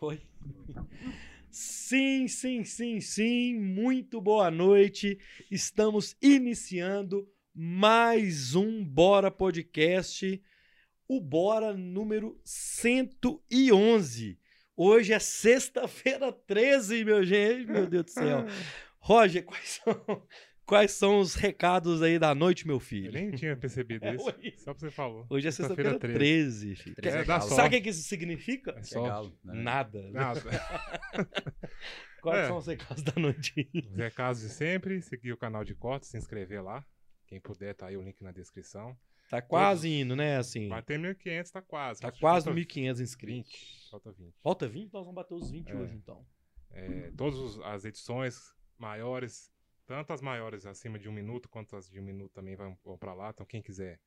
Oi. Sim, sim, sim, sim. Muito boa noite. Estamos iniciando mais um Bora Podcast. O Bora número 111. Hoje é sexta-feira 13, meu gente. Meu Deus do céu. Roger, quais são, quais são os recados aí da noite, meu filho? Eu nem tinha percebido É, isso. Só pra você falou. Hoje é sexta-feira Sexta-feira 13, filho. Treze É é. Sabe o que isso significa? É É só. galo, né? Nada. Nada. Quais É. são os recados da noite? Os recados de sempre, seguir o canal de cortes, se inscrever lá. Quem puder, tá aí o link na descrição. Tá quase indo, né? Assim. Bater 1.500 tá quase. Tá Acho quase no falta 1.500 inscritos. 20. Falta 20. Falta 20? Nós vamos bater os 20 É. hoje, então. É, todas as edições maiores, tanto as maiores acima de um minuto, quanto as de um minuto também vão, vão pra lá. Então, quem quiser,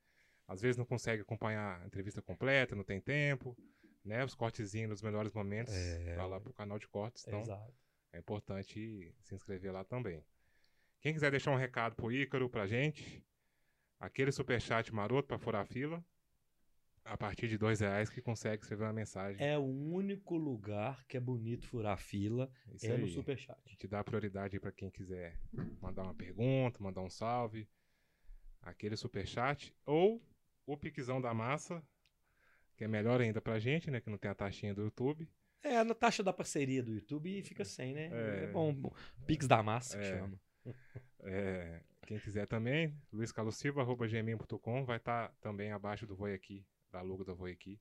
às vezes não consegue acompanhar a entrevista completa, não tem tempo, né? Os cortezinhos dos melhores momentos, É. vai lá pro canal de cortes. Então, Exato. é importante se inscrever lá também. Quem quiser deixar um recado pro Ícaro, pra gente, aquele superchat maroto pra furar a fila, a partir de dois reais que consegue escrever uma mensagem. É o único lugar que é bonito furar fila Isso é no aí. Superchat. A gente dá prioridade pra quem quiser mandar uma pergunta, mandar um salve, aquele superchat, ou o piquezão da massa, que é melhor ainda pra gente, né, que não tem a taxinha do YouTube. É, na taxa da parceria do YouTube e fica sem, né? É, É. bom. bom. Pix da massa que É. chama. É, quem quiser também, luiscarlosilva.gmail.com vai estar também abaixo do Voi Aqui, da logo do Voi Aqui.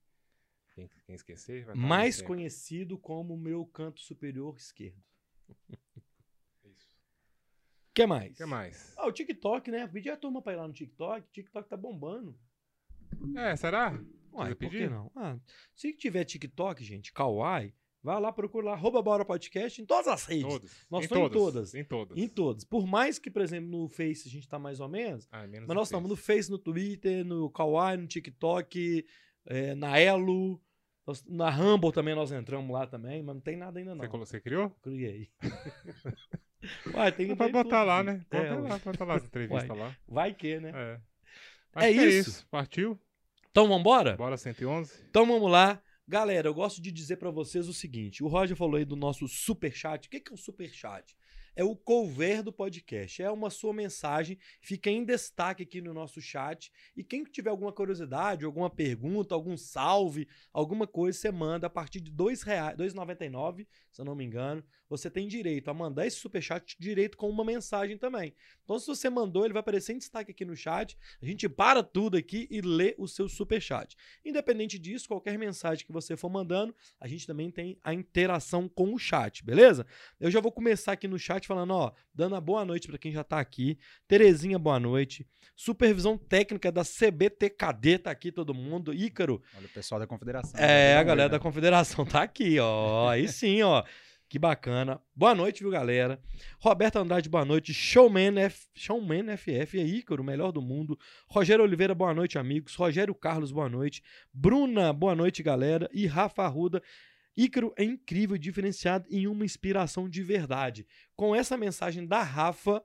Quem, quem esquecer, vai Mais conhecido como meu canto superior esquerdo. Isso. O que mais? O que mais? Ah, o TikTok, né? Pedi a turma pra ir lá no TikTok. O TikTok tá bombando. É, será? Uai, por que não? Ah, se tiver TikTok, gente, Kawaii, vai lá, procura lá, arroba Bora Podcast em todas as redes. Todos. Nós em estamos em todas. todas. Em todas. Em todas. Por mais que, por exemplo, no Face a gente tá mais ou menos, Ah, menos mas nós estamos no Face. No Twitter, no Kawaii, no TikTok, é, na Elo, nós- na Rumble também nós entramos lá também, mas não tem nada ainda não. Você, você criou? Criei. Uai, tem, Dá pra botar tudo, lá, né? É, Bota ué. lá, bota lá as entrevistas lá. Vai que, né? É. É que isso. Partiu? Então vambora? Bora 111? Então vamos lá. Galera, eu gosto de dizer pra vocês o seguinte: o Roger falou aí do nosso super chat. O que é o super chat? É o cover do podcast. É uma sua mensagem, fica em destaque aqui no nosso chat. E quem tiver alguma curiosidade, alguma pergunta, algum salve, alguma coisa, você manda a partir de R$ 2,99, se eu não me engano. Você tem direito a mandar esse superchat direito com uma mensagem também. Então, se você mandou, ele vai aparecer em destaque aqui no chat. A gente para tudo aqui e lê o seu superchat. Independente disso, qualquer mensagem que você for mandando, a gente também tem a interação com o chat, beleza? Eu já vou começar aqui no chat falando, ó, dando a boa noite para quem já tá aqui. Terezinha, boa noite. Supervisão técnica da CBTKD tá aqui todo mundo. Ícaro, Olha o pessoal da confederação. é, a Tá galera vendo? da Confederação tá aqui, ó. Aí sim, ó. Que bacana. Boa noite, viu, galera? Roberto Andrade, boa noite. Showman, F... Showman FF, aí, Ícaro, o melhor do mundo. Rogério Oliveira, boa noite, amigos. Rogério Carlos, boa noite. Bruna, boa noite, galera. E Rafa Arruda. Ícaro é incrível, diferenciado em uma inspiração de verdade. Com essa mensagem da Rafa,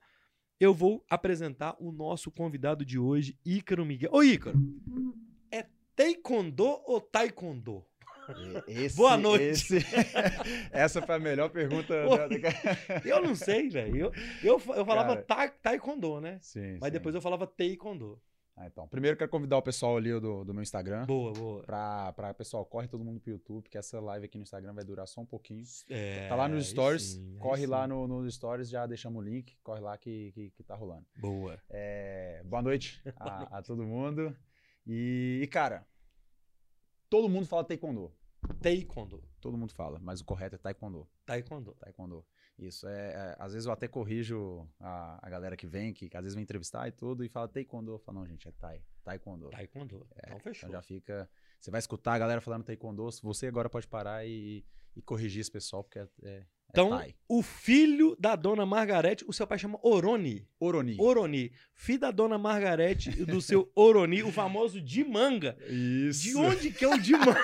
eu vou apresentar o nosso convidado de hoje, Ícaro Miguel. Ô, Ícaro, é taekwondo ou taekwondo? E- esse- Boa noite. esse- Essa foi a melhor pergunta. Da- Eu não sei, velho. Eu, eu, eu falava Cara. ta, taekwondo, né? Sim, Mas sim. depois eu falava taekwondo. Ah, então. Primeiro quero convidar o pessoal ali do, do meu Instagram. Boa, boa. Pra, pra pessoal, corre todo mundo pro YouTube, porque essa live aqui no Instagram vai durar só um pouquinho. É, Tá lá nos stories, sim, corre lá sim. no, nos stories, já deixamos o link, corre lá que, que, que tá rolando. Boa. É, boa noite a, a todo mundo. E, e, cara, todo mundo fala taekwondo. Taekwondo. Todo mundo fala, mas o correto é taekwondo. Taekwondo. Taekwondo. Isso, é, é, às vezes eu até corrijo a, a galera que vem, que, que às vezes vem entrevistar e tudo, e fala taekwondo. Eu falo, não, gente, é tai, taekwondo. Taekwondo. então fechou. Então já fica, você vai escutar a galera falando taekwondo, você agora pode parar e, e corrigir esse pessoal, porque é, é, é Então, tai. o filho da dona Margarete, o seu pai chama Oroni. Oroni. Oroni. Filho da dona Margarete e do seu Oroni, o famoso de manga. Isso. De onde que é o de manga?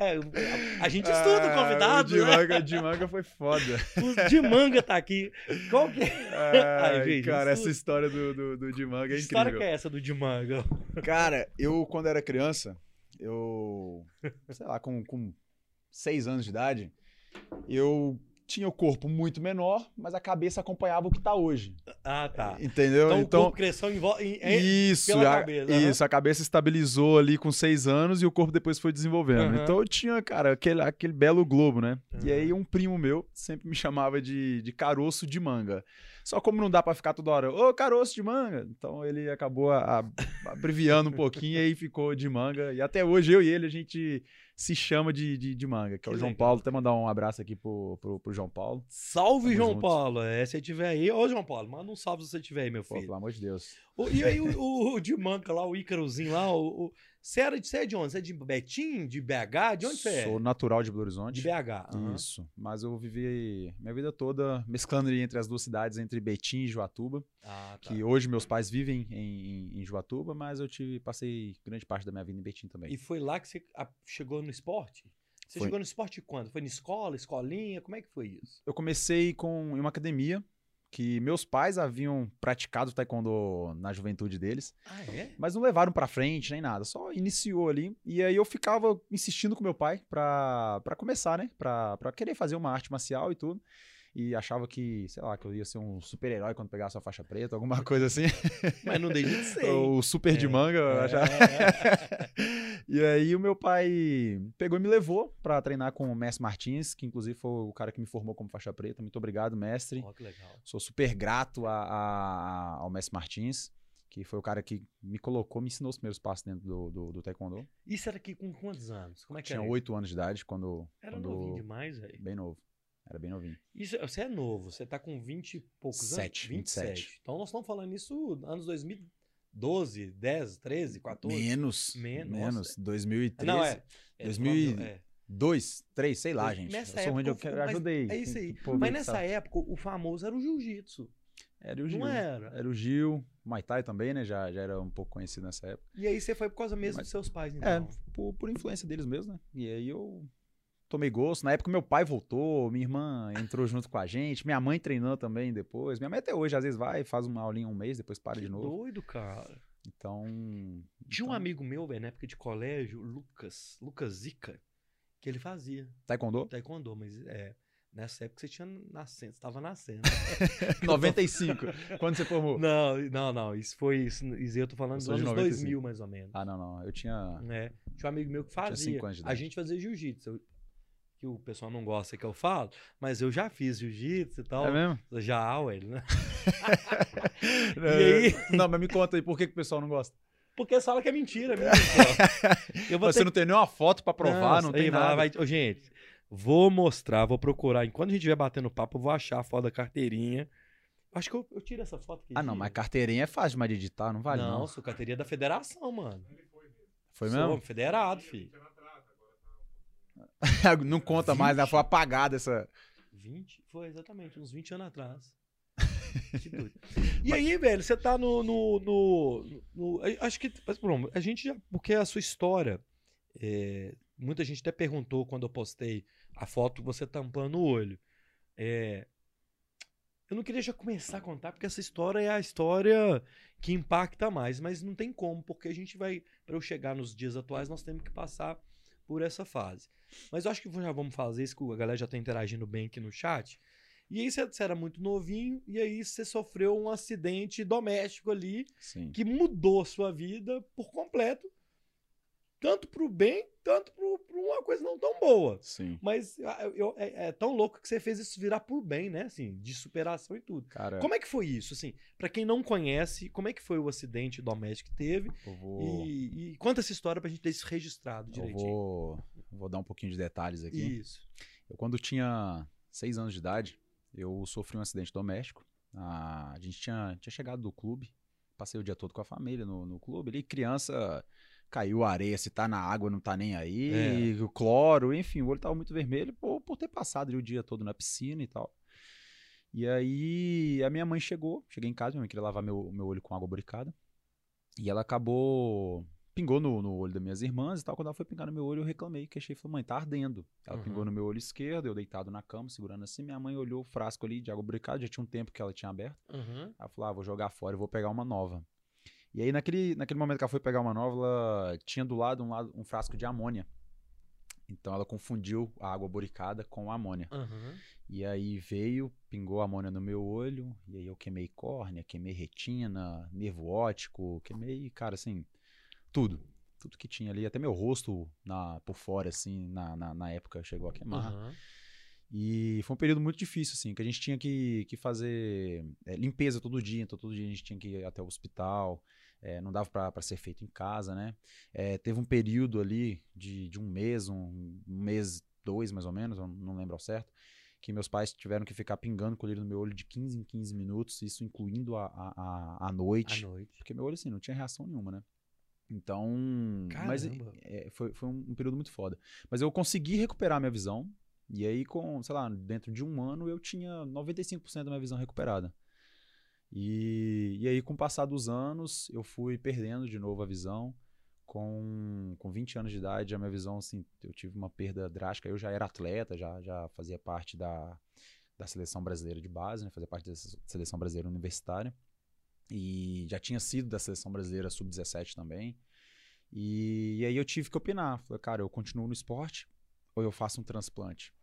É, a gente estuda o convidado, Ah, o de né? manga, de manga foi foda. O de manga tá aqui. Qual que é? Ai, Ai, gente, cara, isso- essa história do, do, do de manga Que é história incrível. que é essa do de manga? Cara, eu, quando era criança, eu, sei lá, com, com seis anos de idade, eu tinha o corpo muito menor, mas a cabeça acompanhava o que tá hoje. Ah, tá. Entendeu? Então, Então, o corpo cresceu em, em, em- isso, pela a, cabeça, isso, a cabeça estabilizou ali com seis anos e o corpo depois foi desenvolvendo. Aham. Então eu tinha, cara, aquele, aquele belo globo, né? E Aham. aí um primo meu sempre me chamava de, de caroço de manga. Só como não dá pra ficar toda hora, ô caroço de manga. Então ele acabou a- a- abreviando um pouquinho e aí ficou de manga. E até hoje eu e ele a gente se chama de, de, de manga, que é Que o João legal, Paulo. Até mandar um abraço aqui pro, pro, pro João Paulo. Salve, Tamo João junto. Paulo. É, se você tiver aí. Ô, João Paulo, manda um salve se você tiver aí, meu Pô, filho. pelo amor de Deus. O- e aí, o, o, o de Manca lá, o Ícarozinho lá, o- você, era de, você é de onde? Você é de Betim? De BH? De onde você Sou é? natural de Belo Horizonte. De BH. aham. Isso. Mas eu vivi minha vida toda mesclando entre as duas cidades, entre Betim e Joatuba. Ah, tá. Que hoje meus pais vivem em, em, em Joatuba, mas eu tive, passei grande parte da minha vida em Betim também. E foi lá que você chegou no esporte? Você Foi. chegou no esporte quando? Foi na escola, escolinha? Como é que foi isso? Eu comecei com, em uma academia que meus pais haviam praticado taekwondo na juventude deles, Ah, é? mas não levaram pra frente nem nada, só iniciou ali. E aí eu ficava insistindo com meu pai pra, pra começar, né? Pra, pra querer fazer uma arte marcial e tudo. E achava que, sei lá, que eu ia ser um super-herói quando pegasse a faixa preta, alguma coisa assim. Mas não deixa de ser. o super de É, manga. eu é. achava- e aí o meu pai pegou e me levou pra treinar com o mestre Martins, que inclusive foi o cara que me formou como faixa preta. Muito obrigado, mestre. Ó, que legal. Sou super grato a- a- ao mestre Martins, que foi o cara que me colocou, me ensinou os primeiros passos dentro do, do, do taekwondo. Isso era aqui com quantos anos? Como é que Tinha oito anos de idade quando... Era quando novinho demais, velho. Bem novo. Era bem novinho. Isso, você é novo, você tá com 20 e poucos Sete, anos? 27. Então nós estamos falando isso anos 2012, 10, 13, 14. Menos. Men- Menos. nossa. 2013. Não, é. é 2000 tô falando- é. Dois, três, sei lá, gente. nessa eu sou época, eu mas ajudei. É isso aí. Mas nessa sabe. época, o famoso era o jiu-jitsu. Era o Gil. Não era? Era o Gil. Muay Thai também, né? Já, já era um pouco conhecido nessa época. E aí você foi por causa mesmo Mas- dos seus pais, É, então. por, por influência deles mesmo, né? E aí eu tomei gosto. Na época meu pai voltou, minha irmã entrou junto com a gente, minha mãe treinou também depois. Minha mãe até hoje, às vezes, vai, faz uma aulinha um mês, depois para que de novo. doido, cara. Então. Tinha um então, amigo meu, velho, na época de colégio, Lucas, Lucas Zica, que ele fazia Taekwondo? taekwondo, mas é, nessa época você tinha nascendo, você tava nascendo. 95. Quando você formou? não, não, não, isso foi, isso, isso eu tô falando Eu dos anos 95. 2000, mais ou menos. Ah, não, não. Eu tinha. É, tinha um amigo meu que Tinha fazia. cinco anos de A idade. gente fazia jiu-jitsu, que o pessoal não gosta que eu falo, mas eu já fiz jiu-jitsu e tal. É mesmo? Já, ué, né? É, aí? Não, mas me conta aí, por que, que o pessoal não gosta? Porque falam que é mentira mesmo. Eu vou Mas você ter não tem nenhuma foto pra provar, Nossa, não tem aí nada. vai- gente, vou mostrar, vou procurar. Enquanto a gente estiver batendo papo, eu vou achar a foto da carteirinha. Acho que eu, eu tiro essa foto aqui. Ah, não, mas carteirinha é fácil de editar, não vale não, não. sou carteirinha da federação, mano. Foi Sou mesmo? federado, filho. não conta mais, ela foi apagada essa. 20? Foi exatamente, uns 20 anos atrás. Que doido. E aí, velho, você tá no. no, no- no- acho que. mas, pronto, a gente já. Porque a sua história. é, muita gente até perguntou quando eu postei a foto você tampando o olho. É, eu não queria já começar a contar, porque essa história é a história que impacta mais, mas não tem como, porque a gente vai. Para eu chegar nos dias atuais, nós temos que passar por essa fase. Mas eu acho que já vamos fazer isso, que a galera já tá interagindo bem aqui no chat. E aí você, era muito novinho, e aí você sofreu um acidente doméstico ali Sim. que mudou a sua vida por completo. Tanto pro bem, tanto pro, pro uma coisa não tão boa. Sim. Mas ah, eu- é, é tão louco que você fez isso virar por bem, né? Assim, de superação e tudo. Cara, Como é que foi isso? Assim, para quem não conhece, como é que foi o acidente doméstico que teve? eu vou. E, e conta essa história pra gente ter isso registrado Eu direitinho. vou, vou dar um pouquinho de detalhes aqui. Isso. Eu, quando tinha seis anos de idade, eu sofri um acidente doméstico. Ah, a gente tinha, tinha chegado do clube, passei o dia todo com a família no, no clube. Ali, criança, caiu areia, se tá na água, não tá nem aí, o cloro, enfim, o olho tava muito vermelho por, por ter passado ali o dia todo na piscina e tal. E aí, a minha mãe chegou, cheguei em casa, minha mãe queria lavar meu, meu olho com água boricada. E ela acabou pingou no, no olho das minhas irmãs e tal. Quando ela foi pingar no meu olho, eu reclamei, queixei e falei, mãe, tá ardendo. Ela Uhum. pingou no meu olho esquerdo, eu deitado na cama, segurando assim. Minha mãe olhou o frasco ali de água boricada, já tinha um tempo que ela tinha aberto. Uhum. Ela falou, ah, vou jogar fora, eu vou pegar uma nova. E aí, naquele, naquele momento que ela foi pegar uma nova, ela tinha do lado um, lado, um frasco de amônia. Então ela confundiu a água boricada com a amônia. Aham. E aí veio, pingou a amônia no meu olho, e aí eu queimei córnea, queimei retina, nervo óptico, queimei, cara, assim, tudo. Tudo que tinha ali, até meu rosto na, por fora, assim, na, na, na época chegou a queimar. Aham. E foi um período muito difícil, assim, que a gente tinha que, que fazer é, limpeza todo dia, então todo dia a gente tinha que ir até o hospital, é, não dava pra pra ser feito em casa, né? É, teve um período ali de, de um mês, um, um mês, dois mais ou menos, eu não lembro ao certo, que meus pais tiveram que ficar pingando colírio no meu olho de 15 em 15 minutos, isso incluindo a, a, a, a À noite, noite. porque meu olho, assim, não tinha reação nenhuma, né? Então, mas Caramba. é, foi, foi um, um período muito foda. Mas eu consegui recuperar minha visão. E aí, com, sei lá, dentro de um ano eu tinha 95% da minha visão recuperada. E, e aí, com o passar dos anos, eu fui perdendo de novo a visão. Com, com 20 anos de idade, a minha visão, assim, eu tive uma perda drástica. Eu já era atleta, já, já fazia parte da, da seleção brasileira de base, né? Fazia parte da se- seleção brasileira universitária. E já tinha sido da seleção brasileira sub-17 também. E, e aí eu tive que opinar. Falei, cara, eu continuo no esporte ou eu faço um transplante?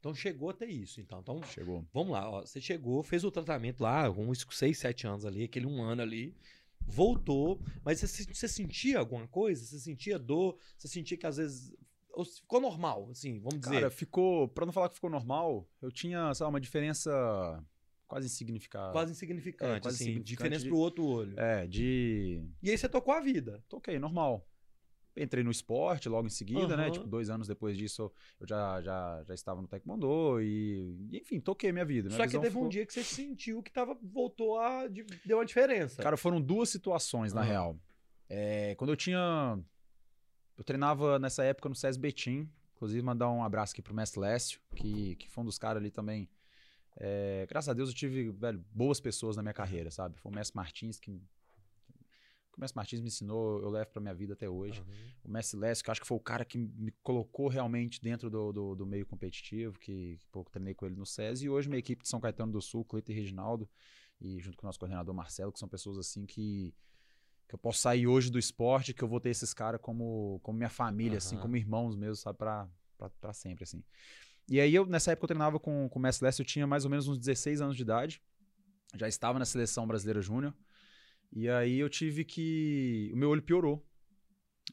Então chegou até isso, então. Então, Chegou. vamos lá, ó. Você chegou, fez o tratamento lá, com uns 6, 7 anos ali, aquele um ano ali. Voltou, mas você, você sentia alguma coisa? Você sentia dor? Você sentia que às vezes. ficou normal, assim, vamos dizer. Cara, ficou. Pra não falar que ficou normal, eu tinha, sei lá, uma diferença quase insignificante. quase insignificante, é, quase assim, insignificante diferença de- pro outro olho. É, de. E aí você tocou a vida. Toquei, normal. Entrei no esporte logo em seguida, né? Aham. Tipo, dois anos depois disso eu já, já, já estava no Taekwondo e, enfim, toquei minha vida. Minha Só que teve um ficou- dia que você sentiu que tava, voltou a. de- deu uma diferença. Cara, foram duas situações, na Ah. real. É, quando eu tinha. Eu treinava nessa época no SES Betim. Inclusive, mandar um abraço aqui pro mestre Lécio, que, que foi um dos caras ali também. É, graças a Deus eu tive, velho, boas pessoas na minha carreira, sabe? Foi o mestre Martins que. O mestre Martins me ensinou, eu levo pra minha vida até hoje. Aham. O mestre Lécio, que eu acho que foi o cara que me colocou realmente dentro do, do, do meio competitivo, que, que eu treinei com ele no SES. E hoje minha equipe de São Caetano do Sul, Cleiton e Reginaldo, e junto com o nosso coordenador Marcelo, que são pessoas assim que, que eu posso sair hoje do esporte, que eu vou ter esses caras como, como minha família, assim, Aham. como irmãos mesmo, sabe, pra, pra, pra sempre, assim. E aí eu, nessa época eu treinava com, com o mestre Lécio, eu tinha mais ou menos uns 16 anos de idade, já estava na seleção brasileira júnior, e aí eu tive que... o meu olho piorou.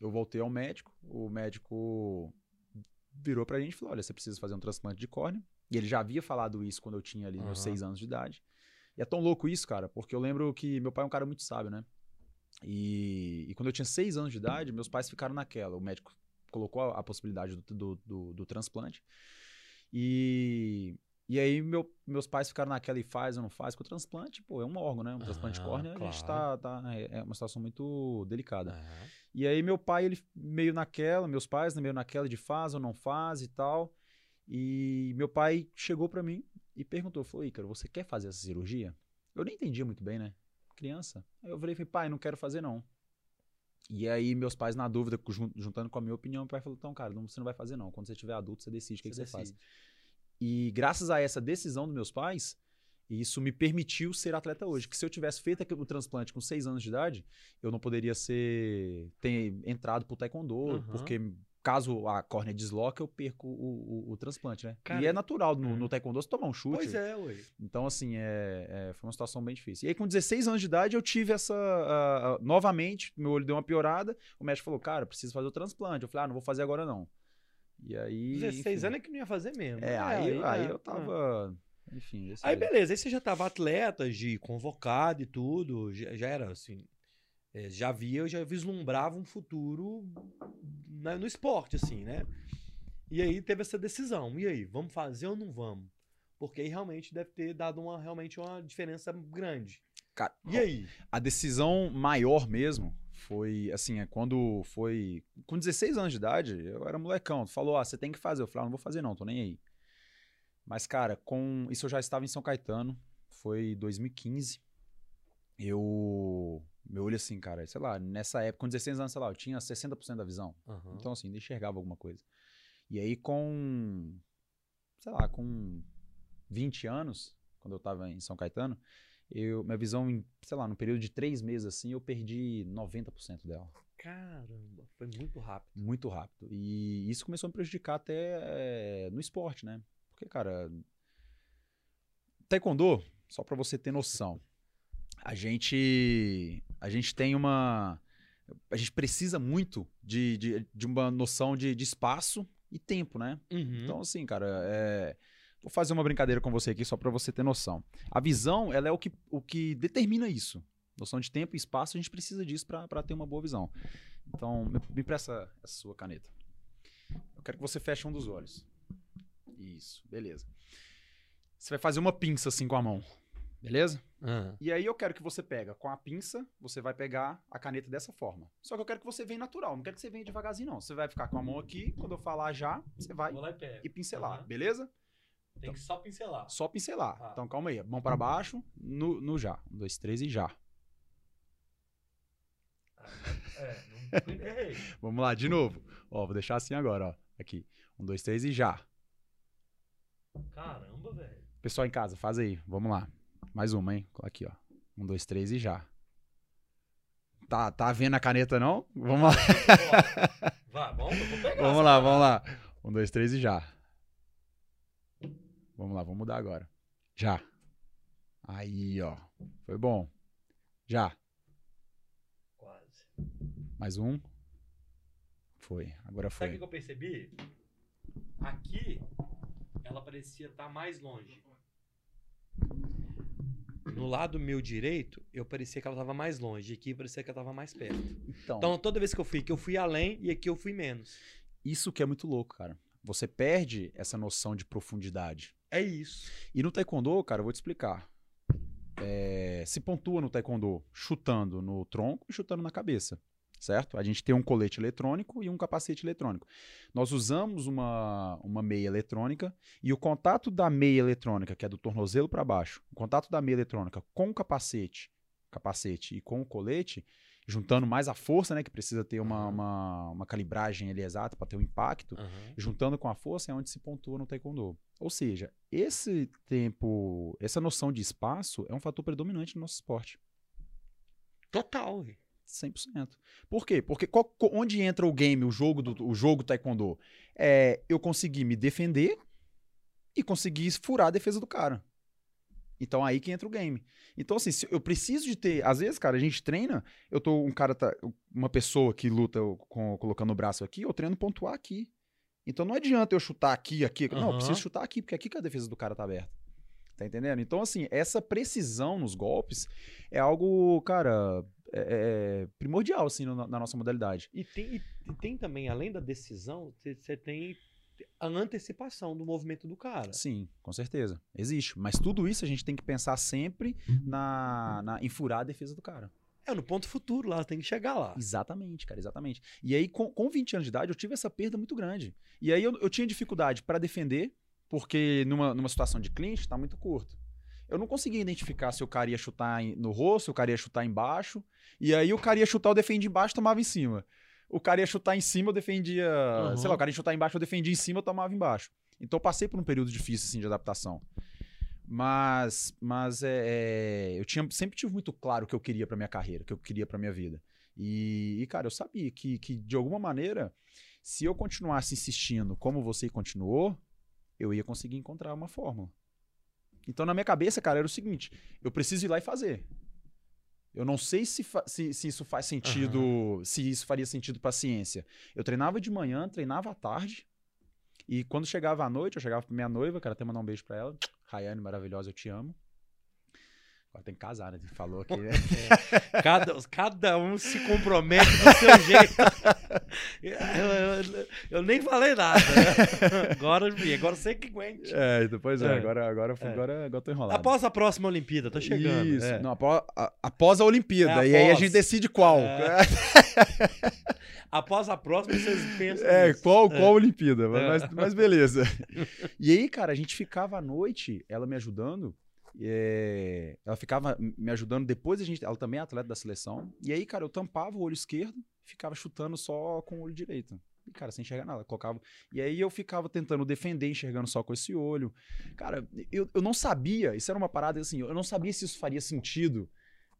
Eu voltei ao médico, o médico virou pra gente e falou, olha, você precisa fazer um transplante de córnea, e ele já havia falado isso quando eu tinha ali meus Aham. seis anos de idade. E é tão louco isso, cara, porque eu lembro que meu pai é um cara muito sábio, né? E, e quando eu tinha seis anos de idade, meus pais ficaram naquela. O médico colocou a, a possibilidade do, do, do- do transplante. E, e aí meu- meus pais ficaram naquela e faz ou não faz, porque o transplante, pô, é um órgão, né? Um transplante de Ah, córnea, a gente claro. tá, tá- é é uma situação muito delicada. Aham. E aí meu pai, ele meio naquela, meus pais né, meio naquela de faz ou não faz e tal. E meu pai chegou pra mim e perguntou, falou, Ícaro, você quer fazer essa cirurgia? Eu nem entendia muito bem, né? Criança. Aí eu falei, pai, não quero fazer não. E aí meus pais na dúvida, jun- juntando com a minha opinião, meu pai falou, então cara, você não vai fazer não. Quando você tiver adulto, você decide o que, que você faz. E graças a essa decisão dos meus pais, isso me permitiu ser atleta hoje. Que se eu tivesse feito o transplante com seis anos de idade, eu não poderia ser ter entrado pro taekwondo, Aham. porque caso a córnea desloca, eu perco o, o- o transplante, né? Cara, e é natural no, é. no taekwondo você tomar um chute. Pois é, ué. Então, assim, é, é, foi uma situação bem difícil. E aí, com 16 anos de idade, eu tive essa. novamente, meu olho deu uma piorada. O médico falou, cara, preciso fazer o transplante. Eu falei, ah, não vou fazer agora não. E aí. 16 enfim. anos é que não ia fazer mesmo. É, aí, aí é, eu tava. Enfim, desse Aí jeito. beleza, aí você já tava atleta, de convocado e tudo, já, já era assim, é, já via, já vislumbrava um futuro na- no esporte, assim, né? E aí teve essa decisão, e aí, vamos fazer ou não vamos? Porque aí realmente deve ter dado uma, realmente uma diferença grande. Cara, E aí? a decisão maior mesmo foi, assim, é quando foi. Com 16 anos de idade, eu era molecão. Falou, ah, você tem que fazer. Eu falei, ah, não vou fazer não, tô nem aí. Mas, cara, com. Isso eu já estava em São Caetano, foi 2015. Eu. Meu olho, assim, cara, sei lá, nessa época, com 16 anos, sei lá, eu tinha 60% da visão. Aham. Então, assim, enxergava alguma coisa. E aí, com. Sei lá, com 20 anos, quando eu tava em São Caetano, eu, minha visão, em, sei lá, no período de três meses, assim, eu perdi 90% dela. Caramba, foi muito rápido. Muito rápido. E isso começou a me prejudicar até eh, no esporte, né? Porque, cara. Taekwondo, só pra você ter noção, a gente. A gente tem uma. A gente precisa muito de, de, de uma noção de, de espaço e tempo, né? Uhum. Então, assim, cara, é, vou fazer uma brincadeira com você aqui só pra você ter noção. A visão, ela é o que, o que determina isso. Noção de tempo e espaço, a gente precisa disso pra pra ter uma boa visão. Então, me, me presta essa sua caneta. Eu quero que você feche um dos olhos. Isso, beleza. Você vai fazer uma pinça assim com a mão, beleza? Ah, E aí eu quero que você pega com a pinça, você vai pegar a caneta dessa forma. Só que eu quero que você venha natural, não quero que você venha devagarzinho não. Você vai ficar com a mão aqui, quando eu falar já, você vai e e pincelar, Aham. beleza? Tem que só pincelar. Só pincelar. Tá. Então calma aí, mão para baixo, no, no já. Um, dois, três e já. É, não errei. Vamos lá, de novo. Ó, vou deixar assim agora, ó. Aqui. Um, dois, três e já. Caramba, velho. Pessoal em casa, faz aí. Vamos lá. Mais uma, hein? Aqui, ó. Um, dois, três e já. Tá, tá vendo a caneta, não? Vamos lá. Vai, vamos. Vamos lá, vamos lá. Um, dois, três e já. Vamos lá, vamos mudar agora. Já. Aí, ó. Foi bom. Já. Quase. Mais um. Foi. Agora Sabe o que foi. eu percebi? Aqui, ela parecia estar mais longe. No lado meu direito, eu parecia que ela estava mais longe. E aqui parecia que ela estava mais perto. Então, Então, toda vez que eu fui, que eu fui além e aqui eu fui menos. isso que é muito louco, cara. Você perde essa noção de profundidade. É isso. E no taekwondo, cara, eu vou te explicar. É, se pontua no taekwondo chutando no tronco e chutando na cabeça, certo? A gente tem um colete eletrônico e um capacete eletrônico. Nós usamos uma, uma meia eletrônica e o contato da meia eletrônica, que é do tornozelo para baixo, o contato da meia eletrônica com o capacete, capacete e com o colete, juntando mais a força, né, que precisa ter uma, uma, uma calibragem ali exata para ter um impacto, Aham. juntando com a força é onde se pontua no taekwondo. Ou seja, esse tempo, essa noção de espaço é um fator predominante no nosso esporte. Total. velho. 100%. Por quê? Porque qual- onde entra o game, o jogo do o jogo taekwondo? É eu conseguir me defender e conseguir furar a defesa do cara. Então aí que entra o game. Então assim, eu preciso de ter, às vezes, cara, a gente treina, eu tô um cara tá, uma pessoa que luta com, colocando o braço aqui, eu treino pontuar aqui. Então não adianta eu chutar aqui, aqui, não, eu preciso chutar aqui, porque é aqui que a defesa do cara tá aberta. Tá entendendo? Então assim, essa precisão nos golpes é algo, cara, é, é primordial assim na, na nossa modalidade. E tem, e tem também, além da decisão, você tem a antecipação do movimento do cara. Sim, com certeza. Existe. Mas tudo isso a gente tem que pensar sempre na, na em furar a defesa do cara. É no ponto futuro lá, tem que chegar lá. Exatamente, cara, exatamente. E aí, com, com 20 anos de idade, eu tive essa perda muito grande. E aí eu, eu tinha dificuldade para defender, porque numa, numa situação de clinch tá muito curto. Eu não conseguia identificar se o cara ia chutar no rosto, se o cara ia chutar embaixo. E aí o cara ia chutar, eu defendia embaixo, tomava em cima. O cara ia chutar em cima, eu defendia. Uhum. Sei lá, o cara ia chutar embaixo, eu defendia em cima, eu tomava embaixo. Então eu passei por um período difícil assim, de adaptação. Mas, mas é, é, eu tinha, sempre tive muito claro o que eu queria pra minha carreira, o que eu queria pra minha vida. E, e, cara, eu sabia que, que, de alguma maneira, se eu continuasse insistindo como você continuou, eu ia conseguir encontrar uma fórmula. Então, na minha cabeça, cara, era o seguinte: eu preciso ir lá e fazer. Eu não sei se, se, se isso faz sentido, se isso faria sentido pra ciência. Eu treinava de manhã, treinava à tarde. E quando chegava à noite, eu chegava pra minha noiva, quero até mandar um beijo pra ela. Rayane, maravilhosa, eu te amo. Agora tem que casar, né? Falou aqui, né? Cada, cada um se compromete do seu jeito. Eu, eu- eu nem falei nada. né? Agora, agora você que aguente. É, depois é, É. agora, agora, É. agora, agora tô enrolado. Após a próxima Olimpíada, tá chegando. Isso, é. não, após, a, após a Olimpíada. É, e aí a após. gente decide qual. É. Após a próxima, vocês pensam. É, nisso. qual, É. qual Olimpíada, mas, É. mas- mas beleza. e aí, cara, a gente ficava à noite, ela me ajudando, é, ela ficava me ajudando depois a gente, ela também é atleta da seleção, e aí, cara, eu tampava o olho esquerdo, ficava chutando só com o olho direito. E, cara, sem enxergar nada, colocava. E aí eu ficava tentando defender, enxergando só com esse olho. Cara, eu, eu não sabia, isso era uma parada assim, eu não sabia se isso faria sentido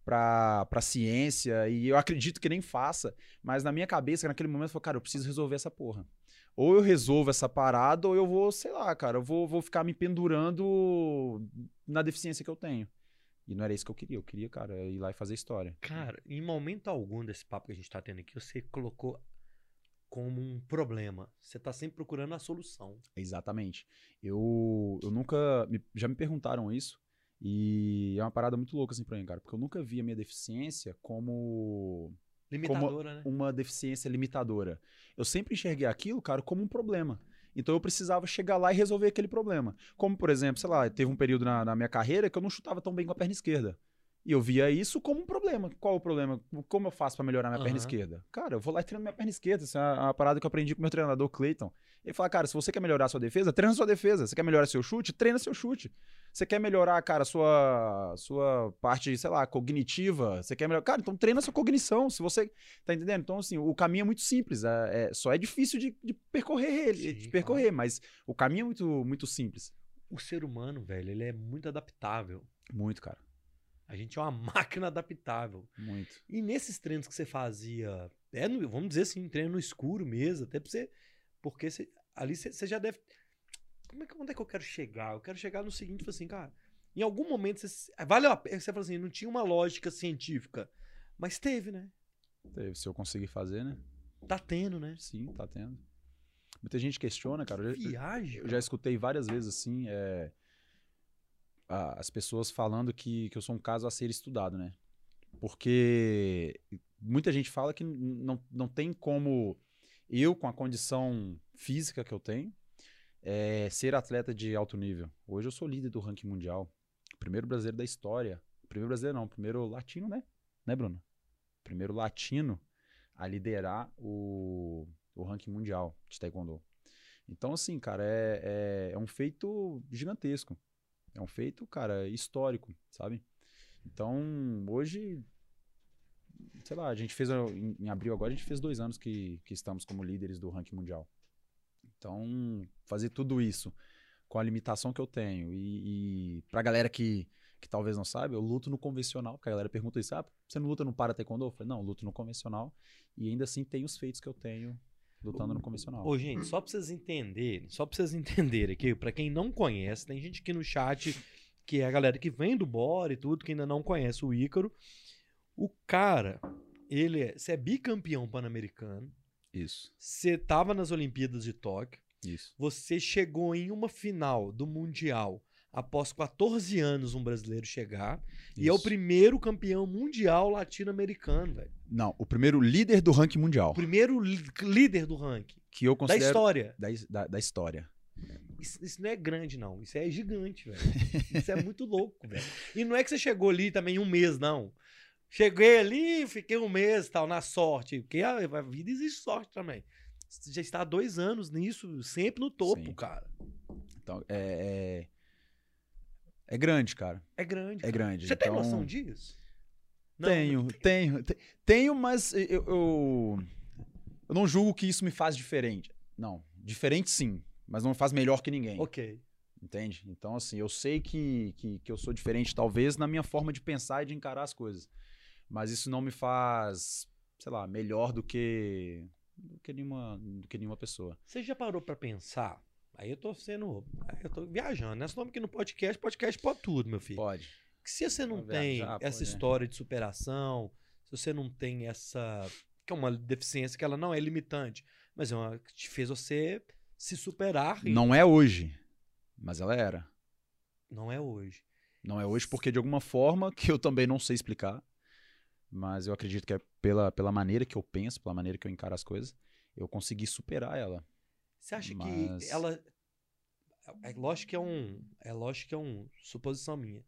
pra, pra ciência, e eu acredito que nem faça, mas na minha cabeça, naquele momento, eu falei, cara, eu preciso resolver essa porra. Ou eu resolvo essa parada, ou eu vou, sei lá, cara, eu vou, vou ficar me pendurando na deficiência que eu tenho. E não era isso que eu queria. Eu queria, cara, ir lá e fazer história. Cara, em momento algum desse papo que a gente tá tendo aqui, você colocou como um problema. Você tá sempre procurando a solução. Exatamente. Eu, eu nunca. me- já me perguntaram isso. E é uma parada muito louca assim pra mim, cara. Porque eu nunca vi a minha deficiência como Limitadora, né? uma deficiência limitadora. Eu sempre enxerguei aquilo, cara, como um problema. Então eu precisava chegar lá e resolver aquele problema. Como, por exemplo, sei lá, teve um período na, na minha carreira que eu não chutava tão bem com a perna esquerda. E eu via isso como um problema. Qual o problema? Como eu faço pra melhorar minha perna Aham. esquerda? Cara, eu vou lá e treino minha perna esquerda. Isso é uma, uma parada que eu aprendi com o meu treinador, Clayton. Ele fala, cara, se você quer melhorar a sua defesa, treina a sua defesa. Você quer melhorar seu chute? Treina seu chute. Você quer melhorar, cara, a sua, sua parte, sei lá, cognitiva? Você quer melhorar. Cara, então treina a sua cognição. Se você. Tá entendendo? Então, assim, o caminho é muito simples. É, é- só é difícil de, de percorrer ele, de percorrer, mas o caminho é muito, muito simples. O ser humano, velho, ele é muito adaptável. Muito, cara. A gente é uma máquina adaptável. Muito. E nesses treinos que você fazia, é no- vamos dizer assim, treino no escuro mesmo, até pra você. Porque você- ali você, você já deve. Como é que, onde é que eu quero chegar? Eu quero chegar no seguinte, tipo assim, cara. Em algum momento você. Valeu a pena. Você fala assim, não tinha uma lógica científica. Mas teve, né? Teve, Se eu conseguir fazer, né? Tá tendo, né? Sim, tá tendo. Muita gente questiona, cara. Eu já- Viagem. Eu já escutei várias vezes assim, é, as pessoas falando que, que eu sou um caso a ser estudado, né? Porque muita gente fala que não, não tem como eu, com a condição física que eu tenho, é, ser atleta de alto nível. Hoje eu sou líder do ranking mundial. Primeiro brasileiro da história. Primeiro brasileiro não, primeiro latino, né? Né, Bruno? Primeiro latino a liderar o, o ranking mundial de taekwondo. Então, assim, cara, é, é, é um feito gigantesco. É um feito, cara, histórico, sabe? Então, hoje, sei lá, a gente fez, em, abril agora, a gente fez dois anos que, que estamos como líderes do ranking mundial. Então, fazer tudo isso com a limitação que eu tenho e, e pra galera que, que talvez não saiba, eu luto no convencional, porque a galera pergunta isso, ah, você não luta no para taekwondo? Eu falei, não, luto no convencional e ainda assim tenho os feitos que eu tenho lutando no convencional. Ô, gente, só pra vocês entenderem, só pra vocês entenderem aqui, pra quem não conhece, tem gente aqui no chat que é a galera que vem do Bora e tudo, que ainda não conhece o Ícaro. O cara, ele é, você é bicampeão pan-americano, Isso, você tava nas Olimpíadas de Tóquio, isso. você chegou em uma final do Mundial após 14 anos um brasileiro chegar, e é o isso. primeiro campeão mundial latino-americano, velho. Não, o primeiro líder do ranking mundial. O primeiro líder do ranking, Que eu da considero. história. Da, da, da história. Isso, isso não é grande, não. Isso é gigante, velho. Isso é muito louco, velho. E não é que você chegou ali também um mês, não. Cheguei ali, fiquei um mês tal, na sorte. Porque a, a vida existe sorte também. Você já está há dois anos nisso, sempre no topo, Sim. cara. Então, é, é. É grande, cara. É grande. É cara. grande. Você tem Então, noção disso? Não, tenho, não tenho, te- tenho, mas eu, eu, eu não julgo que isso me faz diferente. Não, diferente sim, mas não me faz melhor que ninguém. Ok. Entende? Então, assim, eu sei que, que, que eu sou diferente, talvez, na minha forma de pensar e de encarar as coisas. Mas isso não me faz, sei lá, melhor do que, do que, nenhuma, do que nenhuma pessoa. Você já parou pra pensar? Aí eu tô sendo. Eu tô viajando. Nós estamos aqui no podcast, podcast pode tudo, meu filho. Pode. que se você não tem viajar, essa né? história de superação, se você não tem essa. que é uma deficiência que ela não é limitante, mas é uma que te fez você se superar. e Não é hoje, mas ela era. não é hoje. Não é hoje porque, de alguma forma, que eu também não sei explicar, mas eu acredito que é pela, pela maneira que eu penso, pela maneira que eu encaro as coisas, eu consegui superar ela. Você acha Mas- que ela. É lógico que é um. É lógico que é um. Suposição minha.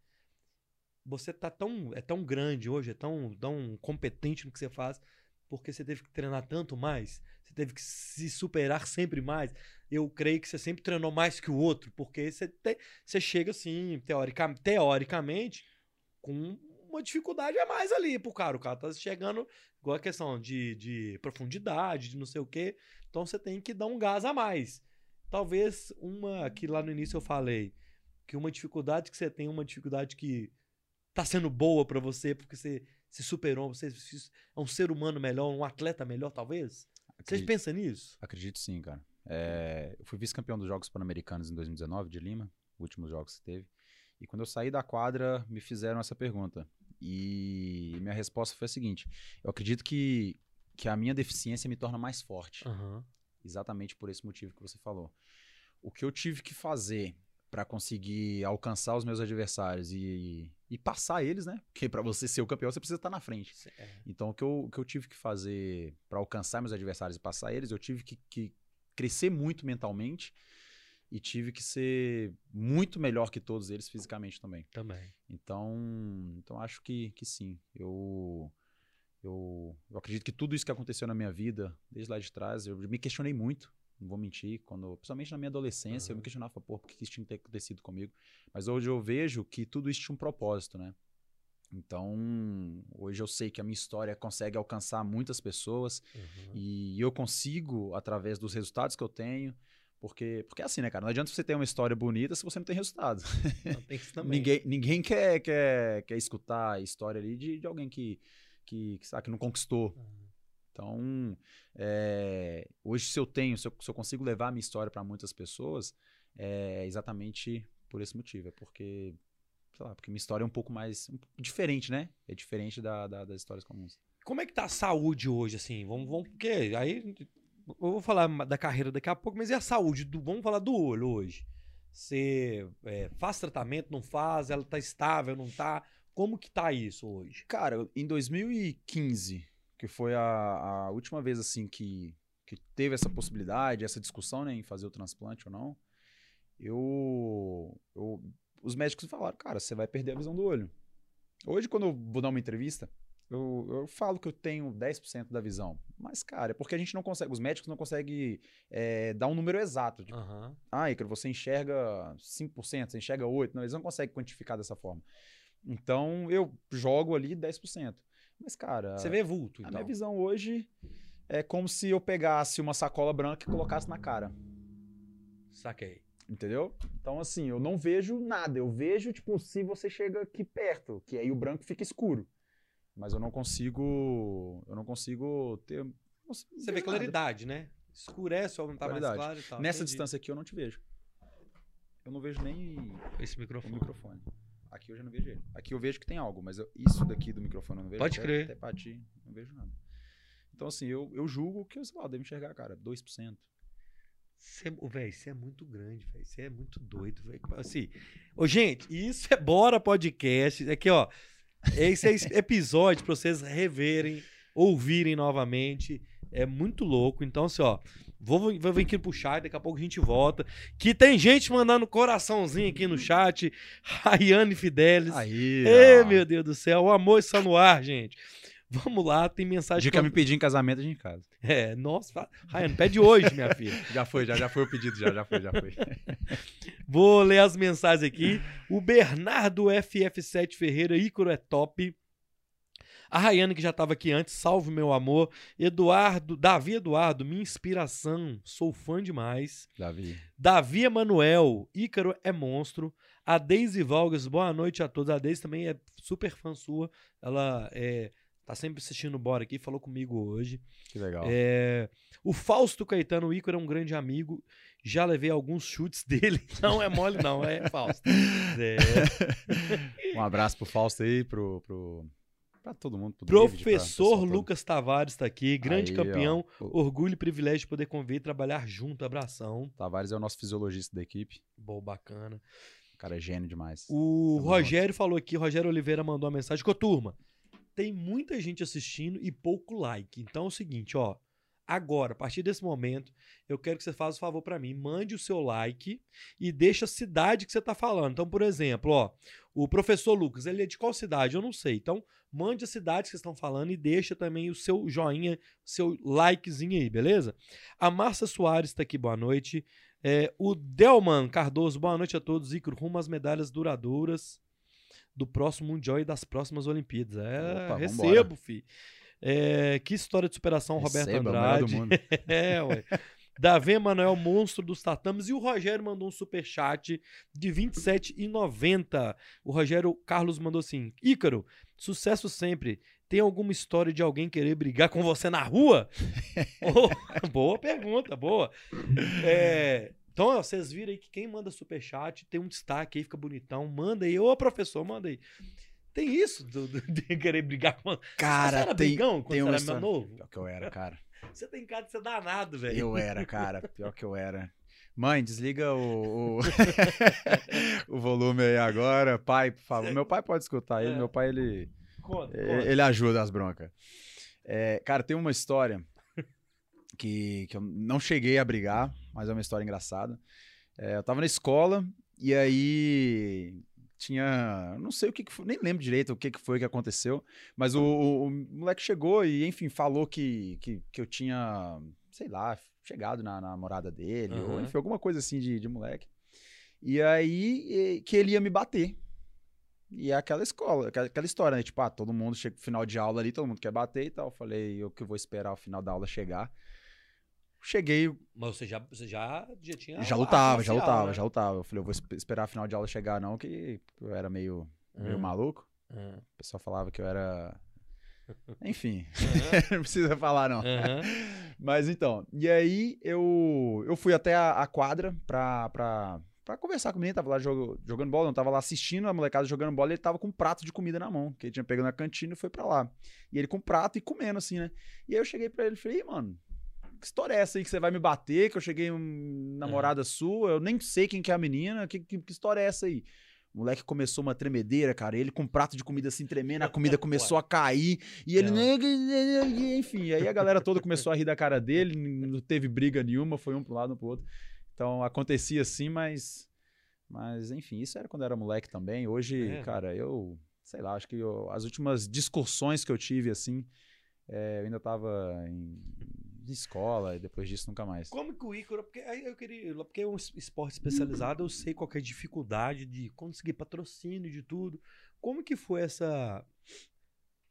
Você tá tão. É tão grande hoje, é tão, tão competente no que você faz, porque você teve que treinar tanto mais, você teve que se superar sempre mais. Eu creio que você sempre treinou mais que o outro, porque você, te- você chega assim, teorica, teoricamente, com uma dificuldade a mais ali pro cara. O cara tá chegando, igual a questão de, de profundidade, de não sei o quê. Então você tem que dar um gás a mais. Talvez uma que lá no início eu falei, que uma dificuldade que você tem, uma dificuldade que tá sendo boa pra você, porque você se superou, você é um ser humano melhor, um atleta melhor, talvez? Acredito, pensa nisso? acredito sim, cara. É, eu fui vice-campeão dos Jogos Pan-Americanos em 2019, de Lima, últimos jogos que teve. E quando eu saí da quadra, me fizeram essa pergunta. E minha resposta foi a seguinte: eu acredito que, que a minha deficiência me torna mais forte. Aham. Exatamente por esse motivo que você falou. O que eu tive que fazer para conseguir alcançar os meus adversários e, e passar eles, né? Porque para você ser o campeão, você precisa estar na frente. É. Então, o que eu, o que eu tive que fazer para alcançar meus adversários e passar eles, eu tive que, que crescer muito mentalmente e tive que ser muito melhor que todos eles fisicamente também. Também. Então, então acho que, que sim. Eu, eu, eu acredito que tudo isso que aconteceu na minha vida, desde lá de trás, eu me questionei muito. Não vou mentir, quando, principalmente na minha adolescência, eu me questionava, pô, por que isso tinha que ter acontecido comigo? Mas hoje eu vejo que tudo isso tinha um propósito, né? Então, hoje eu sei que a minha história consegue alcançar muitas pessoas Uhum. e eu consigo, através dos resultados que eu tenho, porque, porque é assim, né, cara? Não adianta você ter uma história bonita se você não tem resultado. Não, tem isso também. Ninguém, ninguém quer, quer, quer escutar a história ali de, de alguém que, que, que, que não conquistou. Uhum. Então, é, hoje, se eu tenho, se eu, se eu consigo levar a minha história para muitas pessoas, é exatamente por esse motivo. É porque, sei lá, porque minha história é um pouco mais um diferente, né? É diferente da, da- das histórias comuns. Como é que tá a saúde hoje, assim? Vamos, vamos, porque aí eu vou falar da carreira daqui a pouco, mas e a saúde? Do, vamos falar do olho hoje. Você é, faz tratamento, não faz? Ela tá estável, não tá? Como que tá isso hoje? Cara, em 2015, que foi a, a última vez assim que, que teve essa possibilidade, essa discussão né, em fazer o transplante ou não, eu, eu- os médicos falaram, cara, você vai perder a visão do olho. Hoje, quando eu vou dar uma entrevista, eu, eu falo que eu tenho 10% da visão. Mas, cara, é porque a gente não consegue, os médicos não conseguem é, dar um número exato. Tipo, Aham. ah, Ícaro, você enxerga 5%, você enxerga 8%. Não, eles não conseguem quantificar dessa forma. Então, eu jogo ali 10%. Mas, cara, Você vê vulto, a então. minha visão hoje é como se eu pegasse uma sacola branca e colocasse na cara. Saquei. Entendeu? Então, assim, eu não vejo nada. Eu vejo, tipo, se você chega aqui perto, que aí o branco fica escuro. Mas eu não consigo. Eu não consigo ter. não consigo Você vê nada. claridade, né? Escurece, ou não tá mais Claridade. claro e tal. Nessa entendi. distância aqui eu não te vejo. Eu não vejo nem Esse o microfone. Aqui eu já não vejo ele. Aqui eu vejo que tem algo, mas eu- isso daqui do microfone eu não vejo. Pode até, crer. Até pra ti, não vejo nada. Então, assim, eu, eu julgo que, sei lá, eu devo enxergar, cara, 2%. Você, ô, velho, você é muito grande, velho. Você é muito doido, velho. Assim, ô, gente, isso é Bora Podcast. Aqui, ó. Esse é esse episódio pra vocês reverem, ouvirem novamente. É muito louco. Então, assim, ó. Vou, vou vir aqui pro chat, daqui a pouco a gente volta. Que tem gente mandando coraçãozinho aqui no chat. Rayane Fidelis. Aí, Ê, meu Deus do céu. O amor está no ar, gente. Vamos lá, tem mensagem. Dia que eu- me pedir em casamento, a gente casa. É, nossa. Rayane, pede hoje, minha filha. Já foi, já, já foi o pedido, já, já foi, já foi. Vou ler as mensagens aqui. O Bernardo FF7 Ferreira, Ícaro é top. A Rayane, que já estava aqui antes, salve meu amor. Eduardo, Davi Eduardo, minha inspiração, sou fã demais. Davi. Davi Emanuel, Ícaro é monstro. A Deise Valgas, boa noite a todos. A Deise também é super fã sua. Ela é, tá sempre assistindo o Bora aqui, falou comigo hoje. Que legal. É, o Fausto Caetano, o Ícaro é um grande amigo. Já levei alguns chutes dele. Não é mole, não, é Fausto. É. Um abraço pro Fausto aí, pro. pro pra todo mundo. Pro David, pra Professor pessoal todo. Lucas Tavares está aqui, grande Aí, campeão. ó. Orgulho e privilégio de poder conviver e trabalhar junto. Abração. Tavares é o nosso fisiologista da equipe. Bom, bacana. O cara é gênio demais. O Tamo Rogério falou aqui, o Rogério Oliveira mandou uma mensagem. Ô, turma, tem muita gente assistindo e pouco like. Então é o seguinte, ó. Agora, a partir desse momento, eu quero que você faça o favor pra mim. Mande o seu like e deixa a cidade que você tá falando. Então, por exemplo, ó, o professor Lucas, ele é de qual cidade? Eu não sei. Então, mande a cidade que vocês estão falando e deixa também o seu joinha, seu likezinho aí, beleza? A Márcia Soares tá aqui, boa noite. É, o Delman Cardoso, boa noite a todos. Icro, rumo às medalhas duradouras do próximo Mundial e das próximas Olimpíadas. É, Opa, recebo, fi. É, que história de superação, Roberto Receba, Andrade. é, ué. Davi Emanuel, monstro dos tatames. E o Rogério mandou um superchat de R$ 27,90. O Rogério Carlos mandou assim: Ícaro, sucesso sempre. Tem alguma história de alguém querer brigar com você na rua? Oh, boa pergunta, boa. É, então, ó, vocês viram aí que quem manda superchat tem um destaque aí, fica bonitão. Manda aí. Ô, professor, manda aí. Tem isso do, do- de querer brigar com. Cara, você era tem, brigão quando tem você era história. novo? Pior que eu era, cara. Você tem cara de ser danado, velho. Eu era, cara. Pior que eu era. Mãe, desliga o, o, o volume aí agora. Pai, por favor. Meu pai pode escutar ele. É. Meu pai, ele, Conta, ele, conta. ele ajuda as broncas. É, cara, tem uma história que, que eu não cheguei a brigar, mas é uma história engraçada. É, eu tava na escola e aí tinha. Não sei o que, que foi, nem lembro direito o que, que foi que aconteceu, mas o, o- o moleque chegou e, enfim, falou que, que, que eu tinha, sei lá, chegado na, na namorada dele, ou Aham. enfim, alguma coisa assim de, de moleque. E aí que ele ia me bater. E é aquela escola, aquela, aquela história, né? Tipo, ah, todo mundo chega no final de aula ali, todo mundo quer bater e tal. Eu falei, eu que vou esperar o final da aula chegar. Cheguei, Mas você já, você já, já tinha. já lutava, já lutava, né? já lutava. Eu falei, eu vou esp- esperar a final de aula chegar, não, que eu era meio, meio Hum, maluco. hum. O pessoal falava que eu era. Enfim, Aham, não precisa falar, não. aham. Mas então, e aí eu, eu fui até a, a quadra pra, pra, pra conversar com o menino, tava lá jogo- jogando bola, não tava lá assistindo a molecada jogando bola, e ele tava com um prato de comida na mão, que ele tinha pegado na cantina e foi pra lá. E ele com um prato e comendo assim, né? E aí eu cheguei pra ele e falei, "Ih, mano, que história é essa aí que você vai me bater, que eu cheguei um namorada sua, eu nem sei quem que é a menina, que, que, que história é essa aí? O moleque começou uma tremedeira, cara. Ele com um prato de comida assim tremendo, a comida começou a cair. E ele. Enfim, aí a galera toda começou a rir da cara dele. Não teve briga nenhuma, foi um pro lado, um pro outro. Então acontecia assim, mas. Mas, enfim, isso era quando era moleque também. Hoje, É. cara, eu. Sei lá, acho que eu- as últimas discussões que eu tive, assim. é, eu ainda tava em, em escola e depois disso nunca mais. Como que o Ícaro. Porque eu queria. Porque é um es- esporte especializado, eu sei qual é a dificuldade de conseguir patrocínio de tudo. Como que foi essa.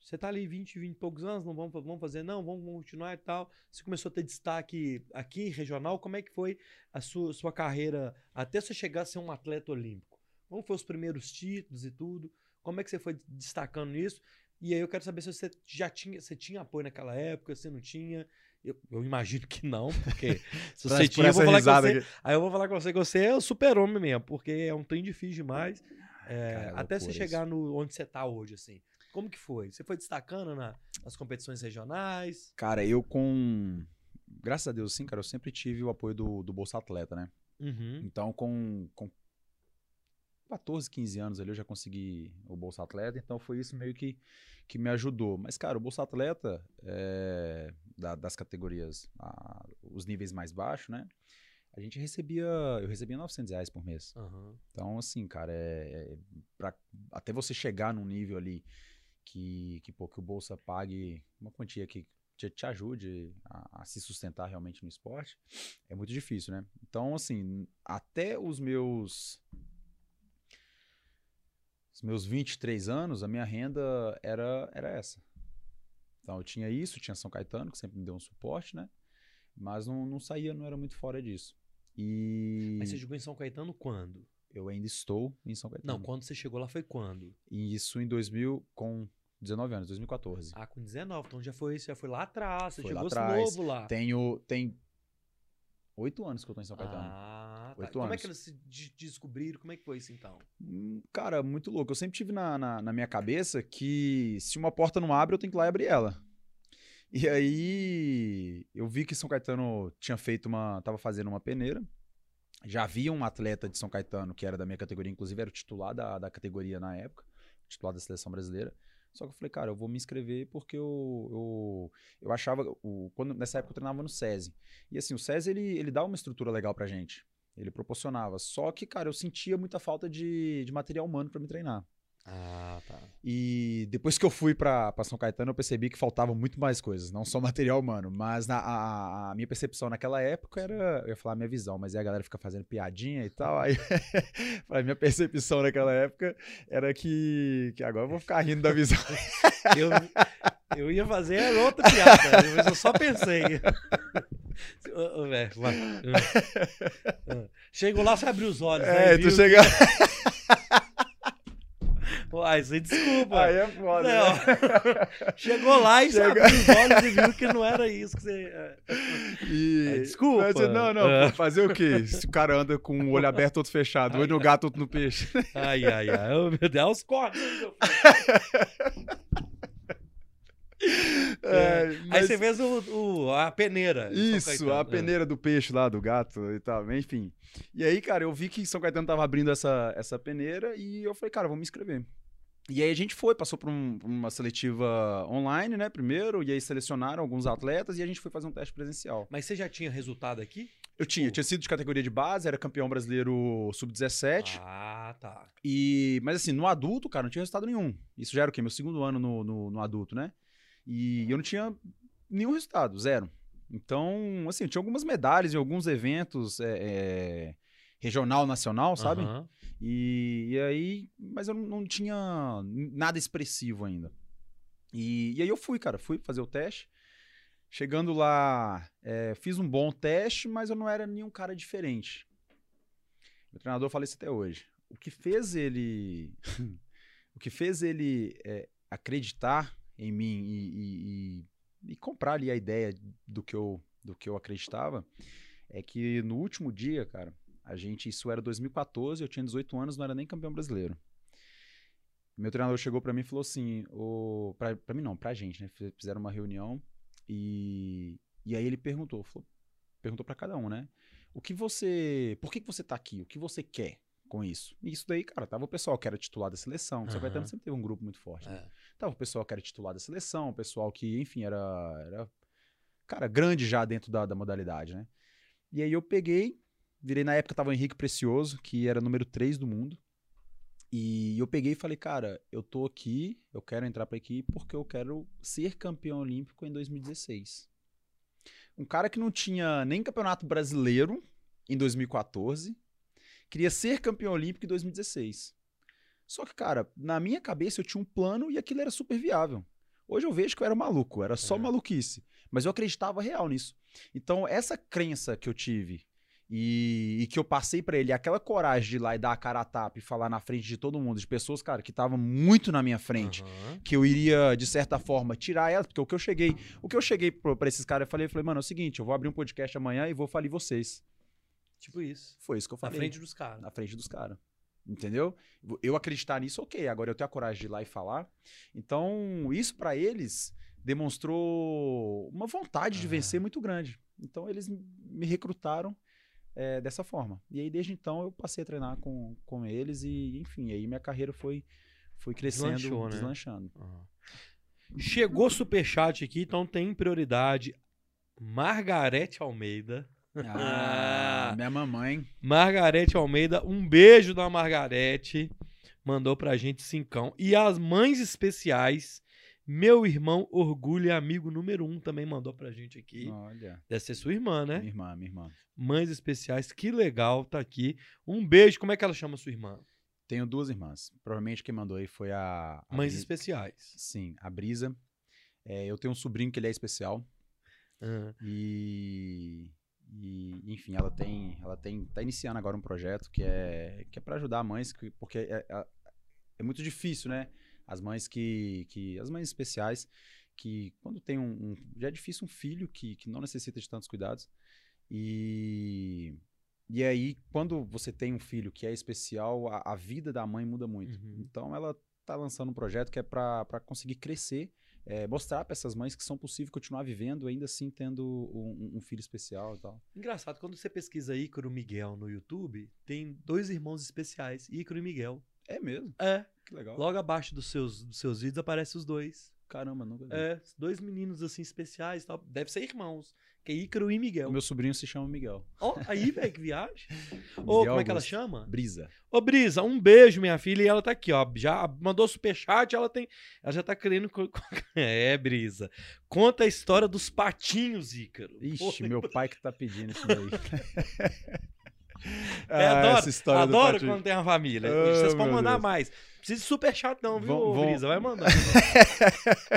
Você tá ali 20, 20 e poucos anos, não vamos, vamos fazer, não, vamos continuar e tal. Você começou a ter destaque aqui, regional. Como é que foi a sua, sua carreira até você chegar a ser um atleta olímpico? Como foram os primeiros títulos e tudo? Como é que você foi destacando nisso? E aí eu quero saber se você já tinha, você tinha apoio naquela época, se não tinha. Eu, eu imagino que não, porque se você tinha, eu vou falar você. aqui. Aí eu vou falar com você que você é o super-homem mesmo, porque é um trem difícil demais. É, Cara, é até você loucura chegar no onde você tá hoje, assim. Como que foi? Você foi destacando na- nas competições regionais? Cara, eu com. Graças a Deus, sim, cara, eu sempre tive o apoio do, do Bolsa Atleta, né? Uhum. Então, com, com 14, 15 anos ali, eu já consegui o Bolsa Atleta, então foi isso meio que, que me ajudou. Mas, cara, o Bolsa Atleta, é, da- das categorias, a- os níveis mais baixos, né? A gente recebia, eu recebia 900 reais por mês. Aham. Então, assim, cara, é, é pra- até você chegar num nível ali que, que, pô, que o Bolsa pague uma quantia que te, te ajude a, a se sustentar realmente no esporte, é muito difícil, né? Então, assim, até os meus. Os meus 23 anos, a minha renda era, era essa. Então, eu tinha isso, tinha São Caetano, que sempre me deu um suporte, né? Mas não, não saía, não era muito fora disso. E Mas você jogou em São Caetano quando? eu ainda estou em São Caetano. Não, quando você chegou lá foi quando? E isso em 2000, com 19 anos, 2014. Ah, com 19. Então já foi, já foi lá atrás. Você Foi lá chegou atrás. novo lá. Tenho, tem oito anos que eu tô em São Caetano. Ah, tá. Oito Como é anos. que eles se de- descobriram? Como é que foi isso então? Hum, Cara, muito louco. Eu sempre tive na, na, na minha cabeça que se uma porta não abre, eu tenho que ir lá e abrir ela. E aí eu vi que São Caetano tinha feito uma. tava fazendo uma peneira. Já havia um atleta de São Caetano que era da minha categoria, inclusive era o titular da, da categoria na época, titular da seleção brasileira. Só que eu falei, cara, eu vou me inscrever porque eu, eu, eu achava. O, quando, nessa época eu treinava no SESI. E assim, o SESI ele, ele dá uma estrutura legal pra gente. Ele proporcionava. Só que, cara, eu sentia muita falta de, de material humano pra me treinar. Ah, tá. E depois que eu fui pra pra São Caetano, eu percebi que faltava muito mais coisas, não só material humano. Mas na- a, a minha percepção naquela época era. Eu ia falar minha visão, mas aí a galera fica fazendo piadinha e tal. Aí a minha percepção naquela época era que, que agora eu vou ficar rindo da visão. Eu, eu ia fazer outra piada, mas eu só pensei. Velho, vai. Chegou lá, você abriu os olhos. É, aí tu viu? Uai, você desculpa. Aí é foda. Né? Chegou lá e Chega- abriu os olhos e viu que não era isso que você. é. E... É, desculpa. Mas, não, não. É. pô, Fazer o quê? Se o cara anda com o olho aberto, outro fechado. Um olho no gato, outro no peixe. Ai, ai, ai. Ô, meu Deus, os cortes. É, Aí mas- você fez o, o- a peneira. Isso, a peneira do peixe lá, do gato e tal, enfim. E aí, cara, eu vi que São Caetano tava abrindo essa, essa peneira e eu falei, cara, vamos me inscrever. E aí a gente foi, passou por um- uma seletiva online, né, primeiro, e aí selecionaram alguns atletas e a gente foi fazer um teste presencial. Mas você já tinha resultado aqui? Eu tinha, eu tinha sido de categoria de base, era campeão brasileiro sub-17, Ah, tá. e... Mas assim, no adulto, cara, não tinha resultado nenhum. Isso já era o quê? Meu segundo ano no, no, no adulto, né? E eu não tinha nenhum resultado, zero. Então, assim, eu tinha algumas medalhas em alguns eventos é, é, regional, nacional, sabe? Aham. E, e aí, mas eu não, não tinha nada expressivo ainda. E, e aí eu fui, cara, fui fazer o teste. Chegando lá, é, fiz um bom teste, mas eu não era nenhum cara diferente. Meu treinador fala isso até hoje. O que fez ele, o que fez ele é, acreditar em mim e, e- e- e comprar ali a ideia do que eu, do que eu acreditava, é que no último dia, cara, a gente, isso era 2014, eu tinha 18 anos, não era nem campeão brasileiro. Meu treinador chegou pra mim e falou assim, o, pra, pra mim não, pra gente, né? Fiz- Fizeram uma reunião e, e aí ele perguntou, falou- perguntou pra cada um, né? O que você, por que, que você tá aqui? O que você quer com isso? E isso daí, cara, tava o pessoal que era titular da seleção, São Aham. Caetano sempre teve um grupo muito forte, né? É. Tava o pessoal que era titular da seleção, o pessoal que, enfim, era, era cara, grande já dentro da, da modalidade, né? E aí eu peguei, virei na época tava o Henrique Precioso, que era número 3 do mundo. E eu peguei e falei, cara, eu tô aqui, eu quero entrar pra equipe porque eu quero ser campeão olímpico em 2016. Um cara que não tinha nem campeonato brasileiro em 2014, queria ser campeão olímpico em 2016. Só que, cara, na minha cabeça eu tinha um plano e aquilo era super viável. Hoje eu vejo que eu era maluco, era só É. maluquice. Mas eu acreditava real nisso. Então, essa crença que eu tive e, e que eu passei pra ele, aquela coragem de ir lá e dar a cara a tapa e falar na frente de todo mundo, de pessoas, cara, que estavam muito na minha frente, Aham. que eu iria, de certa forma, tirar elas, porque o que eu cheguei, o que eu cheguei pra esses caras, eu falei, eu falei, mano, é o seguinte, eu vou abrir um podcast amanhã e vou falir vocês. Tipo isso. Foi isso que eu Na falei frente dos caras. na frente dos caras. Entendeu? Eu acreditar nisso, ok. Agora eu tenho a coragem de ir lá e falar. Então, isso pra eles demonstrou uma vontade de vencer muito grande. Então, eles me recrutaram é, dessa forma. E aí, desde então, eu passei a treinar com, com eles e, enfim, aí minha carreira foi, foi crescendo, Deslanchou, né? deslanchando. Aham. Chegou superchat aqui, então tem prioridade. Margarete Almeida. Ah, minha mamãe. Margarete Almeida, um beijo da Margarete. Mandou pra gente cincão. E as mães especiais, meu irmão Orgulho e amigo número um também mandou pra gente aqui. Olha, Deve ser sua irmã, né? minha irmã, minha irmã. Mães especiais, que legal, tá aqui. Um beijo. Como é que ela chama sua irmã? Tenho duas irmãs. Provavelmente quem mandou aí foi a. a Mães Bri- especiais. Sim, a Brisa. É, eu tenho um sobrinho que ele é especial. Ah, E, e, enfim, ela tem, ela tem, tá iniciando agora um projeto que é, que é para ajudar mães, que- porque é, é, é muito difícil, né? As mães que, que, as mães especiais, que quando tem um, um- já é difícil um filho que, que não necessita de tantos cuidados e e aí quando você tem um filho que é especial, a, a vida da mãe muda muito. Uhum. Então ela tá lançando um projeto que é para conseguir crescer é, mostrar para essas mães que são possível continuar vivendo ainda assim tendo um, um filho especial e tal. Engraçado, quando você pesquisa Ícaro Miguel no YouTube, tem dois irmãos especiais, Ícaro e Miguel. É mesmo? É, Que legal. logo abaixo dos seus, dos seus vídeos aparecem os dois. Caramba, nunca vi. É, dois meninos assim especiais tal. Deve ser irmãos, que é Ícaro e Miguel. O meu sobrinho se chama Miguel. Ó, aí, velho, que viagem. Ô, Miguel como é que ela chama? Brisa. Ô, Brisa, um beijo, minha filha. E ela tá aqui, ó. Já mandou superchat, ela tem. Ela já tá querendo. É, Brisa. Conta a história dos patinhos, Ícaro. Ixi, Pô, meu pai que tá pedindo isso daí. É, Ah, adoro, essa história do Adoro quando tem uma família. Oh, Vocês podem mandar Deus. mais. Precisa de superchat, não, viu, Vão- vão- Brisa? Vai mandar. O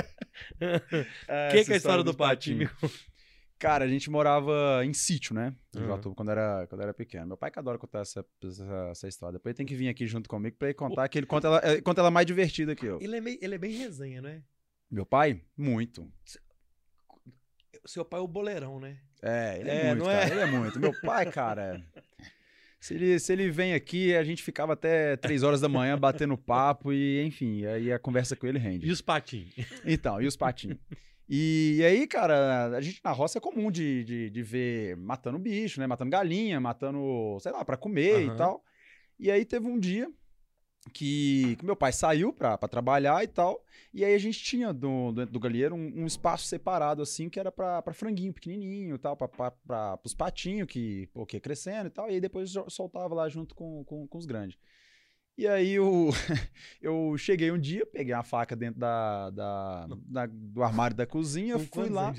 que, que é a história do dos patinho? Cara, a gente morava em sítio, né? Em Uhum. Joatuba, quando era, quando era pequeno. Meu pai que adora contar essa, essa, essa história. Depois ele tem que vir aqui junto comigo pra ele contar que ele conta ela, é, conta ela mais divertida que eu. Ele é, meio- ele é bem resenha, né? Meu pai? Muito. Seu pai é o boleirão, né? É, ele é, É, muito, não é? cara. Ele é muito. Meu pai, cara. Se ele, se ele vem aqui, a gente ficava até três horas da manhã batendo papo e, enfim, aí a conversa com ele rende. E os patinhos? Então, e os patinhos? E, e aí, cara, a gente na roça é comum de, de, de ver matando bicho, né? Matando galinha, matando, sei lá, pra comer Aham. e tal. E aí teve um dia que, que meu pai saiu pra trabalhar e tal. E aí a gente tinha do, dentro do galinheiro um, um espaço separado, assim, que era pra franguinho pequenininho e tal, pra, pros patinhos que, pô, que ia crescendo e tal. E aí depois soltava lá junto com, com, com os grandes. E aí eu, eu cheguei um dia, peguei uma faca dentro da, da, da- do armário da cozinha, Com fui lá.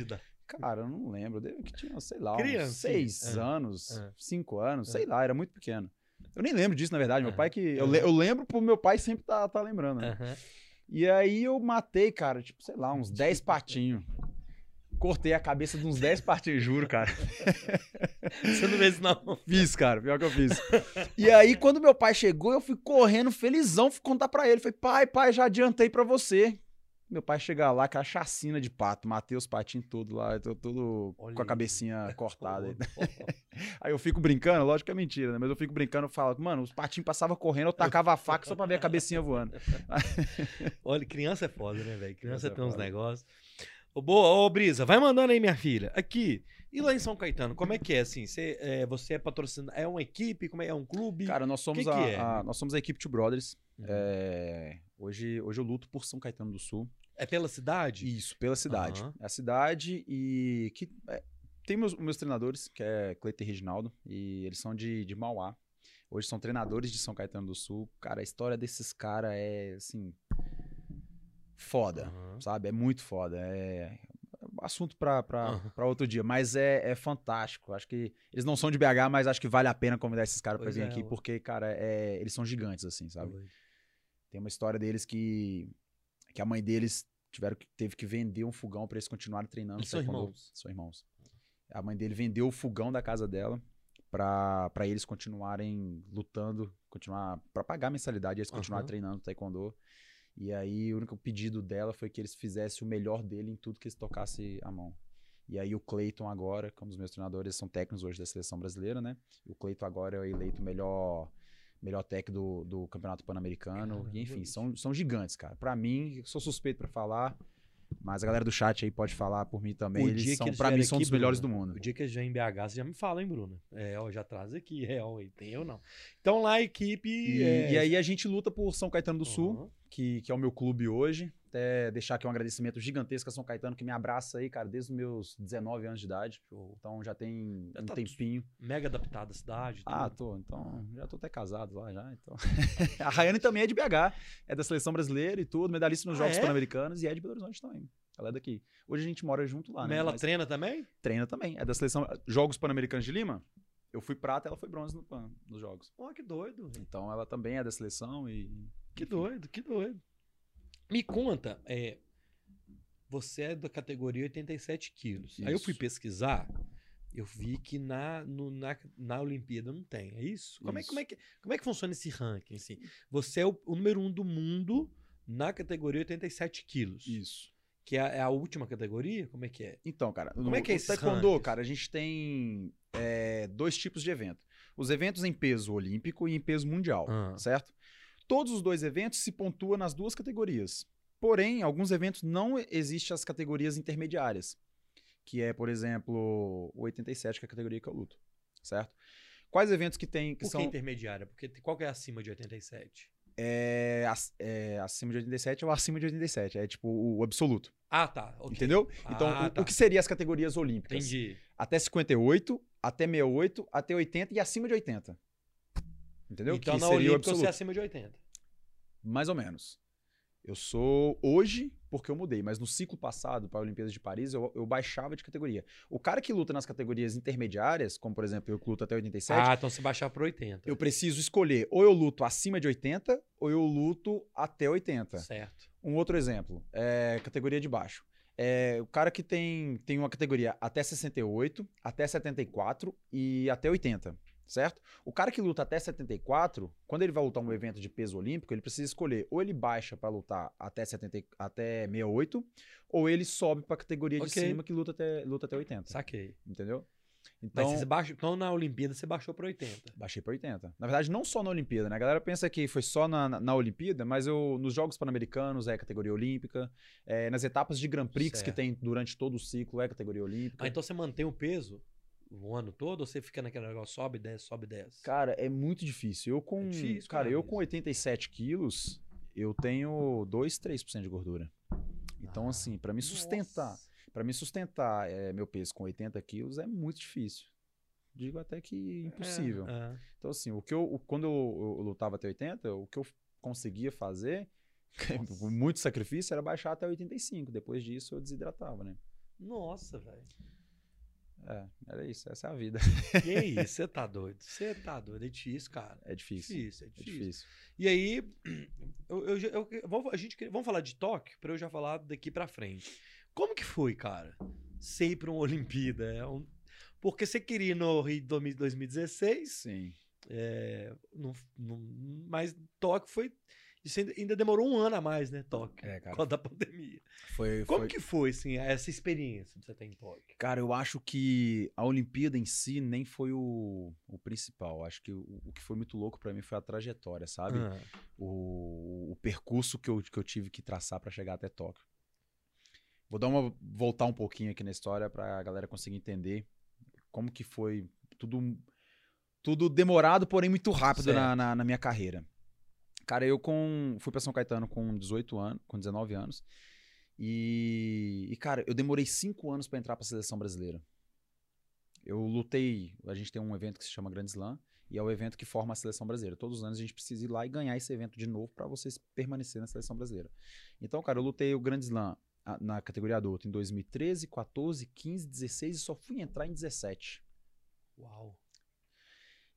Cara, eu não lembro. Eu que tinha, sei lá, Criancinha. seis Ah, anos, ah. cinco anos, Ah. sei lá, era muito pequeno. Eu nem lembro disso, na verdade. Meu pai que. Eu, le- eu lembro pro meu pai sempre tá, tá lembrando. né? E aí eu matei, cara, tipo, sei lá, uns 10 patinhos. Cortei a cabeça de uns 10 patinhos, juro, cara. Você não vê isso, não. Fiz, cara, pior que eu fiz. E aí, quando meu pai chegou, eu fui correndo, felizão, fui contar pra ele. Falei, pai, pai, já adiantei pra você. Meu pai chega lá, com a chacina de pato, matei os patinhos tudo lá, tô tudo Olha com a cabecinha cortada. aí. Eu fico brincando, lógico que é mentira, né? Mas eu fico brincando e falo, mano, os patinhos passavam correndo, eu tacava a faca só pra ver a cabecinha voando. Olha, criança é foda, né, velho? Criança Criança é tem uns negócios. Ô, boa, ô, Brisa, vai mandando aí, minha filha. Aqui. E lá em São Caetano, como é que é, assim? Você é, você é patrocinado? É uma equipe? Como é? É um clube? Cara, nós somos, que a, é? a- nós somos a equipe Two Brothers. Uhum. É, hoje, hoje eu luto por São Caetano do Sul. É pela cidade? Isso, pela cidade. Aham. É a cidade e que é, tem meus, meus treinadores, que é Cleiton e Reginaldo, e eles são de, de Mauá. Hoje são treinadores de São Caetano do Sul. Cara, a história desses caras é, assim, foda, Aham. sabe? É muito foda. É assunto Aham. pra outro dia, mas é, é fantástico. Acho que eles não são de BH, mas acho que vale a pena convidar esses caras pra Pois vir é, aqui, porque, cara, é, eles são gigantes, assim, sabe? Doido. Tem uma história deles que, que a mãe deles tiveram que, teve que vender um fogão pra eles continuarem treinando. Eles são taekwondo. irmãos? São irmãos. A mãe dele vendeu o fogão da casa dela pra pra eles continuarem lutando, continuar pra pagar a mensalidade, eles continuarem Aham. treinando taekwondo. E aí o único pedido dela foi que eles fizessem o melhor dele em tudo que eles tocassem a mão. E aí o Cleiton agora, como os meus treinadores são técnicos hoje da seleção brasileira, né? O Cleiton agora é eleito o melhor melhor técnico do, do Campeonato Pan-Americano. E, enfim, são, são gigantes, cara. Pra mim, sou suspeito pra falar, mas a galera do chat aí pode falar por mim também. O eles são, pra mim, são aqui, dos melhores do mundo. O dia que eles já em BH, você já me fala, hein, Bruna? É, ó, já traz aqui, é, ó, tem eu não. Então lá equipe. E, é... e aí a gente luta por São Caetano do Sul, Aham. que, que é o meu clube hoje. Até deixar aqui um agradecimento gigantesco a São Caetano, que me abraça aí, cara, desde os meus 19 anos de idade. Então já tem Já um tá tempinho. Mega adaptada a cidade. Ah, tudo. tô. Então, já tô até casado lá já. Então. a Rayane também é de BH, é da seleção brasileira e tudo, medalhista nos Ah, Jogos é? Pan-Americanos e é de Belo Horizonte também. Ela é daqui. Hoje a gente mora junto lá, Mas né? ela Mas treina também? treina também. É da seleção Jogos Pan-Americanos de Lima. Eu fui prata, ela foi bronze no Pan, nos jogos. Ó, que doido. Então ela também é da seleção e. Que enfim. doido, que doido. Me conta, é, você é da categoria 87 quilos. Aí eu fui Isso. pesquisar, eu vi que na, no- na, na Olimpíada não tem, é isso? Como, É, Isso. como, é, que, como é que funciona esse ranking? Assim? Você é o, o número um do mundo na categoria 87 quilos. Isso. Que é a, é a última categoria? Como é que é? Então, cara, Como no, é que é no esses Taekwondo, rankings? cara, a gente tem é, dois tipos de evento. Os eventos em peso olímpico e em peso mundial, Ah. certo? Todos os dois eventos se pontuam nas duas categorias. Porém, em alguns eventos não existem as categorias intermediárias, que é, por exemplo, o 87, que é a categoria que eu luto, certo? Quais eventos que tem que Por que são intermediária? Porque qual que é acima de 87? é, é, acima de 87 ou acima de 87, é tipo o absoluto, Ah, tá. ok. entendeu? Então, Ah, o, tá. o que seria as categorias olímpicas? Entendi. até 58, até 68, até 80 e acima de 80. Entendeu? Então que na seria Olímpica você é acima de 80. Mais ou menos. Eu sou hoje porque eu mudei, mas no ciclo passado, para a Olimpíada de Paris, eu, eu baixava de categoria. O cara que luta nas categorias intermediárias, como por exemplo eu que luto até 87, Ah, então se baixar para 80. eu preciso escolher ou eu luto acima de 80 ou eu luto até 80. Certo. Um outro exemplo, é categoria de baixo. É, o cara que tem, tem uma categoria até 68, até 74 e até 80, certo? O cara que luta até 74, quando ele vai lutar um evento de peso olímpico, ele precisa escolher ou ele baixa pra lutar até, 70, até 68, ou ele sobe pra categoria de Ok. cima que luta até, luta até 80. Saquei. Entendeu? Mas Então, você baixou, então na Olimpíada você baixou pra 80. baixei pra 80. Na verdade, não só na Olimpíada, né? A galera pensa que foi só na, na, na Olimpíada, mas eu nos Jogos Pan-Americanos é categoria olímpica, é, nas etapas de Grand Prix que Certo. tem durante todo o ciclo é categoria olímpica. Ah, então você mantém o peso o ano todo ou você fica naquele negócio sobe 10, sobe 10? Cara, é muito difícil. Eu com, É difícil, cara, cara, eu com 87 quilos, eu tenho 2, 3% de gordura. Então, Ah, assim, pra me sustentar, para me sustentar é, meu peso com 80 quilos é muito difícil. Digo até que impossível. É, é. Então, assim, o que eu, o- quando eu, eu lutava até 80, o que eu conseguia fazer, Nossa. com muito sacrifício, era baixar até 85. Depois disso, eu desidratava, né? Nossa, velho. É, era isso. Essa é a vida. Que isso, você tá doido. Você tá doido. É difícil, cara. É difícil. Difícil, é É difícil. difícil. E aí, eu, eu, eu- vamos, a gente, vamos falar de Tóquio pra eu já falar daqui pra frente. Como que foi, cara? Você ir pra uma Olimpíada? É um- Porque você queria ir no Rio de 2000 2016, Sim. é, não- não- mas Tóquio foi. Isso ainda, ainda demorou um ano a mais, né, Tóquio? É, cara. Por causa da pandemia. Foi, Como foi- que foi, assim, essa experiência que você tem em Tóquio? Cara, eu acho que a Olimpíada em si nem foi o, o principal. Acho que o, o que foi muito louco pra mim foi a trajetória, sabe? Ah, O, o percurso que eu, que eu tive que traçar pra chegar até Tóquio. Vou dar uma voltar um pouquinho aqui na história pra galera conseguir entender como que foi tudo tudo demorado, porém muito rápido na, na, na minha carreira. Cara, eu com fui pra São Caetano com 18 anos, com 19 anos. E, e, cara, eu demorei cinco anos pra entrar pra seleção brasileira. Eu lutei. A gente tem um evento que se chama Grand Slam e é o evento que forma a seleção brasileira. Todos os anos a gente precisa ir lá e ganhar esse evento de novo pra vocês permanecer na seleção brasileira. Então, cara, eu lutei o Grand Slam na categoria adulto em 2013, 14, 15, 16 e só fui entrar em 17. uau.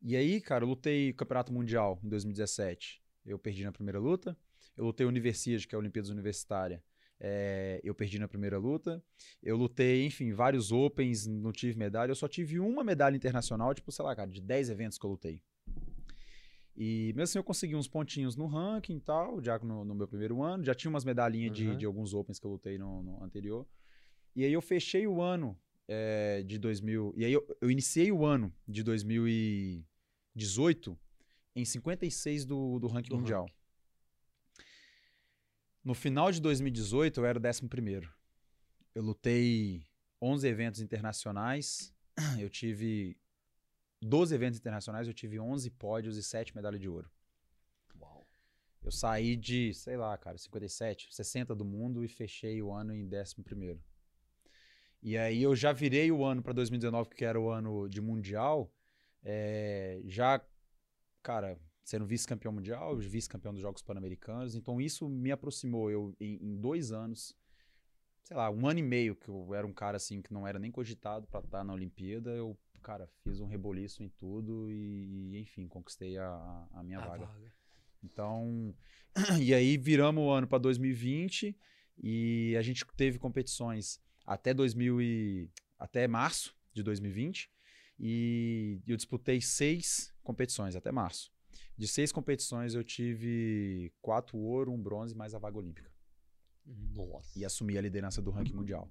E aí, cara, eu lutei o Campeonato Mundial em 2017. Eu perdi na primeira luta. Eu lutei o Universiade, que é a Olimpíadas Universitária. É, eu perdi na primeira luta. Eu lutei, enfim, vários Opens, não tive medalha. Eu só tive uma medalha internacional, tipo, sei lá, cara, de 10 eventos que eu lutei. E mesmo assim eu consegui uns pontinhos no ranking e tal, já no, no meu primeiro ano. Já tinha umas medalhinhas de, Uhum. de alguns Opens que eu lutei no, no anterior. E aí eu fechei o ano é, de 2000. E aí eu, eu iniciei o ano de 2018 em 56 do, do ranking Do mundial. No final de 2018 eu era o 11 primeiro. Eu lutei 11 eventos internacionais. Eu tive 12 eventos internacionais, eu tive 11 pódios e 7 medalhas de ouro. Uau. Eu saí de, sei lá, cara, 57, 60 do mundo e fechei o ano em 11 primeiro. E aí eu já virei o ano para 2019, que era o ano de mundial, é, já, cara, sendo vice-campeão mundial, vice-campeão dos Jogos Pan-Americanos. Então isso me aproximou. Eu, em, em dois anos, sei lá, um ano e meio, que eu era um cara assim que não era nem cogitado para estar na Olimpíada, eu, cara, fiz um reboliço em tudo e, enfim, conquistei a, a- a minha A vaga. vaga. Então, e aí viramos o ano para 2020 e a gente teve competições até 2000 e, até março de 2020 e eu disputei seis competições até março. De seis competições eu tive quatro ouro, um bronze mais a vaga olímpica Nossa. e assumi a liderança do ranking mundial.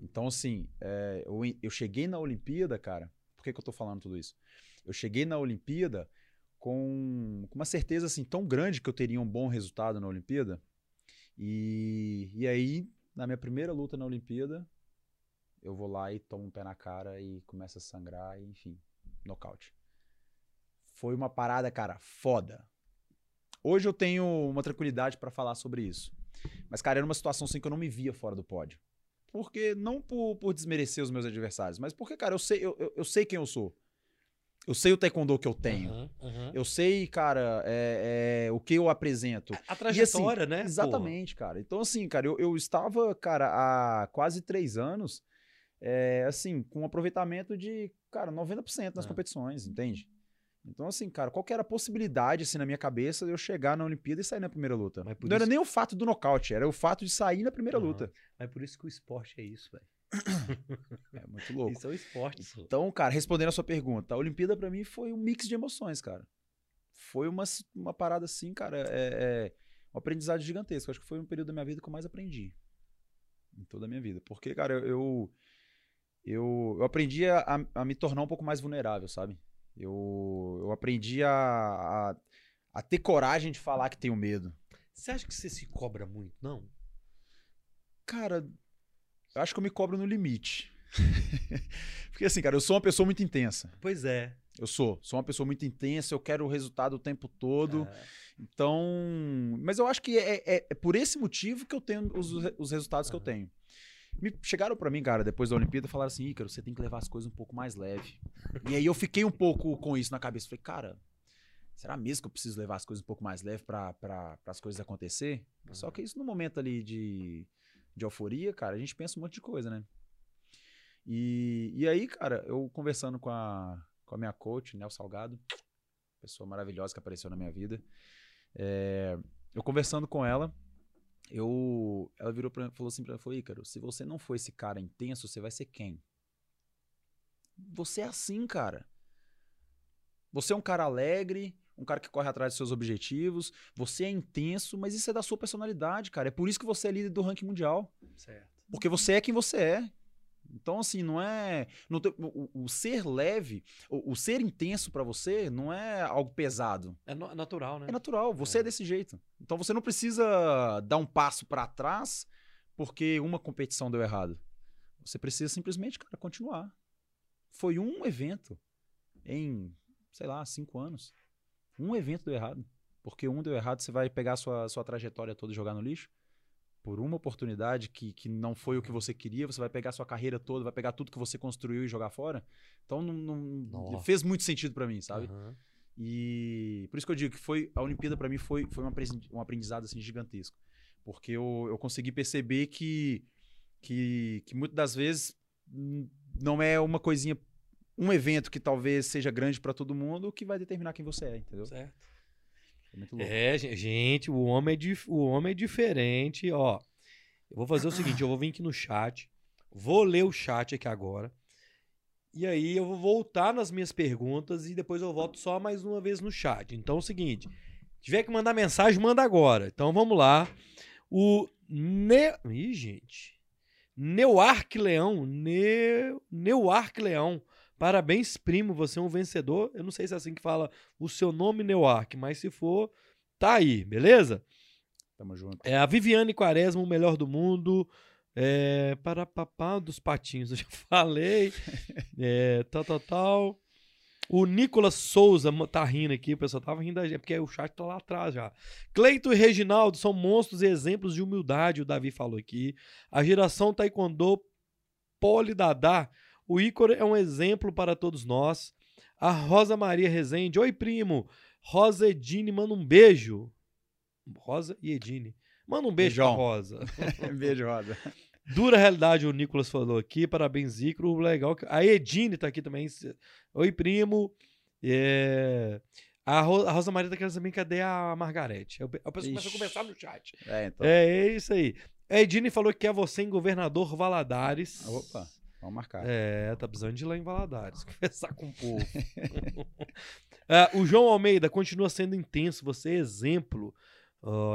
Então, assim, é, eu, eu cheguei na Olimpíada, cara. Por que, que eu tô falando tudo isso? Eu cheguei na Olimpíada com, com uma certeza assim tão grande que eu teria um bom resultado na Olimpíada. E, e aí, na minha primeira luta na Olimpíada, eu vou lá e tomo um pé na cara e começa a sangrar, e, enfim, nocaute. Foi uma parada, cara, foda. Hoje eu tenho uma tranquilidade pra falar sobre isso. Mas, cara, era uma situação assim que eu não me via fora do pódio. Porque, não por, por desmerecer os meus adversários, mas porque, cara, eu sei, eu, eu, eu sei quem eu sou. Eu sei o taekwondo que eu tenho. Aham, aham. Eu sei, cara, é, é, o que eu apresento. A trajetória, né? Exatamente, cara. Então, assim, cara, eu, eu estava, cara, há quase três anos, é, assim, com um aproveitamento de, cara, 90% nas Ah. competições, entende? Então, assim, cara, qual que era a possibilidade, assim, na minha cabeça de eu chegar na Olimpíada e sair na primeira luta? Não era isso- nem o fato do nocaute, era o fato de sair na primeira Aham. luta. Mas por isso que o esporte é isso, velho. É muito louco. Isso é o esporte. Então, cara, respondendo a sua pergunta, a Olimpíada pra mim foi um mix de emoções, cara. Foi uma, uma parada assim, cara, é, é um aprendizado gigantesco. Acho que foi um período da minha vida que eu mais aprendi. Em toda a minha vida. Porque, cara, eu, eu, eu, eu aprendi a, a me tornar um pouco mais vulnerável, sabe? Eu, eu aprendi a, a, a ter coragem de falar que tenho medo. Você acha que você se cobra muito? Não. Cara, eu acho que eu me cobro no limite. Porque assim, cara, eu sou uma pessoa muito intensa. Pois é. Eu sou. Sou uma pessoa muito intensa, eu quero o resultado o tempo todo. É. Então. Mas eu acho que é, é- é por esse motivo que eu tenho os, os resultados que eu tenho. Me chegaram pra mim, cara, depois da Olimpíada, falaram assim: Ícaro, você tem que levar as coisas um pouco mais leve. e aí eu fiquei um pouco com isso na cabeça. Falei, cara, será mesmo que eu preciso levar as coisas um pouco mais leve pra, pra, as coisas acontecer? Só que isso no momento ali de, de euforia, cara, a gente pensa um monte de coisa, né? E, e aí, cara, eu conversando com a, com a minha coach, Nel Salgado, pessoa maravilhosa que apareceu na minha vida, é, eu conversando com ela, eu, ela virou mim, falou assim pra mim, falou, Ícaro, se você não for esse cara intenso, você vai ser quem? Você é assim, cara. Você é um cara alegre, um cara que corre atrás dos seus objetivos, você é intenso, mas isso é da sua personalidade, cara. É por isso que você é líder do ranking mundial. Certo. Porque você é quem você é. Então, assim, não é. não tem- o, o ser leve, o, o ser intenso pra você não é algo pesado. É no- natural, né? É natural, você é, É. desse jeito. Então você não precisa dar um passo pra trás porque uma competição deu errado. Você precisa simplesmente, cara, continuar. Foi um evento em, sei lá, cinco anos. Um evento deu errado. Porque um deu errado, você vai pegar a sua, sua trajetória toda e jogar no lixo. Por uma oportunidade que, que não foi o que você queria, você vai pegar sua carreira toda, vai pegar tudo que você construiu e jogar fora. Então não, não- fez muito sentido pra mim, sabe? Aham. E por isso que eu digo que foi a Olimpíada pra mim foi, foi um um aprendizado assim gigantesco, porque eu, eu consegui perceber que, que que muitas das vezes não é uma coisinha um evento que talvez seja grande pra todo mundo que vai determinar quem você é, entendeu? Certo. É. É, gen- gente, o homem é, dif- o homem é diferente, ó. Eu vou fazer o seguinte, eu vou vir aqui no chat, vou ler o chat aqui agora, e aí eu vou voltar nas minhas perguntas e depois eu volto só mais uma vez no chat. Então é o seguinte, tiver que mandar mensagem, manda agora. Então vamos lá. O ne... Ih, gente. Neuarque Leão, ne... Neuarque Leão. Parabéns, primo, você é um vencedor. Eu não sei se é assim que fala o seu nome, Neuarque, mas se for, tá aí, beleza? Tamo junto. É a Viviane Quaresma, o melhor do mundo. É, para papá dos patinhos, eu já falei. É, tal, tal, tal. O Nicolas Souza tá rindo aqui, o pessoal tava rindo da gente, porque o chat tá lá atrás já. Cleito e Reginaldo são monstros e exemplos de humildade, o Davi falou aqui. A geração Taekwondo Polidadá, o Ícaro é um exemplo para todos nós. A Rosa Maria Rezende, oi primo. Rosa Edine, manda um beijo. Rosa e Edine. Manda um beijo pra Beijão. Rosa. Beijo, Roda. Dura realidade, o Nicolas falou aqui. Parabéns, Icro. Legal. A Edine tá aqui também. Oi, primo. É, A, Ro- a Rosa Maria tá querendo saber cadê a Margarete. A pessoa começa a conversar no chat. É, então. É, é isso aí. A Edine falou que é você em Governador Valadares. Opa, vamos marcar. É, tá precisando de ir lá em Valadares, conversar com o povo. É, o João Almeida continua sendo intenso, você é exemplo.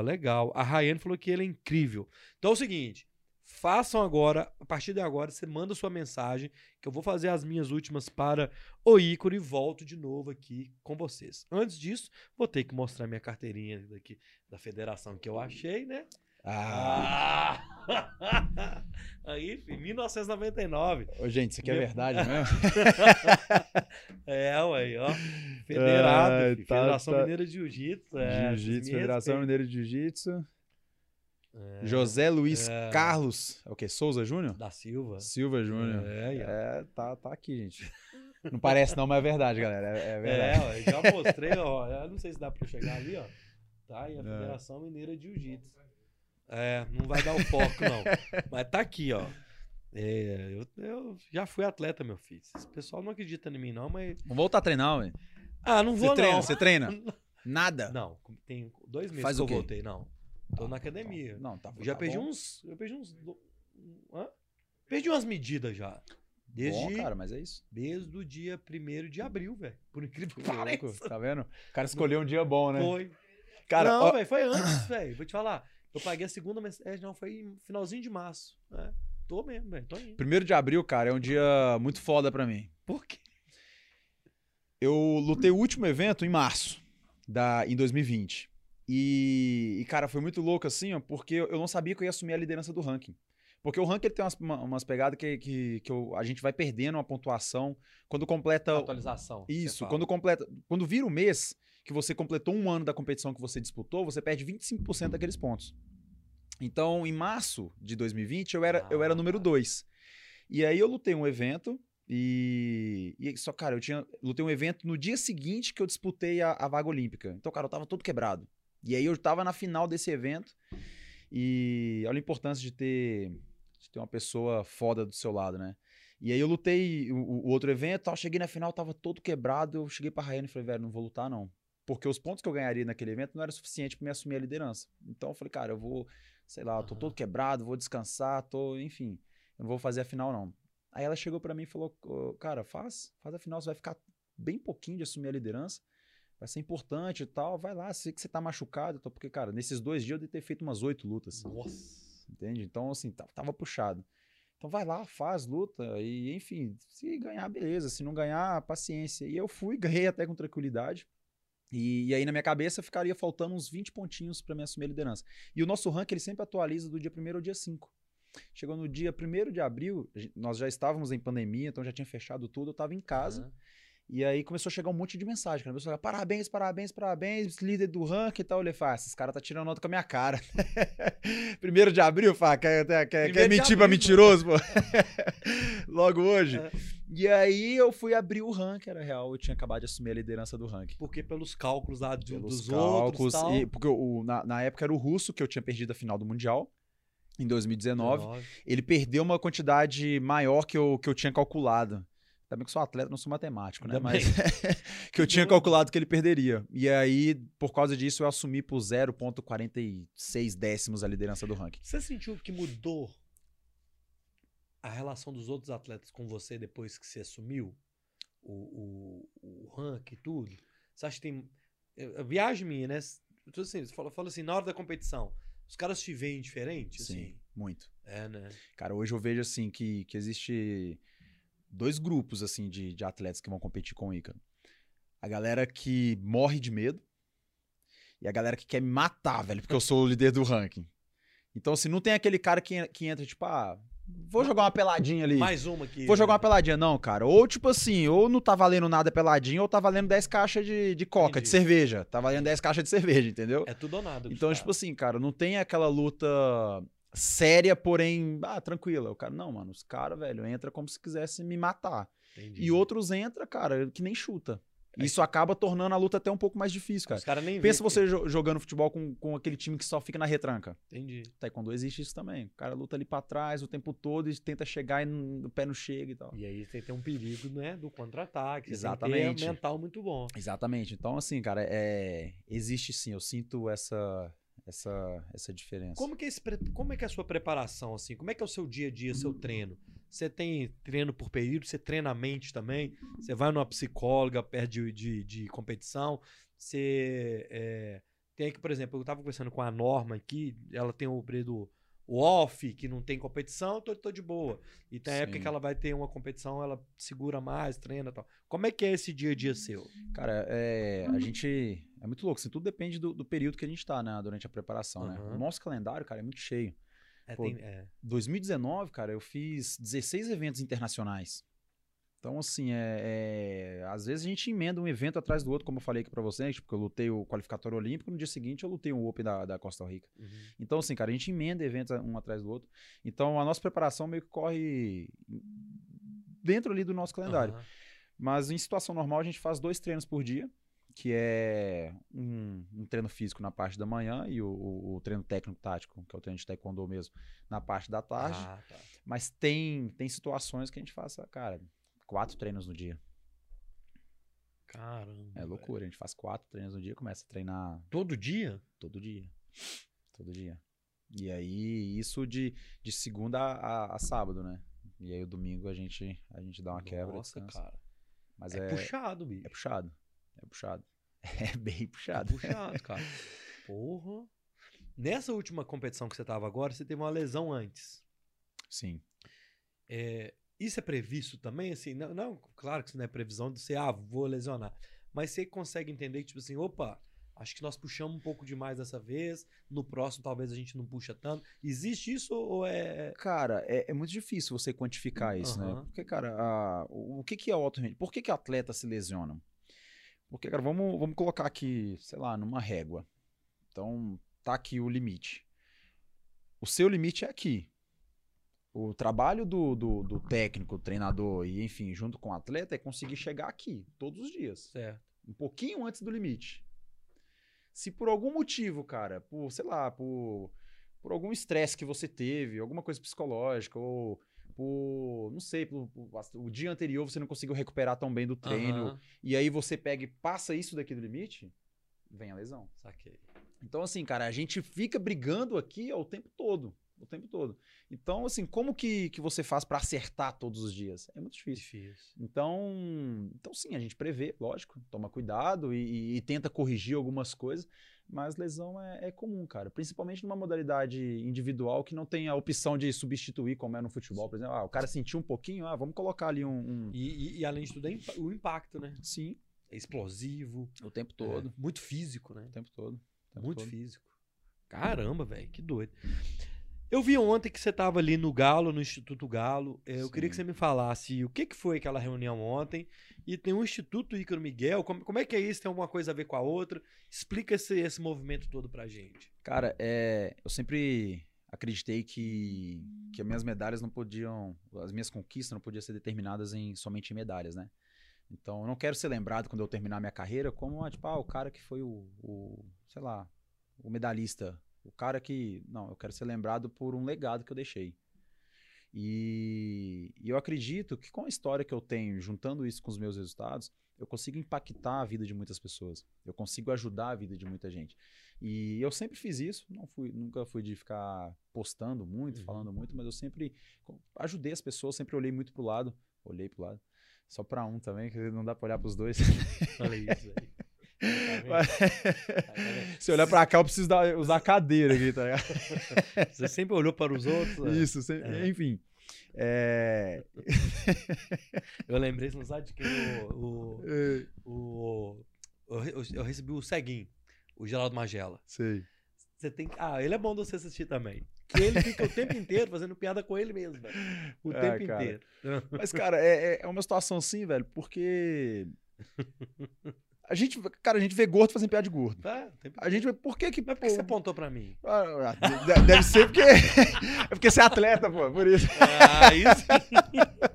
Legal. A Rayane falou que ele é incrível. Então é o seguinte, façam agora, a partir de agora, você manda sua mensagem, que eu vou fazer as minhas últimas para o Ícaro e volto de novo aqui com vocês. Antes disso, vou ter que mostrar minha carteirinha daqui da federação que eu achei, né? Ah. Ah! Aí, filho, 1999. Ô, gente, isso aqui é Meu- verdade mesmo? É, ué, ó. Federado, tá- Federação tá. Mineira de Jiu-Jitsu. É, Jiu-Jitsu, Federação. Mineira de Jiu-Jitsu. É, José Luiz É. Carlos. É o quê? Souza Júnior? Da Silva. Silva Júnior. É, ó. É, tá, tá aqui, gente. Não parece não, mas é verdade, galera. É, é É, verdade. ó, eu já mostrei, ó. Eu não sei se dá pra eu chegar ali, ó. Tá aí a É. Federação Mineira de Jiu-Jitsu. É, não vai dar o foco, não. Mas tá aqui, ó. É, eu, eu já fui atleta, meu filho. Esse pessoal não acredita em mim, não, mas Vamos voltar a treinar, velho. Ah, não Você vou treina? não. Você treina? Nada? Não, tem dois meses Faz que eu quê? voltei, não. Tô na academia. Não, tá Eu já tá perdi bom. uns. Eu perdi uns. Hã? Perdi umas medidas já. Desde, Bom, cara, mas é isso. desde o dia 1 de abril, velho. Por incrível que Que louco, pareça. tá vendo? O cara escolheu um dia bom, né? Foi. Cara, não, ó, velho, foi antes, velho. Vou te falar. Eu paguei a segunda mensagem. Não, foi em finalzinho de março. né? Tô mesmo, velho. Tô indo. primeiro de abril, cara, é um dia muito foda pra mim. Por quê? Eu lutei o último evento em março, da, em 2020. E, e, cara, foi muito louco assim, ó, porque eu não sabia que eu ia assumir a liderança do ranking. Porque o ranking ele tem umas, uma- umas pegadas que, que, que eu- a gente vai perdendo uma pontuação quando completa. Atualização. Isso, quando completa. Quando vira o mês que você completou um ano da competição que você disputou, você perde 25% daqueles pontos. Então, em março de 2020, eu era, eu era Ah, número tá. 2. E aí eu lutei um evento. E, e só, cara, eu tinha lutei um evento no dia seguinte que eu disputei a, a vaga olímpica. Então, cara, eu tava todo quebrado. E aí eu tava na final desse evento. E olha a importância de ter, de ter uma pessoa foda do seu lado, né? E aí eu lutei o, o outro evento, tal, cheguei na final, tava todo quebrado, eu cheguei pra Raiane e falei, velho, não vou lutar não. Porque os pontos que eu ganharia naquele evento não era suficiente pra me assumir a liderança. Então eu falei, cara, eu vou, sei lá, eu tô Aham. todo quebrado, vou descansar, tô, enfim, eu não vou fazer a final não. Aí ela chegou pra mim e falou, "Ô, cara, faz, faz a final, você vai ficar bem pouquinho de assumir a liderança, vai ser importante e tal, vai lá, sei que você tá machucado, então, porque, cara, nesses dois dias eu devo ter feito umas oito lutas. Nossa. Entende? Então, assim, ta- tava puxado. Então vai lá, faz, luta e, enfim, se ganhar, beleza. Se não ganhar, paciência. E eu fui, ganhei até com tranquilidade. E, e aí na minha cabeça ficaria faltando uns 20 pontinhos para me assumir a liderança. E o nosso ranking ele sempre atualiza do dia 1 ao dia 5. Chegou no dia 1 de abril, nós já estávamos em pandemia, então já tinha fechado tudo, eu estava em casa. Aham. E aí começou a chegar um monte de mensagem. Cara. A pessoa falava, parabéns, parabéns, parabéns, líder do ranking e tal. Eu falei, "Ah, esses caras tá tirando nota com a minha cara. Primeiro de abril, Fá, quer, quer, quer, Primeiro quer de mentir pra abril, mentiroso, pô? Logo hoje. É. E aí eu fui abrir o ranking, era real. Eu tinha acabado de assumir a liderança do ranking. Porque pelos cálculos lá do- Pelos dos cálculos. outros tal. e- porque o- na, na época era o russo que eu tinha perdido a final do Mundial. Em 2019. 19. Ele perdeu uma quantidade maior que eu, que eu tinha calculado. Também que eu sou atleta, não sou matemático, né? Ainda Mas que eu tinha calculado que ele perderia. E aí, por causa disso, eu assumi por 0,46 décimos a liderança do ranking. Você sentiu que mudou a relação dos outros atletas com você depois que você assumiu o, o, o ranking e tudo? Você acha que tem. eh, a Viagem minha, né? Então, assim, você fala, fala assim, na hora da competição, os caras te veem diferente? Assim? muito. É, né? Cara, hoje eu vejo assim que, que existe dois grupos assim de, de atletas que vão competir com o Ícaro. A galera que morre de medo e a galera que quer me matar, velho, porque eu sou o líder do ranking. Então, assim, não tem aquele cara que, que entra, tipo, ah, vou jogar uma peladinha ali. Mais uma aqui. Vou jogar uma peladinha, não, cara. Ou tipo assim, ou não tá valendo nada peladinha, ou tá valendo 10 caixas de, de coca, Entendi. de cerveja. Tá valendo 10 caixas de cerveja, entendeu? É tudo ou nada. então, os tipo assim, cara, não tem aquela luta séria, porém, ah, tranquila. O cara, não, mano, os caras, velho, entra como se quisesse me matar. Entendi. E outros entra, cara, que nem chuta. É Isso acaba tornando a luta até um pouco mais difícil, cara. Os caras nem Pensa vê que- você jo- jogando futebol com, com aquele time que só fica na retranca. Entendi. Taekwondo existe isso também. O cara luta ali pra trás o tempo todo e tenta chegar e o pé não chega e tal. E aí você tem um perigo, né, do contra-ataque. Exatamente. Tem que ter mental muito bom. Exatamente. Então, assim, cara, é... existe sim, eu sinto essa, essa, essa diferença. Como que, é esse como é que é a sua preparação, assim? Como é que é o seu dia a dia, seu treino? Você tem treino por período? Você treina a mente também? Você vai numa psicóloga perto de, de, de competição? Você é, tem aqui, por exemplo, eu tava conversando com a Norma aqui, ela tem o período off, que não tem competição, eu tô, tô de boa. E tem a época Sim. que ela vai ter uma competição, ela segura mais, treina e tal. Como é que é esse dia a dia seu? Cara, é, a gente. É muito louco. Assim, tudo depende do, do período que a gente tá, né? Durante a preparação, né? Aham. O nosso calendário, cara, é muito cheio. É, Pô, tem- é. 2019, cara, eu fiz 16 eventos internacionais. Então, assim, é, é, às vezes a gente emenda um evento atrás do outro, como eu falei aqui pra vocês, porque eu lutei o qualificatório olímpico, no dia seguinte eu lutei o Open da, da Costa Rica. Uhum. Então, assim, cara, a gente emenda eventos um atrás do outro. Então, a nossa preparação meio que corre dentro ali do nosso calendário. Aham. Mas em situação normal, a gente faz dois treinos por dia, que é um, um treino físico na parte da manhã e o, o- o treino técnico-tático, que é o treino de taekwondo mesmo, na parte da tarde. Ah, tá. Mas tem, tem situações que a gente faça, cara, quatro treinos no dia. Caramba. É velho. loucura. A gente faz quatro treinos no dia, começa a treinar Todo dia? todo dia. Todo dia. E aí, isso de, de segunda a, a- sábado, né? E aí, o domingo a gente, a gente dá uma quebra. Nossa, cara. Mas é, é, puxado, bicho. é puxado. É puxado. É bem É puxado. puxado, cara. Porra. Nessa última competição que você tava agora, você teve uma lesão antes. Sim. É, isso é previsto também? Assim, não, não, claro que isso não é previsão de ser, ah, vou lesionar. Mas você consegue entender que, tipo assim, opa, acho que nós puxamos um pouco demais dessa vez, no próximo talvez a gente não puxa tanto. Existe isso ou é. Cara, é, é muito difícil você quantificar isso, né? Aham. Porque, cara, a- o, o que, que é o alto rendimento? Por que, que atletas se lesionam? Porque, cara, vamos, vamos colocar aqui, sei lá, numa régua. Então, tá aqui o limite. O seu limite é aqui. O trabalho do, do, do técnico, treinador e, enfim, junto com o atleta é conseguir chegar aqui todos os dias. Certo. Um pouquinho antes do limite. Se por algum motivo, cara, por, sei lá, por, por algum estresse que você teve, alguma coisa psicológica, ou por, não sei, por, por- o dia anterior você não conseguiu recuperar tão bem do treino, Aham, e aí você pega e passa isso daqui do limite, vem a lesão. Saquei. Então, assim, cara, a gente fica brigando aqui ó, o tempo todo. O tempo todo. Então, assim, como que, que você faz pra acertar todos os dias? É muito difícil. Difícil. Então, então sim, a gente prevê, lógico, toma cuidado e, e- e tenta corrigir algumas coisas, mas lesão é, é comum, cara. Principalmente numa modalidade individual que não tem a opção de substituir, como é no futebol, por exemplo. Ah, o cara sentiu um pouquinho, ah, vamos colocar ali um. um- E, e- e além de tudo, é o impacto, né? Sim, É explosivo. o tempo todo. é muito físico, né? O tempo todo. o tempo Muito todo. físico. Caramba, velho, que doido. Eu vi ontem que você tava ali no Galo, no Instituto Galo. É, Eu queria que Sim. você me falasse o que, que foi aquela reunião ontem. E tem o Instituto Ícaro Miguel. Como, como é que é isso? Tem alguma coisa a ver com a outra? Explica esse, esse movimento todo pra gente. Cara, é, eu sempre acreditei que, que as minhas medalhas não podiam, as minhas conquistas não podiam ser determinadas em somente em medalhas, né? Então, eu não quero ser lembrado quando eu terminar minha carreira como, ah, tipo, ah, o cara que foi o, o, sei lá, o medalhista, o cara que, não, eu quero ser lembrado por um legado que eu deixei. E, e eu acredito que com a história que eu tenho, juntando isso com os meus resultados, eu consigo impactar a vida de muitas pessoas. Eu consigo ajudar a vida de muita gente. E eu sempre fiz isso, não fui, nunca fui de ficar postando muito, Uhum. falando muito, mas eu sempre ajudei as pessoas, sempre olhei muito pro lado, olhei pro lado. Só pra um também, que não dá pra olhar pros dois. Olha isso, Se olhar pra cá, eu preciso dar- usar a cadeira aqui, tá ligado? Você sempre olhou para os outros? né? Isso, sem- É. enfim. É, Eu lembrei, não sabe de que o, é, o, o- eu, eu recebi o Ceguinho, o Geraldo Magela. sei. Você tem que. Ah, ele é bom de você assistir também. Que ele fica o tempo inteiro fazendo piada com ele mesmo, velho. O Ah, tempo cara. inteiro. Mas, cara, é, é- é uma situação assim, velho, porque. A gente, cara, a gente vê gordo fazendo piada de gordo. Tá, o tempo A gente vê, por que que. Mas por que pô, você apontou pra mim? ah, de- Deve ser porque. É porque você é atleta, pô, por isso. Ah, isso.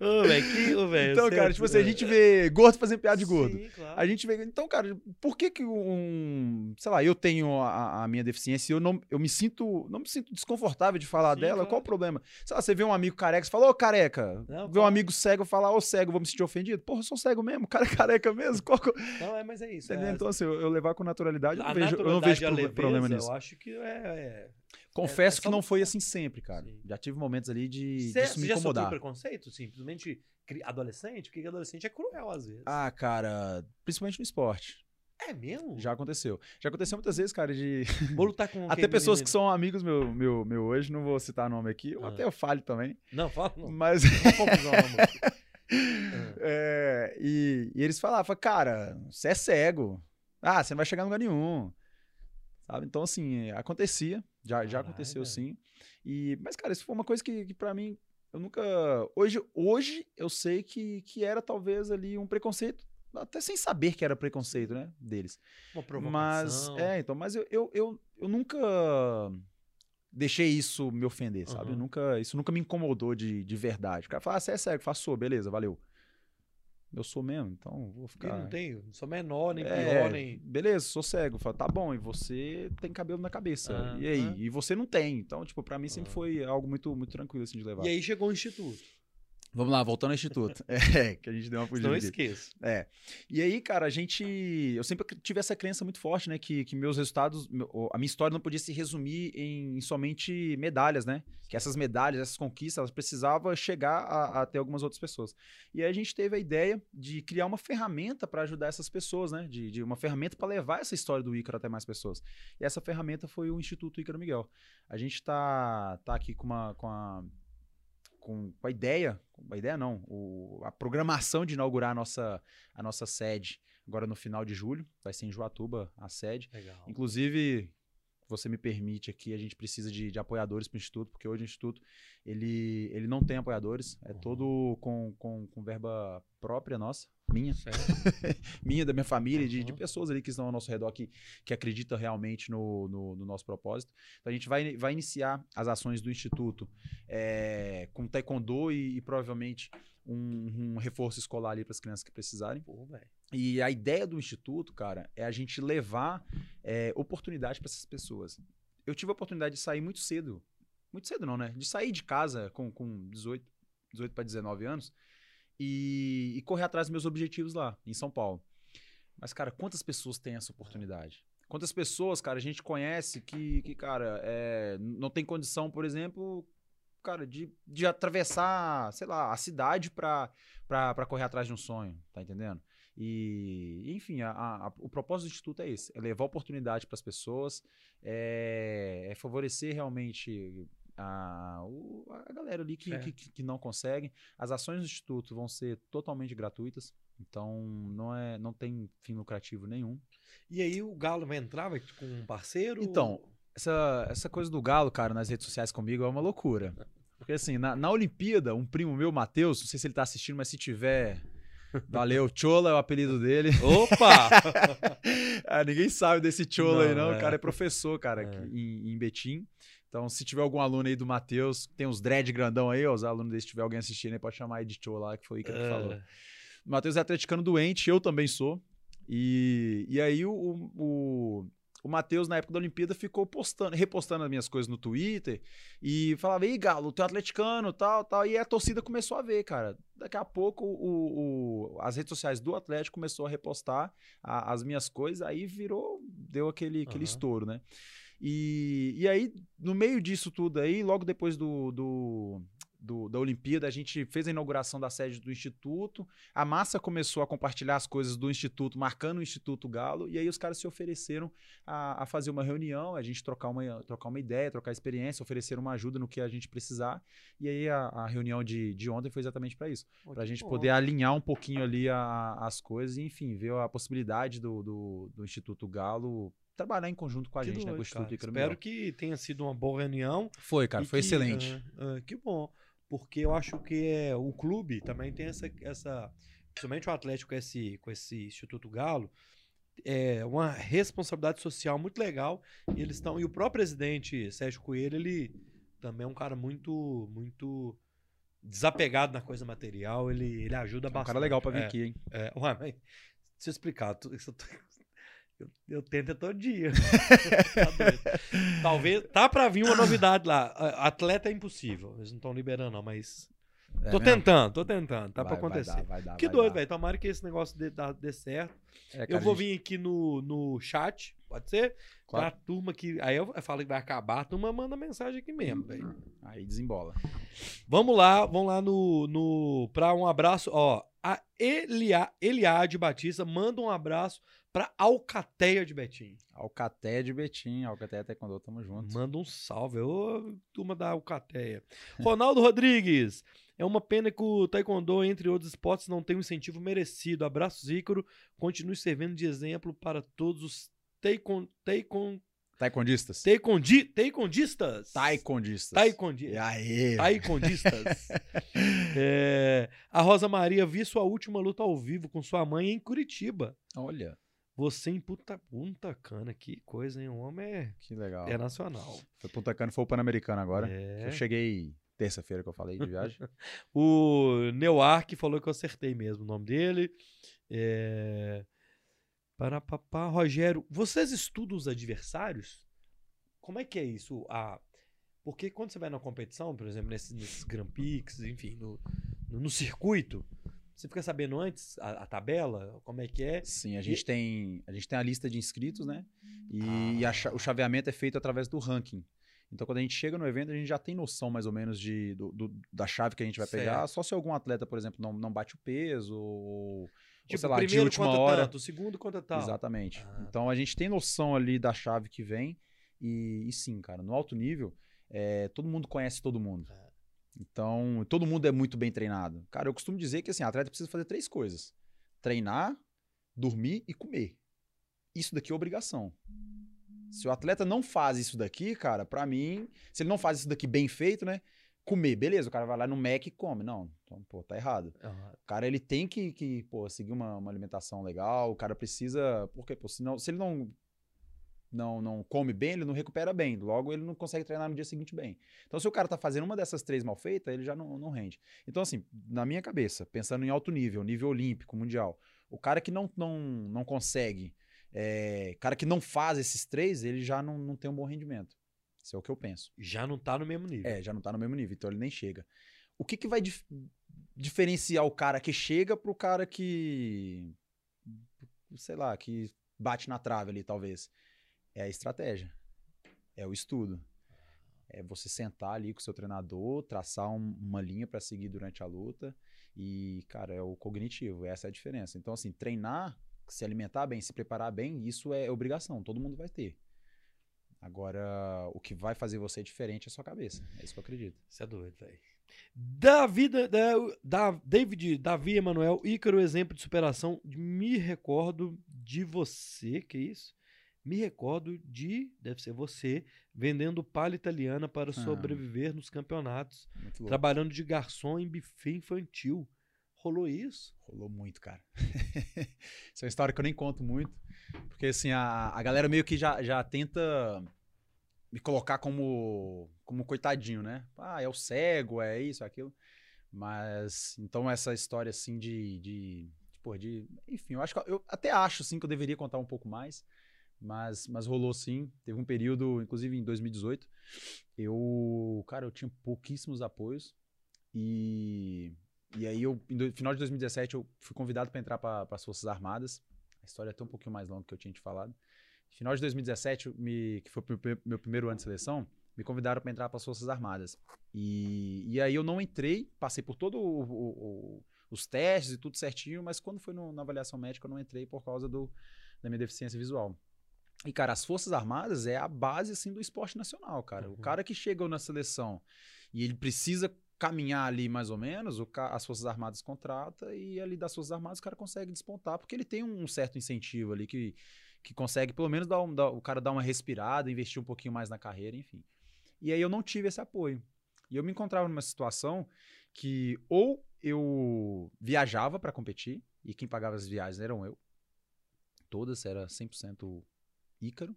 Ô, velho, que. Ô, velho. Então, cara, tipo assim, a gente vê gordo fazendo piada de gordo. Sim, claro. A gente vê. Então, cara, por que que um. Sei lá, eu tenho a, a minha deficiência e eu não eu me sinto. Não me sinto desconfortável de falar Sim, dela? claro. Qual o problema? Sei lá, você vê um amigo careca, você fala, ô careca. Não, vê um amigo cego falar, ô cego, vou me sentir ofendido. Porra, eu sou cego mesmo, cara é careca mesmo. Qual Não, é, mas é isso. É- Então, assim, eu, eu levar com naturalidade, eu não vejo, eu não vejo e leveza, problema nisso. Eu acho que é. é... Confesso é que não foi assim sempre, cara. Sim. Já tive momentos ali de Você, disso você me já sofreu incomodar. preconceito? Simplesmente adolescente? Porque adolescente é cruel às vezes. Ah, cara, principalmente no esporte. é mesmo? Já aconteceu. Já aconteceu muitas vezes, cara, de. Vou lutar com Até pessoas menino? que são amigos meu, meu, meu hoje, não vou citar nome aqui, ou Ah. até eu fale também. Não, fala não. Mas. Não é, e, e eles falavam, falavam, cara, você é cego. Ah, você não vai chegar em lugar nenhum. Sabe? Então, assim, acontecia. Já, já Caralho, aconteceu, velho. sim. E, mas, cara, isso foi uma coisa que, que para mim, eu nunca. Hoje, hoje eu sei que, que era talvez ali um preconceito. Até sem saber que era preconceito, né? Deles. Uma Mas, provocação. é, então, mas eu, eu, eu, eu nunca deixei isso me ofender, sabe? Eu Aham. nunca, isso nunca me incomodou de, de verdade. O cara fala, ah, você é cego, faz sou, beleza, valeu. Eu sou mesmo, então vou Eu ficar. não tenho, não sou menor, nem É, pior, nem. Beleza, sou cego. Fala, tá bom, e você tem cabelo na cabeça. Ah, e aí? ah. E você não tem. Então, tipo, pra mim sempre Ah. foi algo muito, muito tranquilo assim de levar. E aí chegou o instituto. Vamos lá, voltando ao instituto. É, que a gente deu uma fugida. Não aqui. esqueça. É. E aí, cara, a gente. Eu sempre tive essa crença muito forte, né? Que, que meus resultados. A minha história não podia se resumir em, em somente medalhas, né? Que essas medalhas, essas conquistas, elas precisavam chegar até algumas outras pessoas. E aí a gente teve a ideia de criar uma ferramenta para ajudar essas pessoas, né? De, de uma ferramenta para levar essa história do Ícaro até mais pessoas. E essa ferramenta foi o Instituto Ícaro Miguel. A gente tá, tá aqui com uma. Com a, com, com a ideia, com a ideia não, o- a programação de inaugurar a nossa, a nossa sede agora no final de julho, vai ser em Joatuba a sede. Legal. Inclusive, você me permite aqui, a gente precisa de, de apoiadores para o Instituto, porque hoje o Instituto ele, ele não tem apoiadores, é Uhum. todo com, com, com verba própria nossa, minha, minha, da minha família, de, de pessoas ali que estão ao nosso redor que, que acreditam realmente no, no, no nosso propósito. Então a gente vai, vai iniciar as ações do Instituto é, com taekwondo e, e provavelmente um, um reforço escolar ali para as crianças que precisarem. Pô. E a ideia do Instituto, cara, é a gente levar é, oportunidade para essas pessoas. Eu tive a oportunidade de sair muito cedo. Muito cedo não, né? De sair de casa com, com 18, 18 para 19 anos e, e correr atrás dos meus objetivos lá, em São Paulo. Mas, cara, quantas pessoas têm essa oportunidade? Quantas pessoas, cara, a gente conhece que, que cara, é, não tem condição, por exemplo, cara, de, de atravessar, sei lá, a cidade pra correr atrás de um sonho, tá entendendo? E, enfim, a- a- o propósito do Instituto é esse: é levar oportunidade para as pessoas, é, é favorecer realmente a, o- a galera ali que, É. que, que não consegue. As ações do Instituto vão ser totalmente gratuitas, então não, é, não tem fim lucrativo nenhum. E aí o Galo vai entrar vai, com um parceiro? Então, essa, essa coisa do Galo, cara, nas redes sociais comigo é uma loucura. Porque assim, na, na Olimpíada, um primo meu, Matheus, não sei se ele tá assistindo, mas se tiver. Valeu, Chola é o apelido dele. Opa! ah, ninguém sabe desse Chola aí, Não, não. é. O cara é professor, cara, É. em, em Betim. Então, se tiver algum aluno aí do Matheus, tem uns dread grandão aí, ó, os alunos desse, se tiver alguém assistindo aí, pode chamar aí de Chola, que foi o Ica que falou. É. O Matheus é atleticano doente, eu também sou. E, e aí o, o, o, Matheus, na época da Olimpíada, ficou postando, repostando as minhas coisas no Twitter e falava, ei, Galo, tu é atleticano, tal, tal. E a torcida começou a ver, cara. Daqui a pouco o, o- as redes sociais do Atlético começou a repostar a- as minhas coisas, aí virou, deu aquele, aquele Aham. estouro, né? E, e aí, no meio disso tudo aí, logo depois do, do, do- da Olimpíada, a gente fez a inauguração da sede do Instituto. A massa começou a compartilhar as coisas do Instituto, marcando o Instituto Galo, e aí os caras se ofereceram a, a fazer uma reunião, a gente trocar uma, trocar uma ideia, trocar experiência, oferecer uma ajuda no que a gente precisar. E aí a, a reunião de, de ontem foi exatamente para isso. Para a gente bom. poder alinhar um pouquinho ali a- as coisas e, enfim, ver a possibilidade do, do, do Instituto Galo trabalhar em conjunto com a Que gente, né? Com o doido, Instituto Espero que tenha sido uma boa reunião. Foi, cara, foi que, excelente. ah, ah, que bom. Porque eu acho que é, o clube também tem essa, essa. Principalmente o Atlético com esse, com esse Instituto Galo. É uma responsabilidade social muito legal. E eles estão. E o próprio presidente Sérgio Coelho, ele também é um cara muito. muito desapegado na coisa material. Ele, ele ajuda É um bastante. cara legal pra vir É, aqui, hein? É, ué, mas deixa eu explicar. tu- isso eu, eu, eu tento todo dia. Tá doido. Talvez. Tá pra vir uma novidade lá. Atleta é impossível. Eles não estão liberando, não, mas. É tô mesmo? tentando, tô tentando. Tá Vai- pra vai acontecer. dar, vai dar, que vai doido, velho. Tomara que esse negócio dê, dê certo. É, eu cara, vou a gente- vir aqui no, no chat, pode ser? Claro. Pra turma que. Aí eu falo que vai acabar, a turma manda mensagem aqui mesmo, velho. Aí desembola. Vamos lá, vamos lá no, no para um abraço, ó, a Elia, Eliade Batista manda um abraço pra Alcateia de Betim. Alcaté de Betim, Alcaté Taekwondo, tamo junto. Manda um salve, ô turma da Alcateia. Ronaldo Rodrigues, é uma pena que o Taekwondo, entre outros esportes, não tem um incentivo merecido. Abraço, Ícaro, continue servindo de exemplo para todos os taekwondo, taekwondo, Taekwondistas. taekwondi, taekwondistas. Taekwondistas. Taekwondi. E aí? Taekwondistas. É, a Rosa Maria vi sua última luta ao vivo com sua mãe em Curitiba. Olha, Você em Punta, Punta Cana, que coisa, hein? O homem é que legal. internacional. Foi Punta Cana, foi o Pan-Americano agora. É. Eu cheguei terça-feira que eu falei de viagem. O Neuark falou que eu acertei mesmo o nome dele. É... Parapapá, Rogério, vocês estudam os adversários? Como é que é isso? Ah, porque quando você vai na competição, por exemplo, nesses, nesses Grand Prix, enfim, no- no, no circuito, você fica sabendo antes a, a tabela? Como é que é? Sim, a gente, tem, a gente tem a lista de inscritos, né? E, Ah. e a o chaveamento é feito através do ranking. Então, quando a gente chega no evento, a gente já tem noção mais ou menos de, do, do- da chave que a gente vai pegar. Certo. Só se algum atleta, por exemplo, não, não bate o peso, ou, ou Tipo, sei lá, o de primeiro última conta hora. tanto, o segundo conta tal. Exatamente. Ah, Então a gente tem noção ali da chave que vem. E, e sim, cara, no alto nível, é, todo mundo conhece todo mundo. É. Então, todo mundo é muito bem treinado. Cara, eu costumo dizer que assim, atleta precisa fazer três coisas: treinar, dormir e comer. Isso daqui é obrigação. Se o atleta não faz isso daqui, cara, pra mim, se ele não faz isso daqui bem feito, né? Comer, beleza, o cara vai lá no Mac e come. Não, então, pô, tá errado. ah, O cara, ele tem que, que pô, seguir uma, uma alimentação legal, o cara precisa... Porque, pô, senão, se ele não, não, não come bem, ele não recupera bem. Logo, ele não consegue treinar no dia seguinte bem. Então, se o cara tá fazendo uma dessas três mal feitas, ele já não, não rende. Então, assim, na minha cabeça, pensando em alto nível, nível olímpico, mundial, o cara que não, não, não consegue, é, cara que não faz esses três, ele já não, não tem um bom rendimento. Isso é o que eu penso. já não tá no mesmo nível. É, já não tá no mesmo nível, então ele nem chega. O que, que vai dif- diferenciar o cara que chega pro cara que. Sei lá, que bate na trave ali, talvez? É a estratégia. É o estudo. É você sentar ali com o seu treinador, traçar um- uma linha para seguir durante a luta. E, cara, é o cognitivo, essa é a diferença. Então, assim, treinar, se alimentar bem, se preparar bem, isso é obrigação, todo mundo vai ter. Agora, o que vai fazer você diferente é a sua cabeça. É isso que eu acredito. Você é doido, velho. Davi, da, da- David, Davi Emanuel, Ícaro, exemplo de superação. Me recordo de você, que isso? Me recordo de, deve ser você, vendendo palha italiana para sobreviver nos campeonatos, trabalhando de garçom em buffet infantil. Rolou isso? Rolou muito, cara. Isso é uma história que eu nem conto muito. Porque, assim, a, a galera meio que já, já tenta me colocar como, como coitadinho, né? Ah, é o cego, é isso, é aquilo. Mas, então, essa história, assim, de. de, de, de enfim, eu acho que eu até acho, assim, que eu deveria contar um pouco mais. Mas, mas rolou sim. Teve um período, inclusive em 2018, eu, cara, eu tinha pouquíssimos apoios. E, e aí, eu, no final de 2017, eu fui convidado para entrar para as Forças Armadas. A história é até um pouquinho mais longa que eu tinha te falado. Final de 2017, eu me, que foi o meu- primeiro ano de seleção, me convidaram para entrar para as Forças Armadas. E, e aí eu não entrei, passei por todos os testes e tudo certinho, mas quando foi no- na avaliação médica eu não entrei por causa do, da minha deficiência visual. E, cara, as Forças Armadas é a base, assim, do esporte nacional, cara. O Uhum. cara que chega na seleção e ele precisa caminhar ali mais ou menos, o as Forças Armadas contrata e ali das Forças Armadas o cara consegue despontar, porque ele tem um certo incentivo ali que, que consegue pelo menos dar, um- dar- o cara dar uma respirada, investir um pouquinho mais na carreira, enfim. E aí eu não tive esse apoio. E eu me encontrava numa situação que ou eu viajava para competir, e quem pagava as viagens eram eu. Todas, era 100% Ícaro.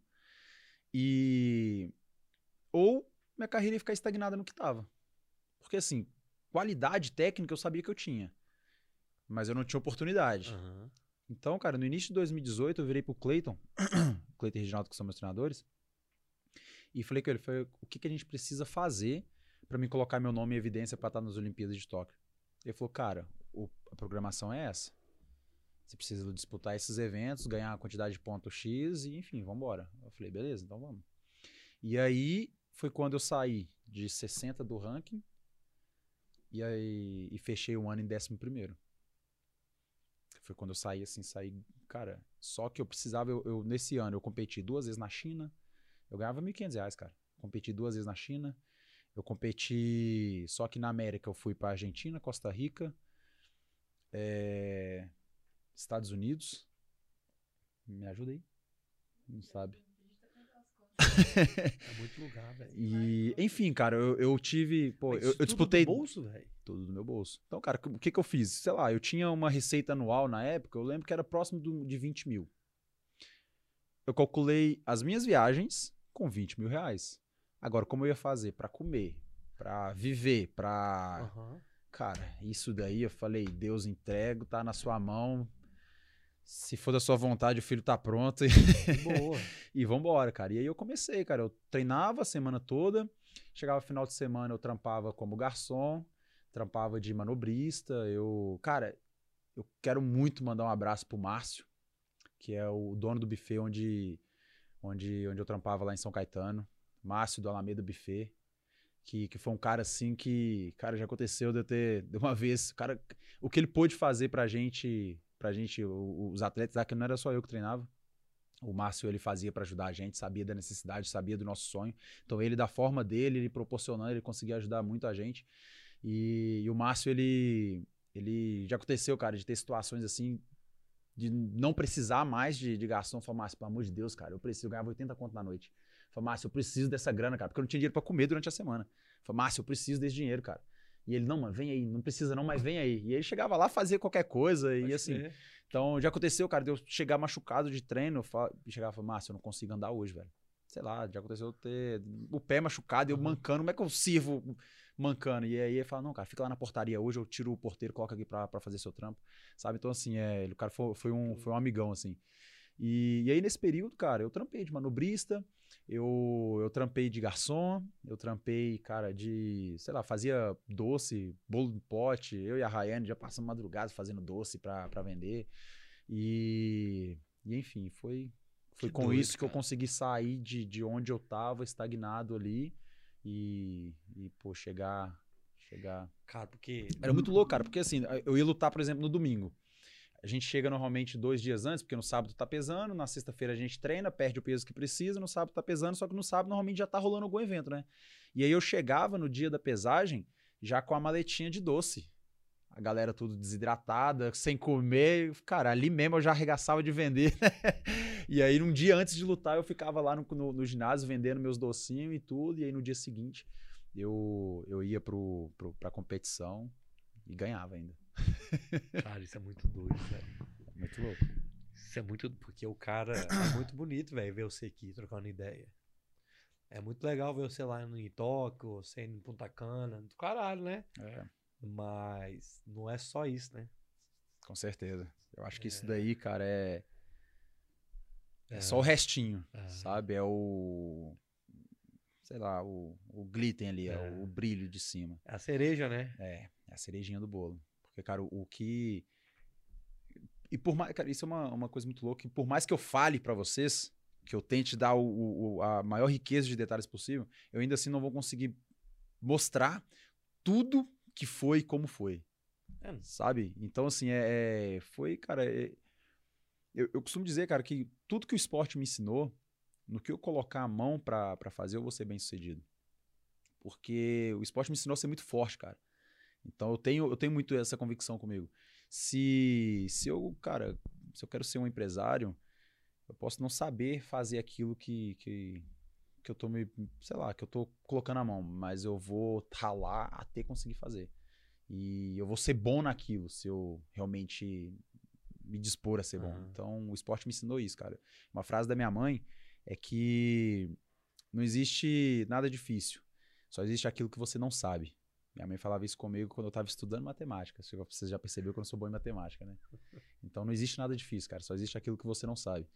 E. Ou minha carreira ia ficar estagnada no que tava. Porque, assim, qualidade técnica eu sabia que eu tinha. Mas eu não tinha oportunidade. Aham. Então, cara, no início de 2018 eu virei pro Cleiton, Cleiton e Reginaldo, que são meus treinadores, e falei com ele, falei, o que, que a gente precisa fazer pra me colocar meu nome em evidência pra estar nas Olimpíadas de Tóquio? Ele falou, cara, o- a programação é essa. Você precisa disputar esses eventos, ganhar a quantidade de pontos X e, enfim, vambora. Eu falei, beleza, então vamos. E aí foi quando eu saí de 60 do ranking e aí e fechei o ano em 11 primeiro. Foi quando eu saí, assim, saí, cara, só que eu precisava, eu, eu- nesse ano eu competi duas vezes na China, eu ganhava 1.500 reais, cara. Competi duas vezes na China, eu competi, só que na América eu fui pra Argentina, Costa Rica, é, Estados Unidos, me ajuda aí, não sabe. É muito lugar, velho. E, enfim, cara, eu, eu tive, pô, eu, eu tudo disputei do bolso, velho. tudo do meu bolso. Então, cara, o que que eu fiz? Sei lá, eu tinha uma receita anual na época, eu lembro que era próximo do- de 20 mil. Eu calculei as minhas viagens com 20 mil reais. Agora, como eu ia fazer pra comer, pra viver, pra. Aham. Cara, isso daí eu falei, Deus entrego, tá na sua mão. Se for da sua vontade, o filho tá pronto. E, boa. e vambora, cara. E aí eu comecei, cara. Eu treinava a semana toda. Chegava final de semana, eu trampava como garçom. trampava de manobrista. Eu, cara, eu quero muito mandar um abraço pro Márcio, que é o dono do buffet onde, onde, onde eu trampava lá em São Caetano. Márcio do Alameda Buffet. Que, que foi um cara assim que, cara, já aconteceu de eu ter, de uma vez, cara, o que ele pôde fazer pra gente, pra gente, os atletas, aqui não era só eu que treinava. O Márcio ele fazia pra ajudar a gente, sabia da necessidade, sabia do nosso sonho. Então ele da forma dele, ele proporcionando, ele conseguia ajudar muito a gente. E, e o Márcio ele ele já aconteceu, cara, de ter situações assim de não precisar mais de, de garçom. Falar, Márcio, pelo amor de Deus, cara, eu preciso eu ganhava 80 conto na noite. Falei, Márcio, eu preciso dessa grana, cara, porque eu não tinha dinheiro pra comer durante a semana. Falei, Márcio, eu preciso desse dinheiro, cara. E ele, não, mano, vem aí, não precisa não, mas vem aí. E ele chegava lá, fazia qualquer coisa e Pode assim. crer. Então, já aconteceu, cara, de eu chegar machucado de treino e chegar e falar, Márcio, eu não consigo andar hoje, velho. Sei lá, já aconteceu eu ter o pé machucado e eu Uhum. mancando. Como é que eu sirvo mancando? E aí ele fala, não, cara, fica lá na portaria hoje, eu tiro o porteiro, coloca aqui pra, pra fazer seu trampo, sabe? Então, assim, é, ele- o cara foi, foi, um, foi um amigão, assim. E, e aí, nesse período, cara, eu trampei de manobrista, eu, eu trampei de garçom, eu trampei, cara, de, sei lá, fazia doce, bolo de pote. Eu e a Rayane já passamos madrugada fazendo doce pra, pra vender. E, e, enfim, foi, foi Que com doido, isso que eu cara. consegui sair de, de onde eu tava, estagnado ali, e, e pô, chegar, chegar Cara, porque. era muito louco, cara, porque assim, eu ia lutar, por exemplo, no domingo. A gente chega normalmente dois dias antes, porque no sábado tá pesando, na sexta-feira a gente treina, perde o peso que precisa, no sábado tá pesando, só que no sábado normalmente já tá rolando algum evento, né? E aí eu chegava no dia da pesagem já com a maletinha de doce. A galera tudo desidratada, sem comer. Cara, ali mesmo eu já arregaçava de vender. e aí, num dia antes de lutar, eu ficava lá no, no- no ginásio vendendo meus docinhos e tudo. E aí, no dia seguinte, eu, eu ia pro, pro, pra competição e ganhava ainda. Cara, isso é muito doido, velho. Muito louco. Isso é muito. Porque o cara. É muito bonito, velho, ver você aqui trocando ideia. É muito legal ver você lá em Tóquio, você em Punta Cana. Do caralho, né? É, Mas não é só isso, né? com certeza. Eu acho que isso É. daí, cara, é, é É. só o restinho, É. sabe? É o. Sei lá, o, o glitter ali, é. É. o, brilho de cima. É a cereja, né? É, é a cerejinha do bolo. Porque, cara, o, o que. E por mais. Cara, isso é uma, uma coisa muito louca. E por mais que eu fale pra vocês, que eu tente dar o, o- a maior riqueza de detalhes possível, eu ainda assim não vou conseguir mostrar tudo que foi e como foi. É. Sabe? Então, assim, é, é- foi, cara. é- eu, eu costumo dizer, cara, que tudo que o esporte me ensinou, no que eu colocar a mão pra fazer, eu vou ser bem sucedido. Porque o esporte me ensinou a ser muito forte, cara. Então eu tenho, eu tenho muito essa convicção comigo. Se, se eu, cara, se eu quero ser um empresário, eu posso não saber fazer aquilo que, que, que eu tô me, sei lá, que eu tô colocando a mão, mas eu vou ralar até conseguir fazer. E eu vou ser bom naquilo se eu realmente me dispor a ser bom. Então o esporte me ensinou isso, cara. Uma frase da minha mãe é que não existe nada difícil, só existe aquilo que você não sabe. Minha mãe falava isso comigo quando eu estava estudando matemática. Você já- Você já percebeu que eu não sou bom em matemática, né? Então não existe nada difícil, cara. Só existe aquilo que você não sabe.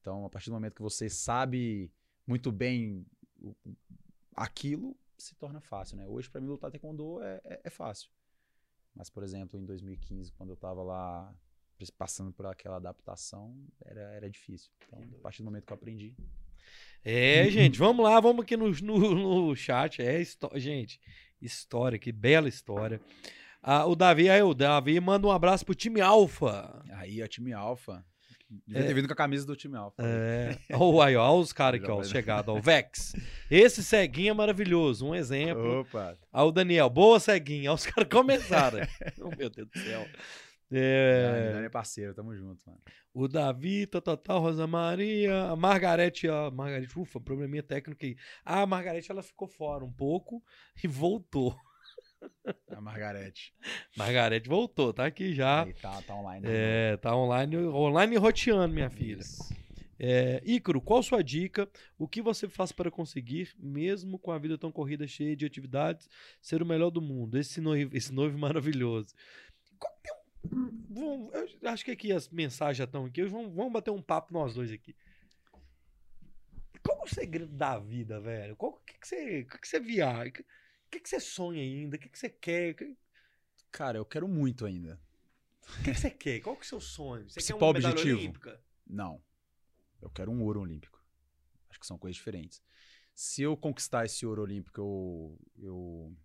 Então, a partir do momento que você sabe muito bem aquilo, se torna fácil, né? Hoje, para mim, lutar taekwondo é, é, é fácil. Mas, por exemplo, em 2015, quando eu estava lá passando por aquela adaptação, era, era difícil. Então, a partir do momento que eu aprendi, É, gente, vamos lá, vamos aqui no, no, no chat. É, gente, história, que bela história. Ah, o Davi, aí o Davi manda um abraço pro time Alfa. aí o time Alpha. Devia É. ter vindo com a camisa do time Alpha. É, ó, aí, ó, os caras aqui, ó, chegados, ó, o Vex. Esse ceguinho é maravilhoso, um exemplo. Opa! Aí o Daniel, boa ceguinha. Aí os caras começaram. oh, meu Deus do céu. É, Dani é parceiro, tamo junto, mano. O Davi, Tototal, Rosa Maria, a Margarete, a Margarete, ufa, probleminha técnico aí. Ah, a Margarete, ela ficou fora um pouco e voltou. A Margarete. Margarete voltou, tá aqui já. Aí, tá, tá online. É, tá online, online roteando, minha filha. Isso. É, Ícaro, qual sua dica? O que você faz para conseguir, mesmo com a vida tão corrida, cheia de atividades, ser o melhor do mundo? Esse noivo, esse noivo maravilhoso. Qual- tem um- vamos- eu acho que aqui as mensagens já estão aqui. Vamos, vamos bater um papo nós dois aqui. Qual é o segredo da vida, velho? Qual o que, que você, que, que você viaja? O que, que, que você sonha ainda? O que, que você quer? Que- Cara, eu quero muito ainda. O que, que você quer? Qual que é o seu sonho? Você Principal quer uma objetivo. olímpica? Não. Eu quero um ouro olímpico. Acho que são coisas diferentes. Se eu conquistar esse ouro olímpico, eu, eu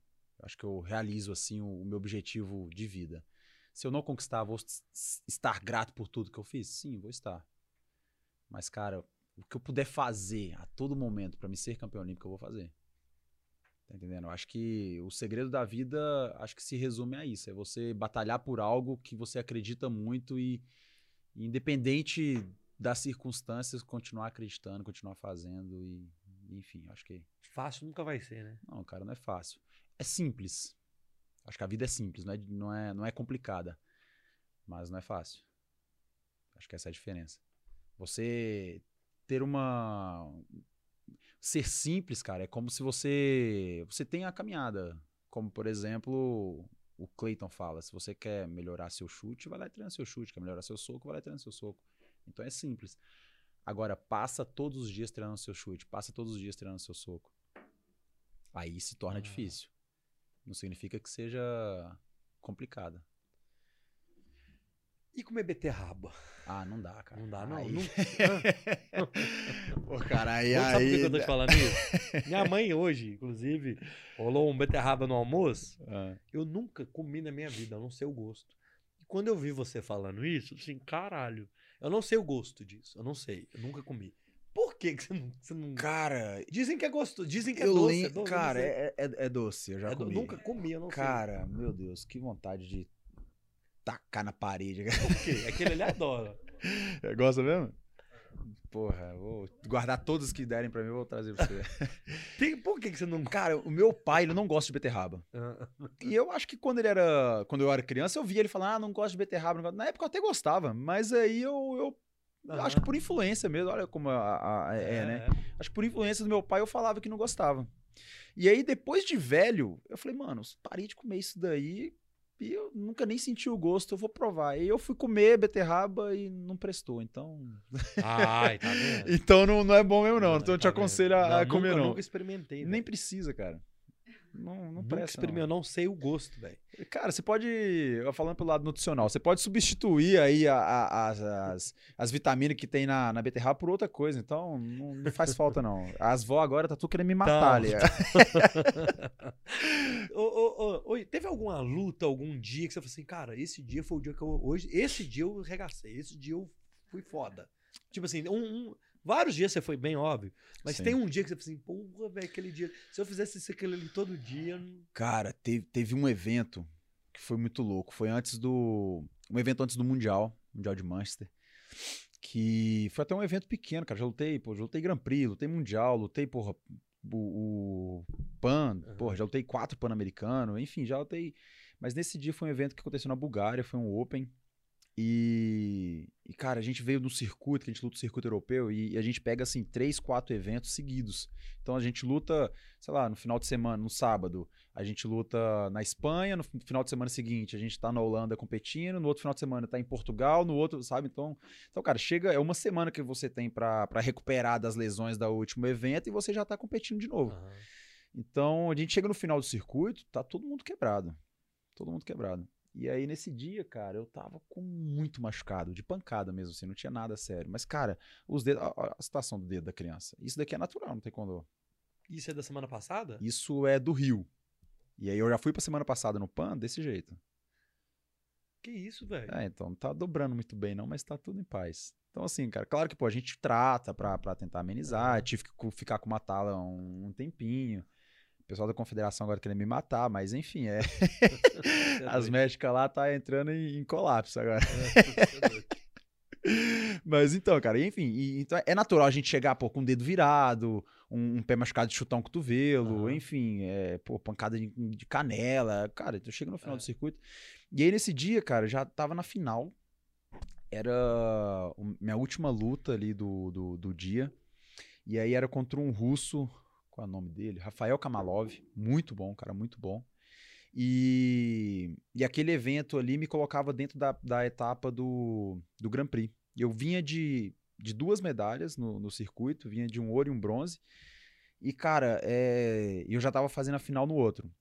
acho que eu realizo assim o, o meu objetivo de vida. Se eu não conquistar, vou estar grato por tudo que eu fiz? Sim, vou estar. Mas, cara, o que eu puder fazer a todo momento pra me ser campeão olímpico, eu vou fazer. Tá entendendo? Eu acho que o segredo da vida, acho que se resume a isso. É você batalhar por algo que você acredita muito e, independente das circunstâncias, continuar acreditando, continuar fazendo e, enfim, acho que Fácil nunca vai ser, né? não, cara, não é fácil. É simples. Acho que a vida é simples, não é, não é, não é complicada. Mas não é fácil. Acho que essa é a diferença. Você ter uma. Ser simples, cara, é como se você. Você tem a caminhada. Como, por exemplo, o Clayton fala: se você quer melhorar seu chute, vai lá e treina seu chute. Quer melhorar seu soco, vai lá e treina seu soco. Então é simples. Agora, passa todos os dias treinando seu chute, passa todos os dias treinando seu soco. Aí se torna Ah. difícil. Não significa que seja complicada. E comer beterraba? Ah, não dá, cara. Não dá, não. Aí... Não- Pô, cara, aí, Sabe por que eu tô te falando isso? Minha mãe hoje, inclusive, rolou um beterraba no almoço. Ah, Eu nunca comi na minha vida, eu não sei o gosto. E quando eu vi você falando isso, eu assim, caralho, eu não sei o gosto disso, eu não sei, eu nunca comi. Que, que você não, você não- Cara, Dizem que é gostoso, dizem que é doce, lem- é doce. Cara, sei. é, é, é doce, eu já É do- comi. nunca comi, eu não Cara, meu Deus, que vontade de tacar na parede. sei. Por quê? Aquele ele adora. Gosta mesmo? Porra, vou guardar todos que derem pra mim, eu vou trazer pra você. Tem- por que, que você não. Cara, o meu pai, ele não gosta de beterraba. Ah, E eu acho que quando ele era. Quando eu era criança, eu via ele falar, ah, não gosto de beterraba. não gosto." Na época eu até gostava, mas aí eu. eu Aham. Acho que por influência mesmo, olha como a- a- é, né? Acho que por influência do meu pai eu falava que não gostava. E aí, depois de velho, eu falei, mano, parei de comer isso daí e eu nunca nem senti o gosto, eu vou provar. E eu fui comer beterraba e não prestou, então. Ai, tá vendo? Então não, não é bom mesmo, não. Então eu te Tá vendo? aconselho a, a Não, comer, nunca, não. Nunca experimentei. Nem velho. precisa, cara. Não, não Nunca eu não sei o gosto, velho. Cara, você pode. eu Falando pelo lado nutricional, você pode substituir aí a- a- as, as, as vitaminas que tem na, na beterraba por outra coisa. Então, não, não faz falta, não. As vó agora tá tudo querendo me matar Tá. ali. Ô, ô, ô, oi, teve alguma luta, algum dia que você falou assim, cara, esse dia foi o dia que eu. Hoje, esse dia eu regacei, esse dia eu fui foda. Tipo assim, um, um- vários dias você foi bem, óbvio. Mas Sim. tem um dia que você fala assim, porra, velho, aquele dia. Se eu fizesse isso aquele ali todo dia. não- Cara, teve, teve um evento que foi muito louco. Foi antes do. Um evento antes do Mundial, Mundial de Manchester. Que foi até um evento pequeno, cara. Já lutei, pô, já lutei Grand Prix, lutei Mundial, lutei, porra, o, o Pan, Aham. porra, já lutei quatro Pan-Americano, enfim, já lutei. Mas nesse dia foi um evento que aconteceu na Bulgária, foi um Open. E, e, cara, a gente veio no circuito, que a gente luta o circuito europeu, e, e a gente pega, assim, três, quatro eventos seguidos. Então a gente luta, sei lá, no final de semana, no sábado, a gente luta na Espanha, no fi- final de semana seguinte a gente tá na Holanda competindo, no outro final de semana tá em Portugal, no outro, sabe? Então, então cara, chega, é uma semana que você tem pra pra recuperar das lesões do último evento e você já tá competindo de novo. Aham. Então, a gente chega no final do circuito, tá todo mundo quebrado. Todo mundo quebrado. E aí, nesse dia, cara, eu tava com muito machucado, de pancada mesmo, assim, não tinha nada sério. Mas, cara, os dedos, a, a- situação do dedo da criança, isso daqui é natural no taekwondo. Isso é da semana passada? Isso é do Rio. E aí eu já fui pra semana passada no PAN desse jeito. Que isso, velho? É, então não tá dobrando muito bem não, mas tá tudo em paz. Então assim, cara, claro que pô, a gente trata pra, pra tentar amenizar, Aham. tive que ficar com uma tala um, um tempinho. O pessoal da confederação agora querendo me matar, mas enfim, é. As doido. médicas lá tá entrando em, em colapso agora. É, doido. Mas então, cara, enfim, e- então é natural a gente chegar, pô, com o dedo virado, um, um pé machucado de chutar um cotovelo, Aham. enfim, é, pô, pancada de, de canela. Cara, eu chego no final É. do circuito. E aí, nesse dia, cara, já tava na final. Era minha última luta ali do, do, do dia. E aí era contra um russo, qual é o nome dele? Rafael Kamalov. Muito bom, cara, muito bom. E, e aquele evento ali me colocava dentro da, da etapa do, do Grand Prix. Eu vinha de, de duas medalhas no, no circuito, vinha de um ouro e um bronze. E, cara, é, eu já tava fazendo a final no outro.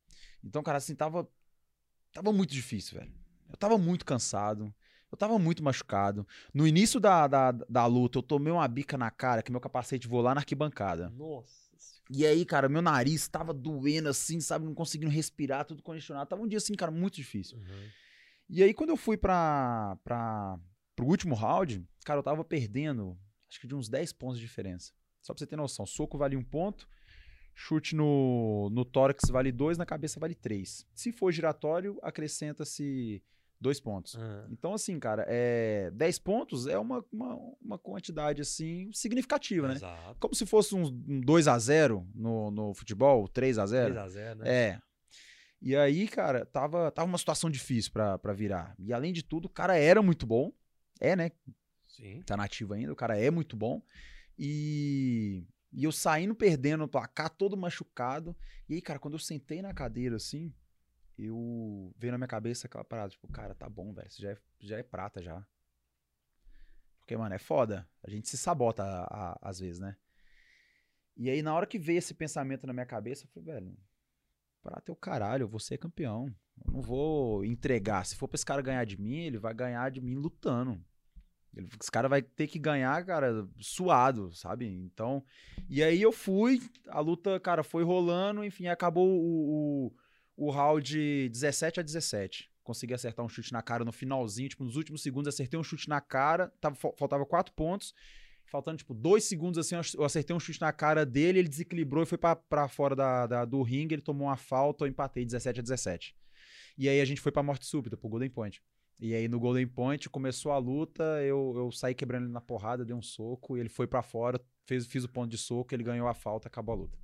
Então, cara, assim, tava, tava muito difícil, velho. Eu tava muito cansado. Eu tava muito machucado. No início da, da, da luta, eu tomei uma bica na cara que meu capacete voou lá na arquibancada. Nossa. E aí, cara, meu nariz tava doendo assim, sabe? Não conseguindo respirar, tudo congestionado. Tava um dia assim, cara, muito difícil. Uhum. E aí, quando eu fui pra, pra, pro último round, cara, eu tava perdendo, acho que de uns 10 pontos de diferença. Só pra você ter noção. Soco vale um ponto, chute no, no tórax vale dois, na cabeça vale três. Se for giratório, acrescenta-se dois pontos. Ah. Então, assim, cara, é, 10 pontos é uma, uma, uma quantidade, assim, significativa, né? Exato. Como se fosse uns- um 2 a 0 no, no futebol, 3 a 0 3x0, né? é. E aí, cara, tava, tava uma situação difícil pra, pra virar. E além de tudo, o cara era muito bom. É, né? Sim. Tá nativo ainda, o cara é muito bom. E, e eu saindo perdendo o placar, todo machucado. E aí, cara, quando eu sentei na cadeira assim, eu veio na minha cabeça aquela parada, tipo, cara, tá bom, velho, isso já é, já é prata já. Porque, mano, é foda. A gente se sabota a- a- às vezes, né? E aí, na hora que veio esse pensamento na minha cabeça, eu falei, velho, prata é o caralho, vou ser campeão. Eu não vou entregar. Se for pra esse cara ganhar de mim, ele vai ganhar de mim lutando. Ele, esse cara vai ter que ganhar, cara, suado, sabe? Então. E aí eu fui, a luta, cara, foi rolando, enfim, acabou o, o, o round 17 a 17. Consegui acertar um chute na cara no finalzinho, tipo, nos últimos segundos, acertei um chute na cara, tava, fal- faltava quatro pontos. Faltando, tipo, dois segundos assim, eu acertei um chute na cara dele, ele desequilibrou e foi pra fora da, da- do ringue, ele tomou uma falta, eu empatei 17 a 17. E aí a gente foi pra morte súbita, pro Golden Point. E aí no Golden Point começou a luta, eu, eu saí quebrando ele na porrada, dei um soco, ele foi pra fora, fez, fiz o ponto de soco, ele ganhou a falta, acabou a luta.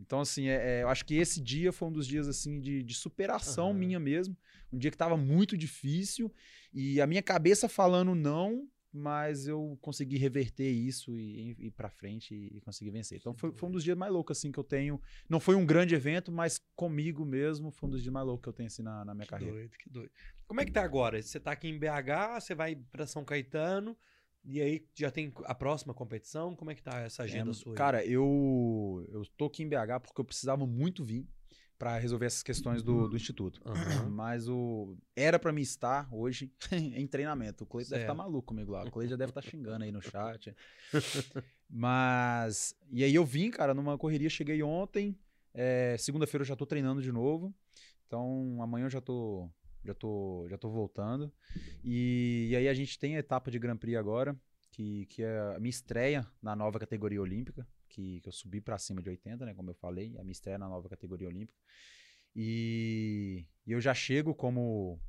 Então, assim, é, é, eu acho que esse dia foi um dos dias, assim, de, de superação Aham. minha mesmo. Um dia que tava muito difícil, e a minha cabeça falando não, mas eu consegui reverter isso e ir pra frente e, e consegui vencer. Então foi, foi um dos dias mais loucos, assim, que eu tenho. Não foi um grande evento, mas comigo mesmo foi um dos dias mais loucos que eu tenho, assim, na, na minha Que carreira. doido, que doido. Como é que tá agora? Você tá aqui em BH, você vai pra São Caetano, e aí já tem a próxima competição? Como é que tá essa agenda É, sua? aí? Cara, eu, eu tô aqui em BH porque eu precisava muito vir pra resolver essas questões do, do instituto. Aham. Mas o era pra mim estar hoje em treinamento. O Cleiton deve estar Certo. maluco comigo lá. O Cleiton já deve estar xingando aí no chat. Mas. E aí eu vim, cara, numa correria, cheguei ontem. é, Segunda-feira eu já tô treinando de novo. Então amanhã eu já tô. Já tô, já tô voltando. E, e aí a gente tem a etapa de Grand Prix agora, que, que é a minha estreia na nova categoria olímpica, que, que eu subi pra cima de 80, né? Como eu falei, a minha estreia na nova categoria olímpica. E, e eu já chego como.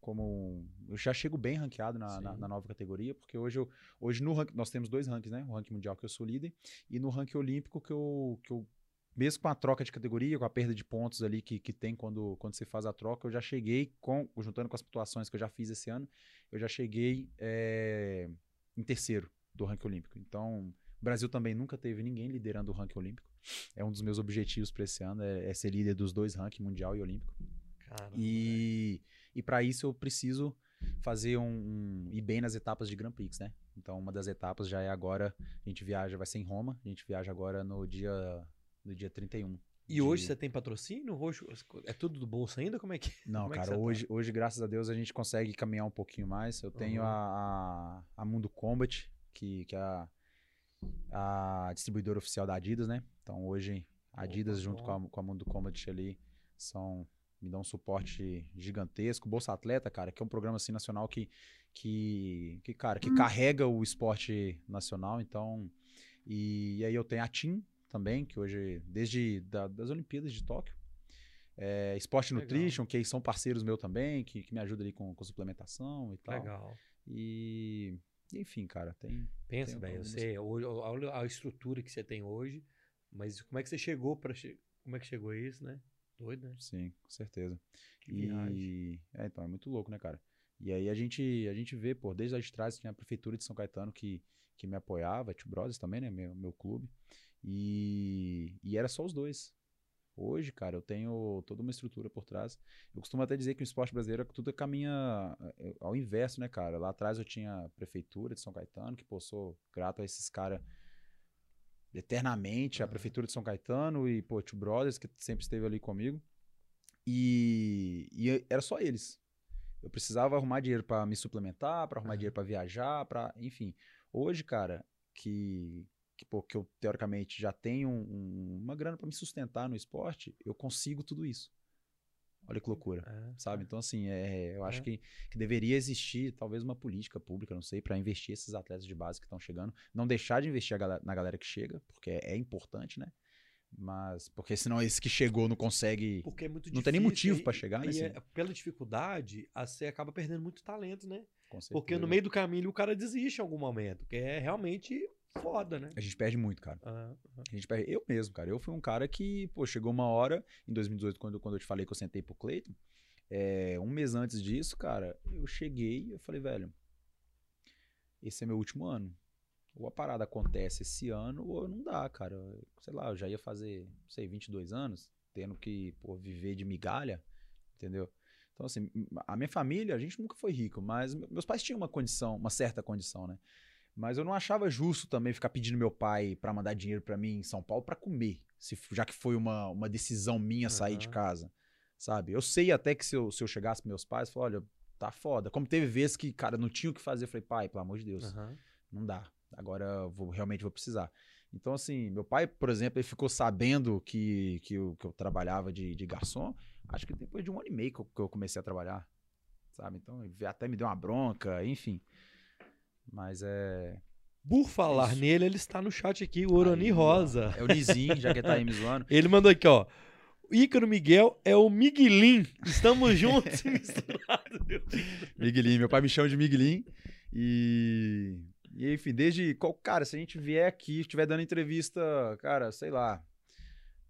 como eu já chego bem ranqueado na, na, na nova categoria, porque hoje, eu, hoje no rank, nós temos dois rankings, né? O ranking mundial que eu sou líder e no ranking olímpico que eu, que eu mesmo com a troca de categoria, com a perda de pontos ali que, que tem quando, quando você faz a troca, eu já cheguei, com, juntando com as pontuações que eu já fiz esse ano, eu já cheguei é, em terceiro do ranking olímpico. Então, o Brasil também nunca teve ninguém liderando o ranking olímpico. É um dos meus objetivos para esse ano, é, é ser líder dos dois rankings, mundial e olímpico. Caramba, E, e para isso eu preciso fazer um, um ir bem nas etapas de Grand Prix, né? Então uma das etapas já é agora, a gente viaja, vai ser em Roma, a gente viaja agora no dia no dia 31. E hoje de- você tem patrocínio? Hoje é tudo do bolso ainda? Como é que Não, é que cara, você tá? hoje, hoje, graças a Deus, a gente consegue caminhar um pouquinho mais. Eu tenho Uhum. a, a, Mundo Combat, que, que é a, a distribuidora oficial da Adidas, né? Então hoje, a Adidas Opa, junto bom. com a, com a Mundo Combat ali são me dão um suporte gigantesco. Bolsa Atleta, cara, que é um programa assim nacional que que, que cara, que carrega o esporte nacional, então e, e aí eu tenho a TIM também, que hoje desde da- das Olimpíadas de Tóquio é, Sport Legal. Nutrition, que são parceiros meus também, que, que me ajudam ali com, com suplementação e tal. Legal. E, enfim, cara, tem. Pensa, velho, algumas- você, hoje, olha a estrutura que você tem hoje, mas como é que você chegou para como é que chegou a isso, né? Doido, né? Sim, com certeza. Que viagem. E. É, então, é muito louco, né, cara? E aí a gente, a gente vê, pô, desde lá de trás tinha a Prefeitura de São Caetano que, que me apoiava, Tio Brothers também, né? Meu, meu clube. E, e era só os dois. Hoje, cara, eu tenho toda uma estrutura por trás. Eu costumo até dizer que o esporte brasileiro tudo caminha é, ao inverso, né, cara? Lá atrás eu tinha a prefeitura de São Caetano, que, pô, sou grato a esses caras eternamente, a prefeitura de São Caetano e, pô, Tio Brothers, que sempre esteve ali comigo. E, e era só eles. Eu precisava arrumar dinheiro para me suplementar, para arrumar dinheiro para viajar, para, enfim. Hoje, cara, que que, pô, que eu teoricamente já tenho um- um- uma grana para me sustentar no esporte, eu consigo tudo isso. Olha que loucura, É, sabe? Então assim, é, eu acho É. que, que deveria existir talvez uma política pública, não sei, para investir esses atletas de base que estão chegando, não deixar de investir a gala- na galera que chega, porque é, é importante, né? Mas porque senão esse que chegou não consegue Porque é muito Não tem nem difícil, motivo pra chegar e nesse- é- pela dificuldade, você acaba perdendo muito talento, né? Porque no meio do caminho o cara desiste em algum momento, que é realmente foda, né? a gente perde muito, cara. Ah, A gente perde. Eu mesmo, cara. Eu fui um cara que, pô, chegou uma hora, em 2018, quando, quando eu te falei que eu sentei pro Cleiton, é, um mês antes disso, cara, eu cheguei e eu falei, velho, esse é meu último ano. Ou a parada acontece esse ano, ou não dá, cara. Sei lá, eu já ia fazer, não sei, 22 anos, tendo que, pô, viver de migalha, entendeu? Então, assim, a minha família, a gente nunca foi rico, mas me- meus pais tinham uma condição, uma certa condição, né? Mas eu não achava justo também ficar pedindo meu pai pra mandar dinheiro pra mim em São Paulo pra comer, se, já que foi uma, uma decisão minha sair de Aham. casa, sabe? Eu sei até que se eu, se eu chegasse pros meus pais, eu falei, olha, tá foda. Como teve vezes que, cara, não tinha o que fazer, eu falei, pai, pelo amor de Deus, aham. não dá. Agora eu vou, realmente vou precisar. Então, assim, meu pai, por exemplo, ele ficou sabendo que, que, eu, que eu trabalhava de, de garçom, acho que depois de um ano e meio que eu, que eu comecei a trabalhar, sabe? Então, ele até me deu uma bronca, enfim. Mas é. Por falar Isso. nele, ele está no chat aqui, o Aí, ó, Rosa. É o Nizim, já que ele tá aí me zoando. Ele mandou aqui, ó. Ícaro Miguel é o Miguelin. Estamos juntos e misturados. Miguelinho, meu pai me chama de Miguelinho. E, e enfim, desde. qual- Cara, se a gente vier aqui, estiver dando entrevista, cara, sei lá,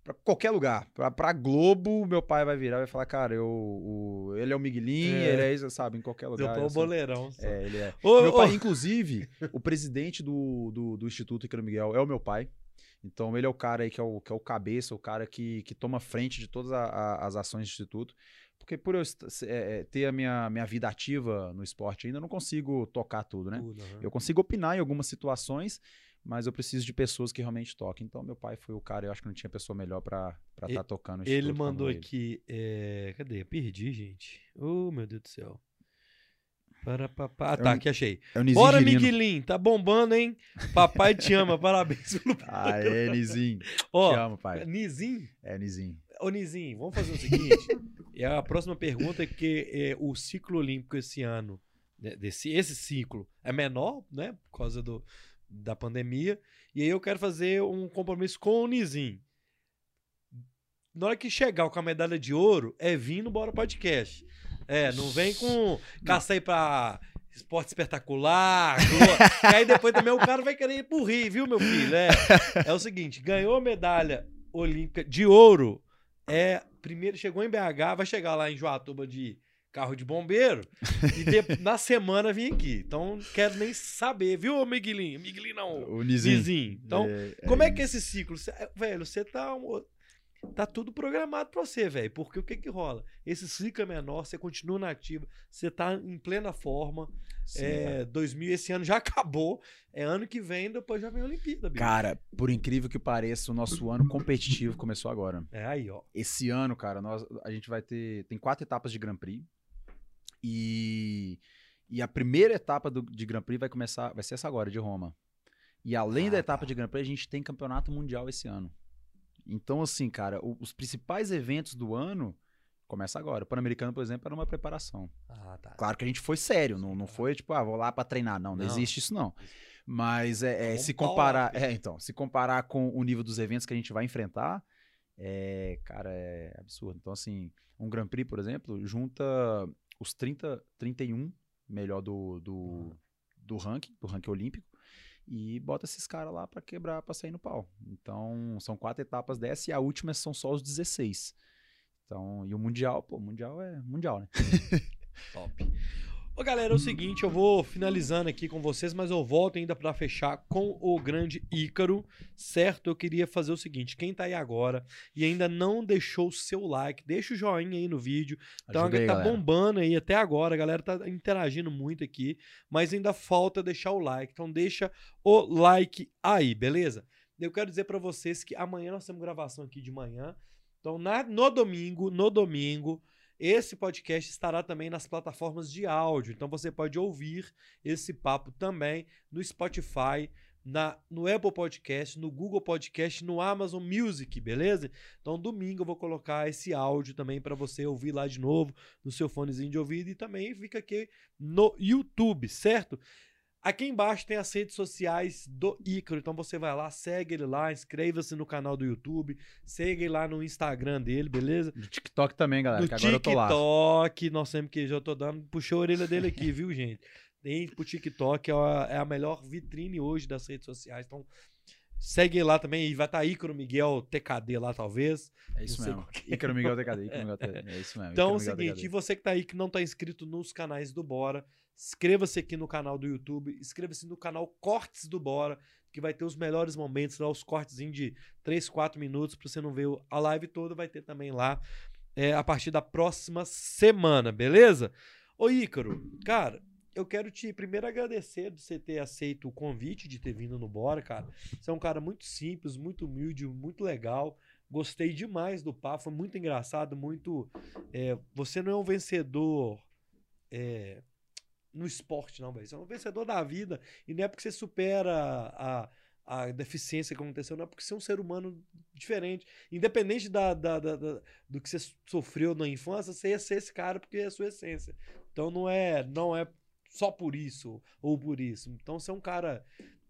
pra qualquer lugar, pra, pra Globo, meu pai vai virar e vai falar, cara, eu, o- ele é o Miguelinho, É. ele é isso, sabe, em qualquer Meu lugar. pai é o sou- boleirão. só. É, ele é. Ô, meu ô, pai, inclusive, o presidente do, do, do Instituto Ícaro Miguel é o meu pai. Então, ele é o cara aí que é o, que é o cabeça, o cara que, que toma frente de todas a- a- as ações do Instituto. Porque por eu é, é, ter a minha, minha vida ativa no esporte ainda, eu não consigo tocar tudo, né? Tudo, aham. Eu consigo opinar em algumas situações, mas eu preciso de pessoas que realmente toquem. Então, meu pai foi o cara, eu acho que não tinha pessoa melhor pra estar E- tocando Ele mandou ele. aqui. é, Cadê? Perdi, gente. Oh, meu Deus do céu. Para, pa, pa. Ah, É tá, aqui achei. É Bora, Girino. Miguelinho. Tá bombando, hein? Papai te ama. Parabéns pelo. Aê, Nizinho. Ó, Te amo, pai. Nizinho. É, Nizinho. Ô, Nizinho, vamos fazer o seguinte. e a próxima pergunta é que é, o ciclo olímpico esse ano, né, desse, esse ciclo, é menor, né? Por causa do, da pandemia. E aí eu quero fazer um compromisso com o Nizinho. Na hora que chegar com a medalha de ouro, é vir no Bora Podcast. É, não vem com aí pra esporte espetacular, que aí depois também o cara vai querer ir pro Rio, viu, meu filho? É, é o seguinte, ganhou a medalha olímpica de ouro, é, primeiro chegou em BH, vai chegar lá em Joatuba de carro de bombeiro e de- na semana vim aqui. Então, não quero nem saber, viu, Miguelinho? Miguelinho não, O Nizinho. Nizinho. Então, É, como é que é esse ciclo? Cê- velho, você tá. Tá tudo programado pra você, velho. Porque o que que rola? Esse ciclo é menor, você continua na ativa, você tá em plena forma. Sim, é, 2000, esse ano já acabou. É ano que vem, depois já vem a Olimpíada, bicho. Cara, por incrível que pareça, o nosso ano competitivo começou agora. É aí, ó. Esse ano, cara, nós, a gente vai ter. Tem quatro etapas de Grand Prix. E, e a primeira etapa do- de Grand Prix vai começar. Vai ser essa agora, de Roma. E além Ah, da etapa tá. de Grand Prix, a gente tem campeonato mundial esse ano. Então, assim, cara, os principais eventos do ano começa agora. O Pan-Americano, por exemplo, era uma preparação. Ah, tá. Claro que a gente foi sério, não, não foi tipo, ah, vou lá pra treinar. Não, não, Não. existe isso não. Mas é, é, Vamos se comparar, filho. é, então, se comparar com o nível dos eventos que a gente vai enfrentar, é, cara, é absurdo. Então, assim, um Grand Prix, por exemplo, junta os 30, 31 melhor do, do, do ranking, do ranking olímpico, e bota esses caras lá pra quebrar, pra sair no pau. Então, são quatro etapas dessa e a última são só os 16. Então, e o Mundial, pô, o Mundial é Mundial, né? Top. Ô, galera, é o seguinte, eu vou finalizando aqui com vocês, mas eu volto ainda pra fechar com o grande Ícaro, certo? Eu queria fazer o seguinte, quem tá aí agora e ainda não deixou o seu like, deixa o joinha aí no vídeo. Então, aí, tá galera. bombando aí até agora, a galera tá interagindo muito aqui, mas ainda falta deixar o like. Então, deixa o like aí, beleza? Eu quero dizer pra vocês que amanhã nós temos gravação aqui de manhã. Então, na- no domingo, no domingo, esse podcast estará também nas plataformas de áudio. Então, você pode ouvir esse papo também no Spotify, na, no Apple Podcast, no Google Podcast, no Amazon Music, beleza? Então, domingo eu vou colocar esse áudio também para você ouvir lá de novo no seu fonezinho de ouvido e também fica aqui no YouTube, certo? Aqui embaixo tem as redes sociais do Ícaro, então você vai lá, segue ele lá, inscreva-se no canal do YouTube, segue ele lá no Instagram dele, beleza? No TikTok também, galera, no que agora eu tô lá. TikTok, nós sempre que já tô dando, puxou a orelha dele aqui, viu, gente? Tem pro TikTok, é a, é a melhor vitrine hoje das redes sociais, então segue lá também, e vai estar Ícaro Miguel TKD lá, talvez. É isso mesmo. que. Ícaro Miguel TKD. Ícaro Miguel TKD. É isso mesmo. Então é o seguinte, e você que tá aí que não tá inscrito nos canais do Bora, inscreva-se aqui no canal do YouTube, inscreva-se no canal Cortes do Bora, que vai ter os melhores momentos lá, os cortezinhos de 3, 4 minutos, pra você não ver a live toda, vai ter também lá é, a partir da próxima semana, beleza? Ô Ícaro, cara, eu quero te primeiro agradecer de você ter aceito o convite de ter vindo no Bora, cara. Você é um cara muito simples, muito humilde, muito legal. Gostei demais do papo, foi muito engraçado, muito. é, você não é um vencedor é, no esporte, não, velho. Você é um vencedor da vida. E não é porque você supera a, a deficiência que aconteceu, não é porque você é um ser humano diferente. Independente da, da- da- da- do que você sofreu na infância, você ia ser esse cara porque é a sua essência. Então não é, não é só por isso ou por isso. Então você é um cara.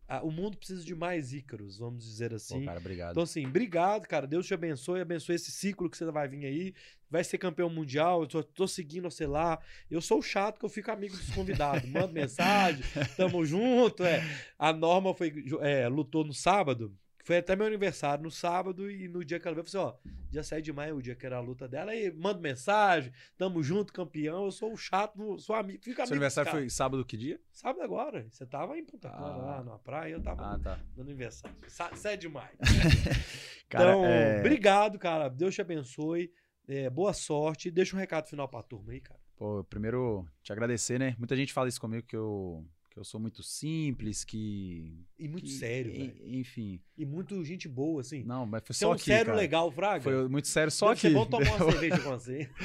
Ah, o mundo precisa de mais Ícaros, vamos dizer Pô, assim. cara, obrigado. Então, assim, obrigado, cara. Deus te abençoe, abençoe esse ciclo que você vai vir aí. Vai ser campeão mundial. Eu tô, tô seguindo você lá. Eu sou chato que eu fico amigo dos convidados. Mando mensagem, tamo junto. É. A Norma foi, é, lutou no sábado. Foi até meu aniversário no sábado e no dia que ela veio, eu falei assim, ó, dia 7 de maio, o dia que era a luta dela, aí manda mensagem, tamo junto, campeão, eu sou o chato, sou amigo, fico amigo Seu aniversário foi sábado que dia? Sábado agora, você tava em Punta Cana, Ah. lá na praia, eu tava Ah, tá. no aniversário. Sa- 7 de maio. Cara, então, é- obrigado, cara. Deus te abençoe. É, boa sorte. Deixa um recado final pra turma aí, cara. Pô, primeiro, te agradecer, né? Muita gente fala isso comigo, que eu, que eu sou muito simples, que... E muito que- sério, velho. Enfim. E muito gente boa, assim. Não, mas foi Você é só um aqui, sério cara. legal, Fraga. Foi muito sério só Deve ser aqui. bom tomar uma cerveja com você.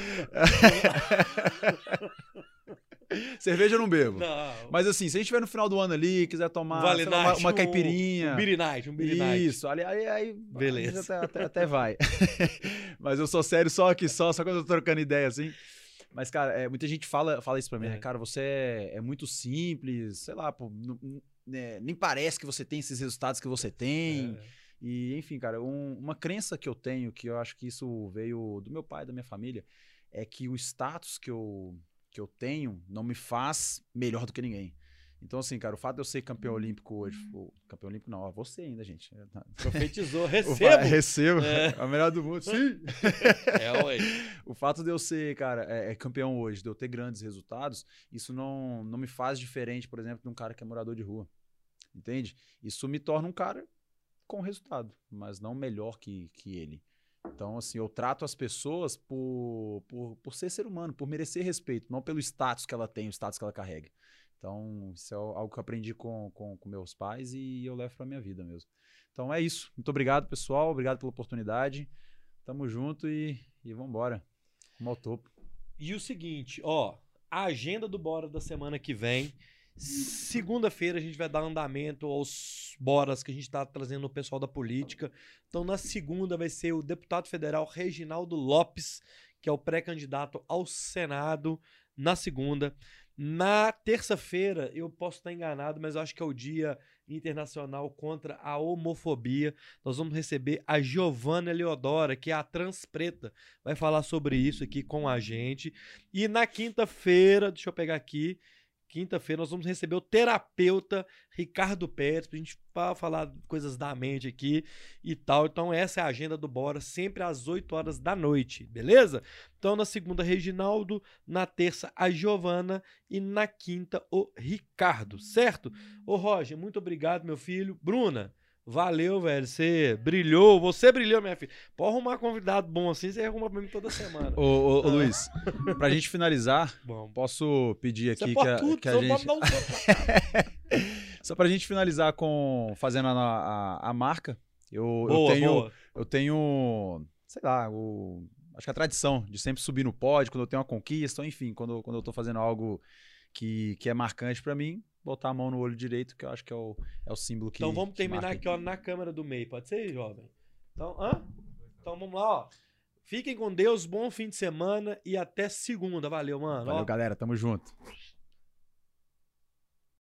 Cerveja eu não bebo. Não. Mas assim, se a gente estiver no final do ano ali, quiser tomar Vale uma, Night, uma um- caipirinha. Um Beer Night, um Beer Night. Isso, ali, aí, aí Beleza. Até, até, até vai. Mas eu sou sério só aqui, só, só quando eu tô trocando ideia, assim. Mas, cara, é, muita gente fala, fala isso pra mim, É. né? Cara, você é, é muito simples, sei lá, pô, né, nem parece que você tem esses resultados que você tem. É. E, enfim, cara, um- uma crença que eu tenho, que eu acho que isso veio do meu pai, da minha família, é que o status que eu, que eu tenho não me faz melhor do que ninguém. Então, assim, cara, o fato de eu ser campeão olímpico hoje, o- campeão olímpico não, ó, você ainda, gente. Profetizou. O Recebo. fa- recebo. É. É. o melhor do mundo. Sim. É, ué. O fato de eu ser, cara, é, é campeão hoje, de eu ter grandes resultados, isso não, não me faz diferente, por exemplo, de um cara que é morador de rua. Entende? Isso me torna um cara com resultado, mas não melhor que, que ele. Então, assim, eu trato as pessoas por, por, por ser ser humano, por merecer respeito, não pelo status que ela tem, o status que ela carrega. Então, isso é algo que eu aprendi com, com, com meus pais e eu levo pra minha vida mesmo. Então é isso. Muito obrigado, pessoal. Obrigado pela oportunidade. Tamo junto e, e vambora. Rumo ao topo. E o seguinte, ó, a agenda do Bora da semana que vem. Segunda-feira a gente vai dar andamento aos boras que a gente está trazendo o pessoal da política. Então, na segunda vai ser o deputado federal Reginaldo Lopes, que é o pré-candidato ao Senado, na segunda. Na terça-feira, eu posso estar enganado, mas eu acho que é o Dia Internacional contra a Homofobia. Nós vamos receber a Giovana Eleodora, que é a trans preta, vai falar sobre isso aqui com a gente. E na quinta-feira, deixa eu pegar aqui, quinta-feira nós vamos receber o terapeuta Ricardo Pérez pra gente fa- falar coisas da mente aqui e tal. Então essa é a agenda do Bora, sempre às 8 horas da noite, beleza? Então na segunda Reginaldo, na terça a Giovana e na quinta o Ricardo, certo? Ô Roger, muito obrigado, meu filho. Bruna, valeu, velho. Você brilhou, você brilhou, minha filha. Pode arrumar convidado bom assim, você arruma pra mim toda semana. Ô, ô, ô, Ah. Luiz, pra gente finalizar, Bom, posso pedir aqui que a, tudo, que a gente. um. Só pra gente finalizar com fazendo a, a, a marca. Eu, eu Boa, tenho. boa. Eu tenho sei lá, o, acho que a tradição de sempre subir no pódio quando eu tenho uma conquista, ou enfim, quando, quando eu tô fazendo algo que, que é marcante pra mim, botar a mão no olho direito, que eu acho que é o, é o símbolo que Então vamos terminar aqui, ó, na câmera do meio. Pode ser, jovem? Então, hã? Então vamos lá, ó. Fiquem com Deus, bom fim de semana e até segunda. Valeu, mano. Valeu, ó. galera, tamo junto.